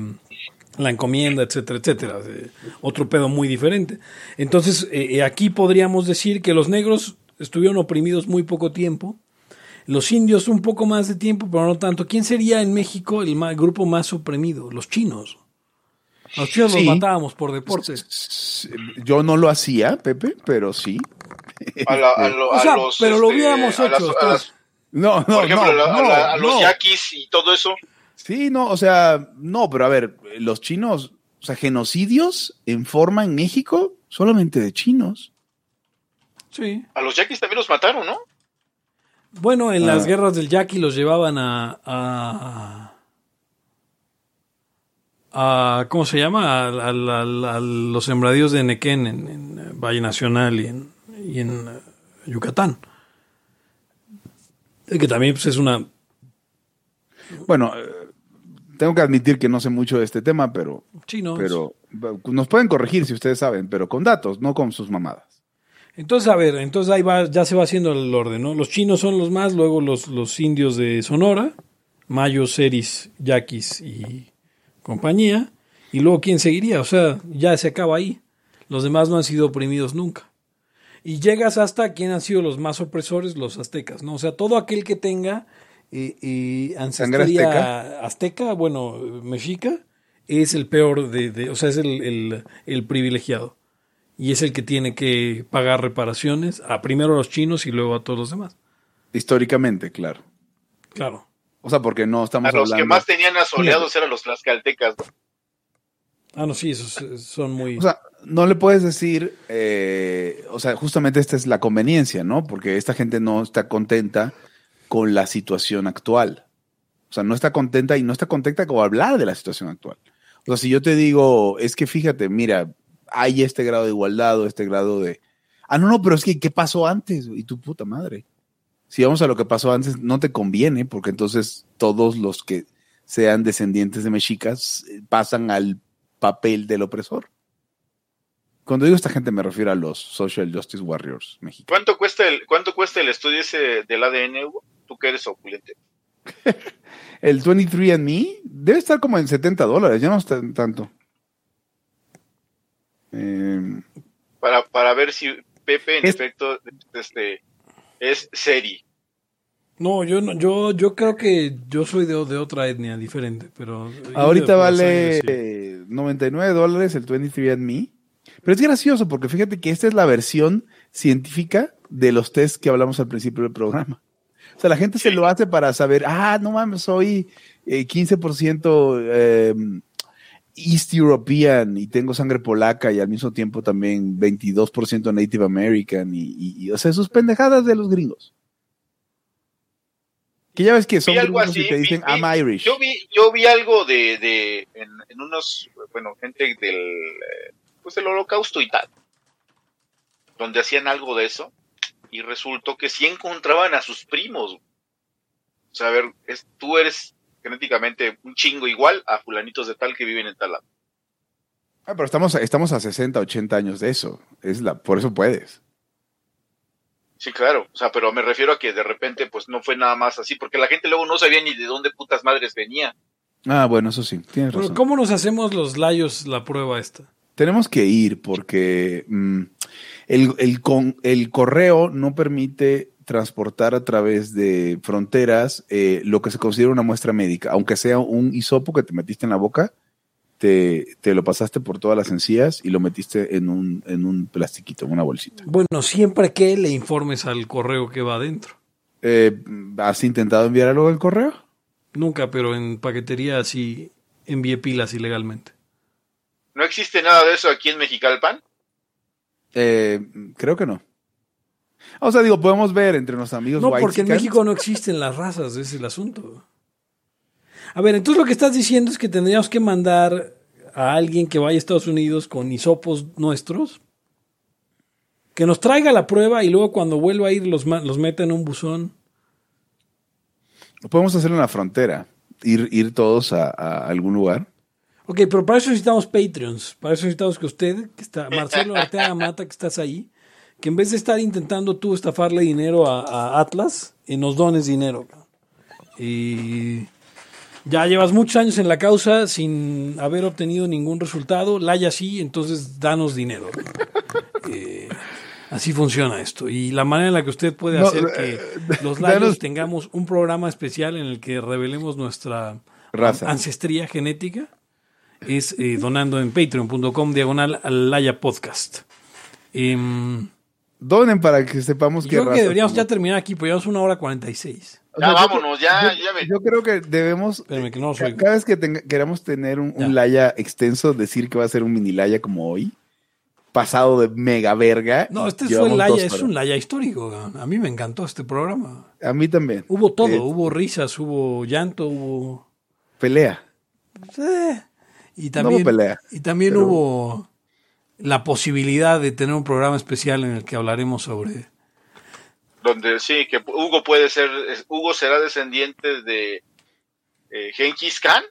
la encomienda, etcétera, etcétera. Eh, otro pedo muy diferente. Entonces, eh, eh, aquí podríamos decir que los negros estuvieron oprimidos muy poco tiempo. Los indios un poco más de tiempo, pero no tanto. ¿Quién sería en México el ma- grupo más oprimido? Los chinos. A los chinos Sí. los matábamos por deporte. S- Yo no lo hacía, Pepe, pero sí. A, la- a lo- O a sea, los, pero lo este, hubiéramos las- hecho. las- No, no, por ejemplo, no, a, la- a no, la- a los no. yaquis y todo eso. Sí, no, o sea, no, pero a ver, los chinos, o sea, genocidios en forma en México, solamente de chinos. Sí. A los yaquis también los mataron, ¿no? Bueno, en Ah. las guerras del Yaqui los llevaban a, a, a- ¿cómo se llama? A, a- a- a los sembradíos de Nequén en, en, Valle Nacional y en, y en eh, Yucatán. Que también pues, es una... Bueno, eh, tengo que admitir que no sé mucho de este tema, pero, no, pero nos pueden corregir si ustedes saben, pero con datos, no con sus mamadas. Entonces, a ver, entonces ahí va, ya se va haciendo el orden, ¿no? Los chinos son los más, luego los, los indios de Sonora, mayos, seris, yaquis y compañía, y luego quién seguiría, o sea, ya se acaba ahí. Los demás no han sido oprimidos nunca. Y llegas hasta quién han sido los más opresores, los aztecas, ¿no? O sea, todo aquel que tenga eh, eh, ancestría azteca? azteca, bueno, mexica, es el peor de, de- o sea, es el, el- el privilegiado y es el que tiene que pagar reparaciones a primero a los chinos y luego a todos los demás. Históricamente, claro. Claro. O sea, porque no estamos A los hablando. que más tenían asoleados eran los tlaxcaltecas. ¿no? Ah, no, sí, esos eh, son muy... O sea, no le puedes decir, eh, o sea, justamente esta es la conveniencia, ¿no? Porque esta gente no está contenta con la situación actual. O sea, no está contenta y no está contenta con hablar de la situación actual. O sea, si yo te digo, es que fíjate, mira, hay este grado de igualdad o este grado de... Ah, no, no, pero es que, ¿qué pasó antes? Y tu puta madre. Si vamos a lo que pasó antes, no te conviene, porque entonces todos los que sean descendientes de mexicas eh, pasan al papel del opresor. Cuando digo esta gente me refiero a los Social Justice Warriors mexicanos. ¿Cuánto cuesta el, cuánto cuesta el estudio ese del ADN, Hugo? Tú que eres opulente. El 23andMe debe estar como en 70 dólares, ya no está en tanto. Eh, Para, para ver si Pepe, en Es- efecto, este, es seri. No, yo no, yo, yo creo que yo soy de, de otra etnia diferente, pero... ahorita vale sangre, sí. 99 dólares el 23andMe. Pero es gracioso porque fíjate que esta es la versión científica de los test que hablamos al principio del programa. O sea, la gente se lo hace para saber, ah, no mames, soy eh, 15% eh, East European y tengo sangre polaca y al mismo tiempo también 22% Native American y, y- y, o sea, sus pendejadas de los gringos. Que ya ves que son algo y así. te dicen vi- I'm Irish. Yo vi, yo vi algo de, de en, en unos, bueno, gente del, pues del holocausto y tal, donde hacían algo de eso y resultó que sí encontraban a sus primos. O sea, a ver, es, tú eres genéticamente un chingo igual a fulanitos de tal que viven en tal lado. Ah, pero estamos, estamos a 60, 80 años de eso. Es la, por eso puedes. Sí, claro. O sea, pero me refiero a que de repente pues no fue nada más así, porque la gente luego no sabía ni de dónde putas madres venía. Ah, bueno, eso sí, tienes Pero razón. ¿cómo nos hacemos los layos la prueba esta? Tenemos que ir porque mm, el, el con- el correo no permite transportar a través de fronteras eh, lo que se considera una muestra médica, aunque sea un hisopo que te metiste en la boca, te, te lo pasaste por todas las encías y lo metiste en un, en un plastiquito, en una bolsita. Bueno, siempre que le informes al correo que va adentro. Eh, ¿Has intentado enviar algo al correo? Nunca, pero en paquetería sí envié pilas ilegalmente. ¿No existe nada de eso aquí en Mexicalpan? Eh, creo que no. O sea, digo, podemos ver entre los amigos No, porque en. México no existen las razas, ese es el asunto. A ver, entonces lo que estás diciendo es que tendríamos que mandar a alguien que vaya a Estados Unidos con hisopos nuestros, que nos traiga la prueba y luego cuando vuelva a ir los, los meta en un buzón. Podemos hacerlo en la frontera, ir, ir todos a, a algún lugar. Ok, pero para eso necesitamos Patreons. Para eso necesitamos que usted, que está, Marcelo Arteaga Mata, que estás ahí, que en vez de estar intentando tú estafarle dinero a, a Atlas, eh, nos dones dinero. Y ya llevas muchos años en la causa sin haber obtenido ningún resultado. Laya sí, entonces danos dinero. Eh, así funciona esto. Y la manera en la que usted puede hacer eh, que los layos danos- tengamos un programa especial en el que revelemos nuestra Raza. ancestría genética es eh, donando en patreon.com diagonal al Laya Podcast. Em, Donen para que sepamos qué yo creo que deberíamos ya terminar aquí, pues llevamos una hora 46. O Ya sea, yo vámonos, ya, yo, ya me- yo creo que debemos, que no oigo. cada vez que tenga- queramos tener un, un Ya. laya extenso, decir que va a ser un mini laya como hoy, pasado de mega verga. No, este el dos Laya, es un Laya histórico. A mí me encantó este programa. A mí también. Hubo todo, Eh, hubo risas, hubo llanto, hubo... Pelea. Eh, y No también, hubo pelea, y también pero- hubo la posibilidad de tener un programa especial en el que hablaremos sobre... donde sí, que Hugo puede ser, Hugo será descendiente de eh, Genghis Khan.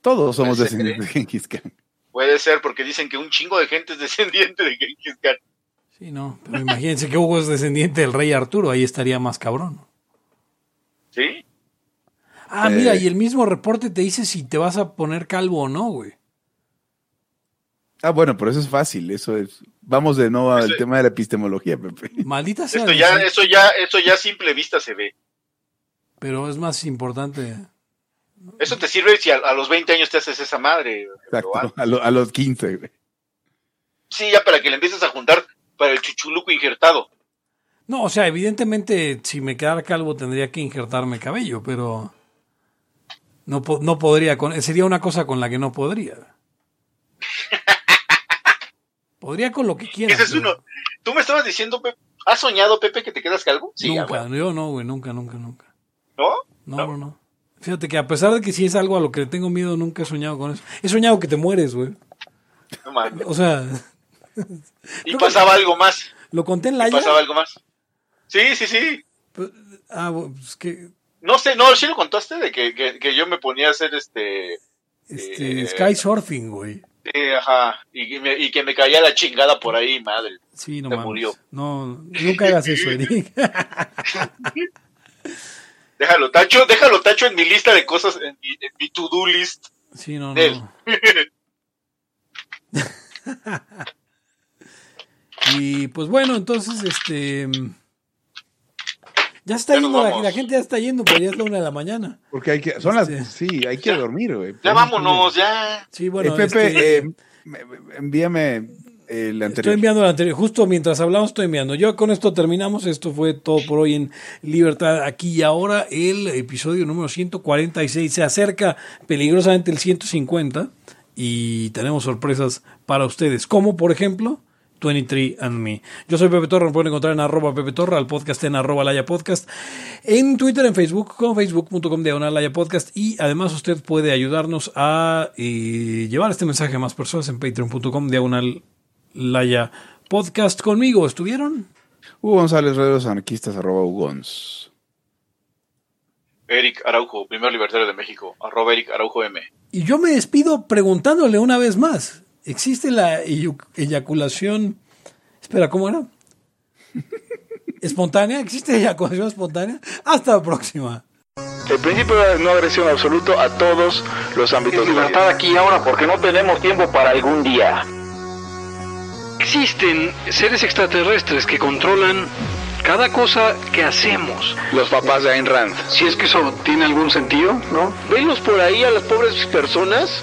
Todos somos Puede ser, descendientes de Genghis Khan. Puede ser, porque dicen que un chingo de gente es descendiente de Genghis Khan. Sí, no, pero imagínense que Hugo es descendiente del rey Arturo, ahí estaría más cabrón. ¿Sí? Ah, Eh. mira, y el mismo reporte te dice si te vas a poner calvo o no, güey. Ah, bueno, pero eso es fácil. Eso es. Vamos de nuevo al Eso- tema de la epistemología, Pepe. Maldita sea. Esto ya, eso ya, eso ya a simple vista se ve. Pero es más importante. Eso te sirve si a, a los 20 años te haces esa madre. Exacto. A, lo- a los 15, güey. Sí, ya para que le empieces a juntar para el chuchuluco injertado. No, o sea, evidentemente, si me quedara calvo tendría que injertarme cabello, pero no, no podría. Con, sería una cosa con la que no podría. Podría con lo que quiera. Ese es uno. Tú me estabas diciendo, Pepe, ¿has soñado, Pepe, que te quedas calvo? Sí, nunca, yo no, güey, nunca, nunca, nunca. ¿no? No, No. no, no. Fíjate que a pesar de que sí es algo a lo que le tengo miedo, nunca he soñado con eso. He soñado que te mueres, güey. No mames. O sea, Y pasaba algo más. lo conté en Y la pasaba algo más. Sí, sí, sí. Ah, pues que No sé, no, sí lo contaste de que, que, que yo me ponía a hacer este. este, Eh. sky surfing, güey. Sí, ajá. Y, que me, y que me caía la chingada por ahí, madre. Sí, no Se mames. murió. No, nunca hagas eso, Eric. Déjalo tacho, déjalo tacho en mi lista de cosas, en mi, en mi to-do list. Sí, no, no. y pues bueno, entonces, este. Ya está Ya yendo, la, la gente ya está yendo, pero ya es la una de la mañana. Porque hay que. Son las. Este- Sí, hay que dormir, güey. Ya vámonos, ya. Sí, bueno, Eh, Pepe, este, eh, me- me- envíame el anterior. Estoy enviando el anterior. Justo mientras hablamos, estoy enviando. Yo con esto terminamos. Esto fue todo por hoy en Libertad aquí y ahora. El episodio número 146 se acerca peligrosamente el 150 y tenemos sorpresas para ustedes. Como por ejemplo 23 and Me. Yo soy Pepe Torra, me pueden encontrar en arroba Pepe Torra, al podcast en arroba Laya Podcast, en Twitter, en Facebook, con facebook.com diagonal Laya Podcast y además usted puede ayudarnos a eh, llevar este mensaje a más personas en patreon.com diagonal Laya Podcast. Conmigo estuvieron Hugo González, Redes Anarquistas, arroba Ugons. Eric Araujo, primer libertario de México, arroba Eric Araujo M. y yo me despido preguntándole una vez más, ¿existe la eyaculación, espera, ¿cómo era? ¿Espontánea? ¿Existe eyaculación espontánea? Hasta la próxima. El principio de no agresión absoluto a todos los ámbitos vida. aquí y ahora porque no tenemos tiempo para algún día. Existen seres extraterrestres que controlan cada cosa que hacemos. Los papás de Ayn Rand. Si es que eso tiene algún sentido, ¿no? Venlos por ahí a las pobres personas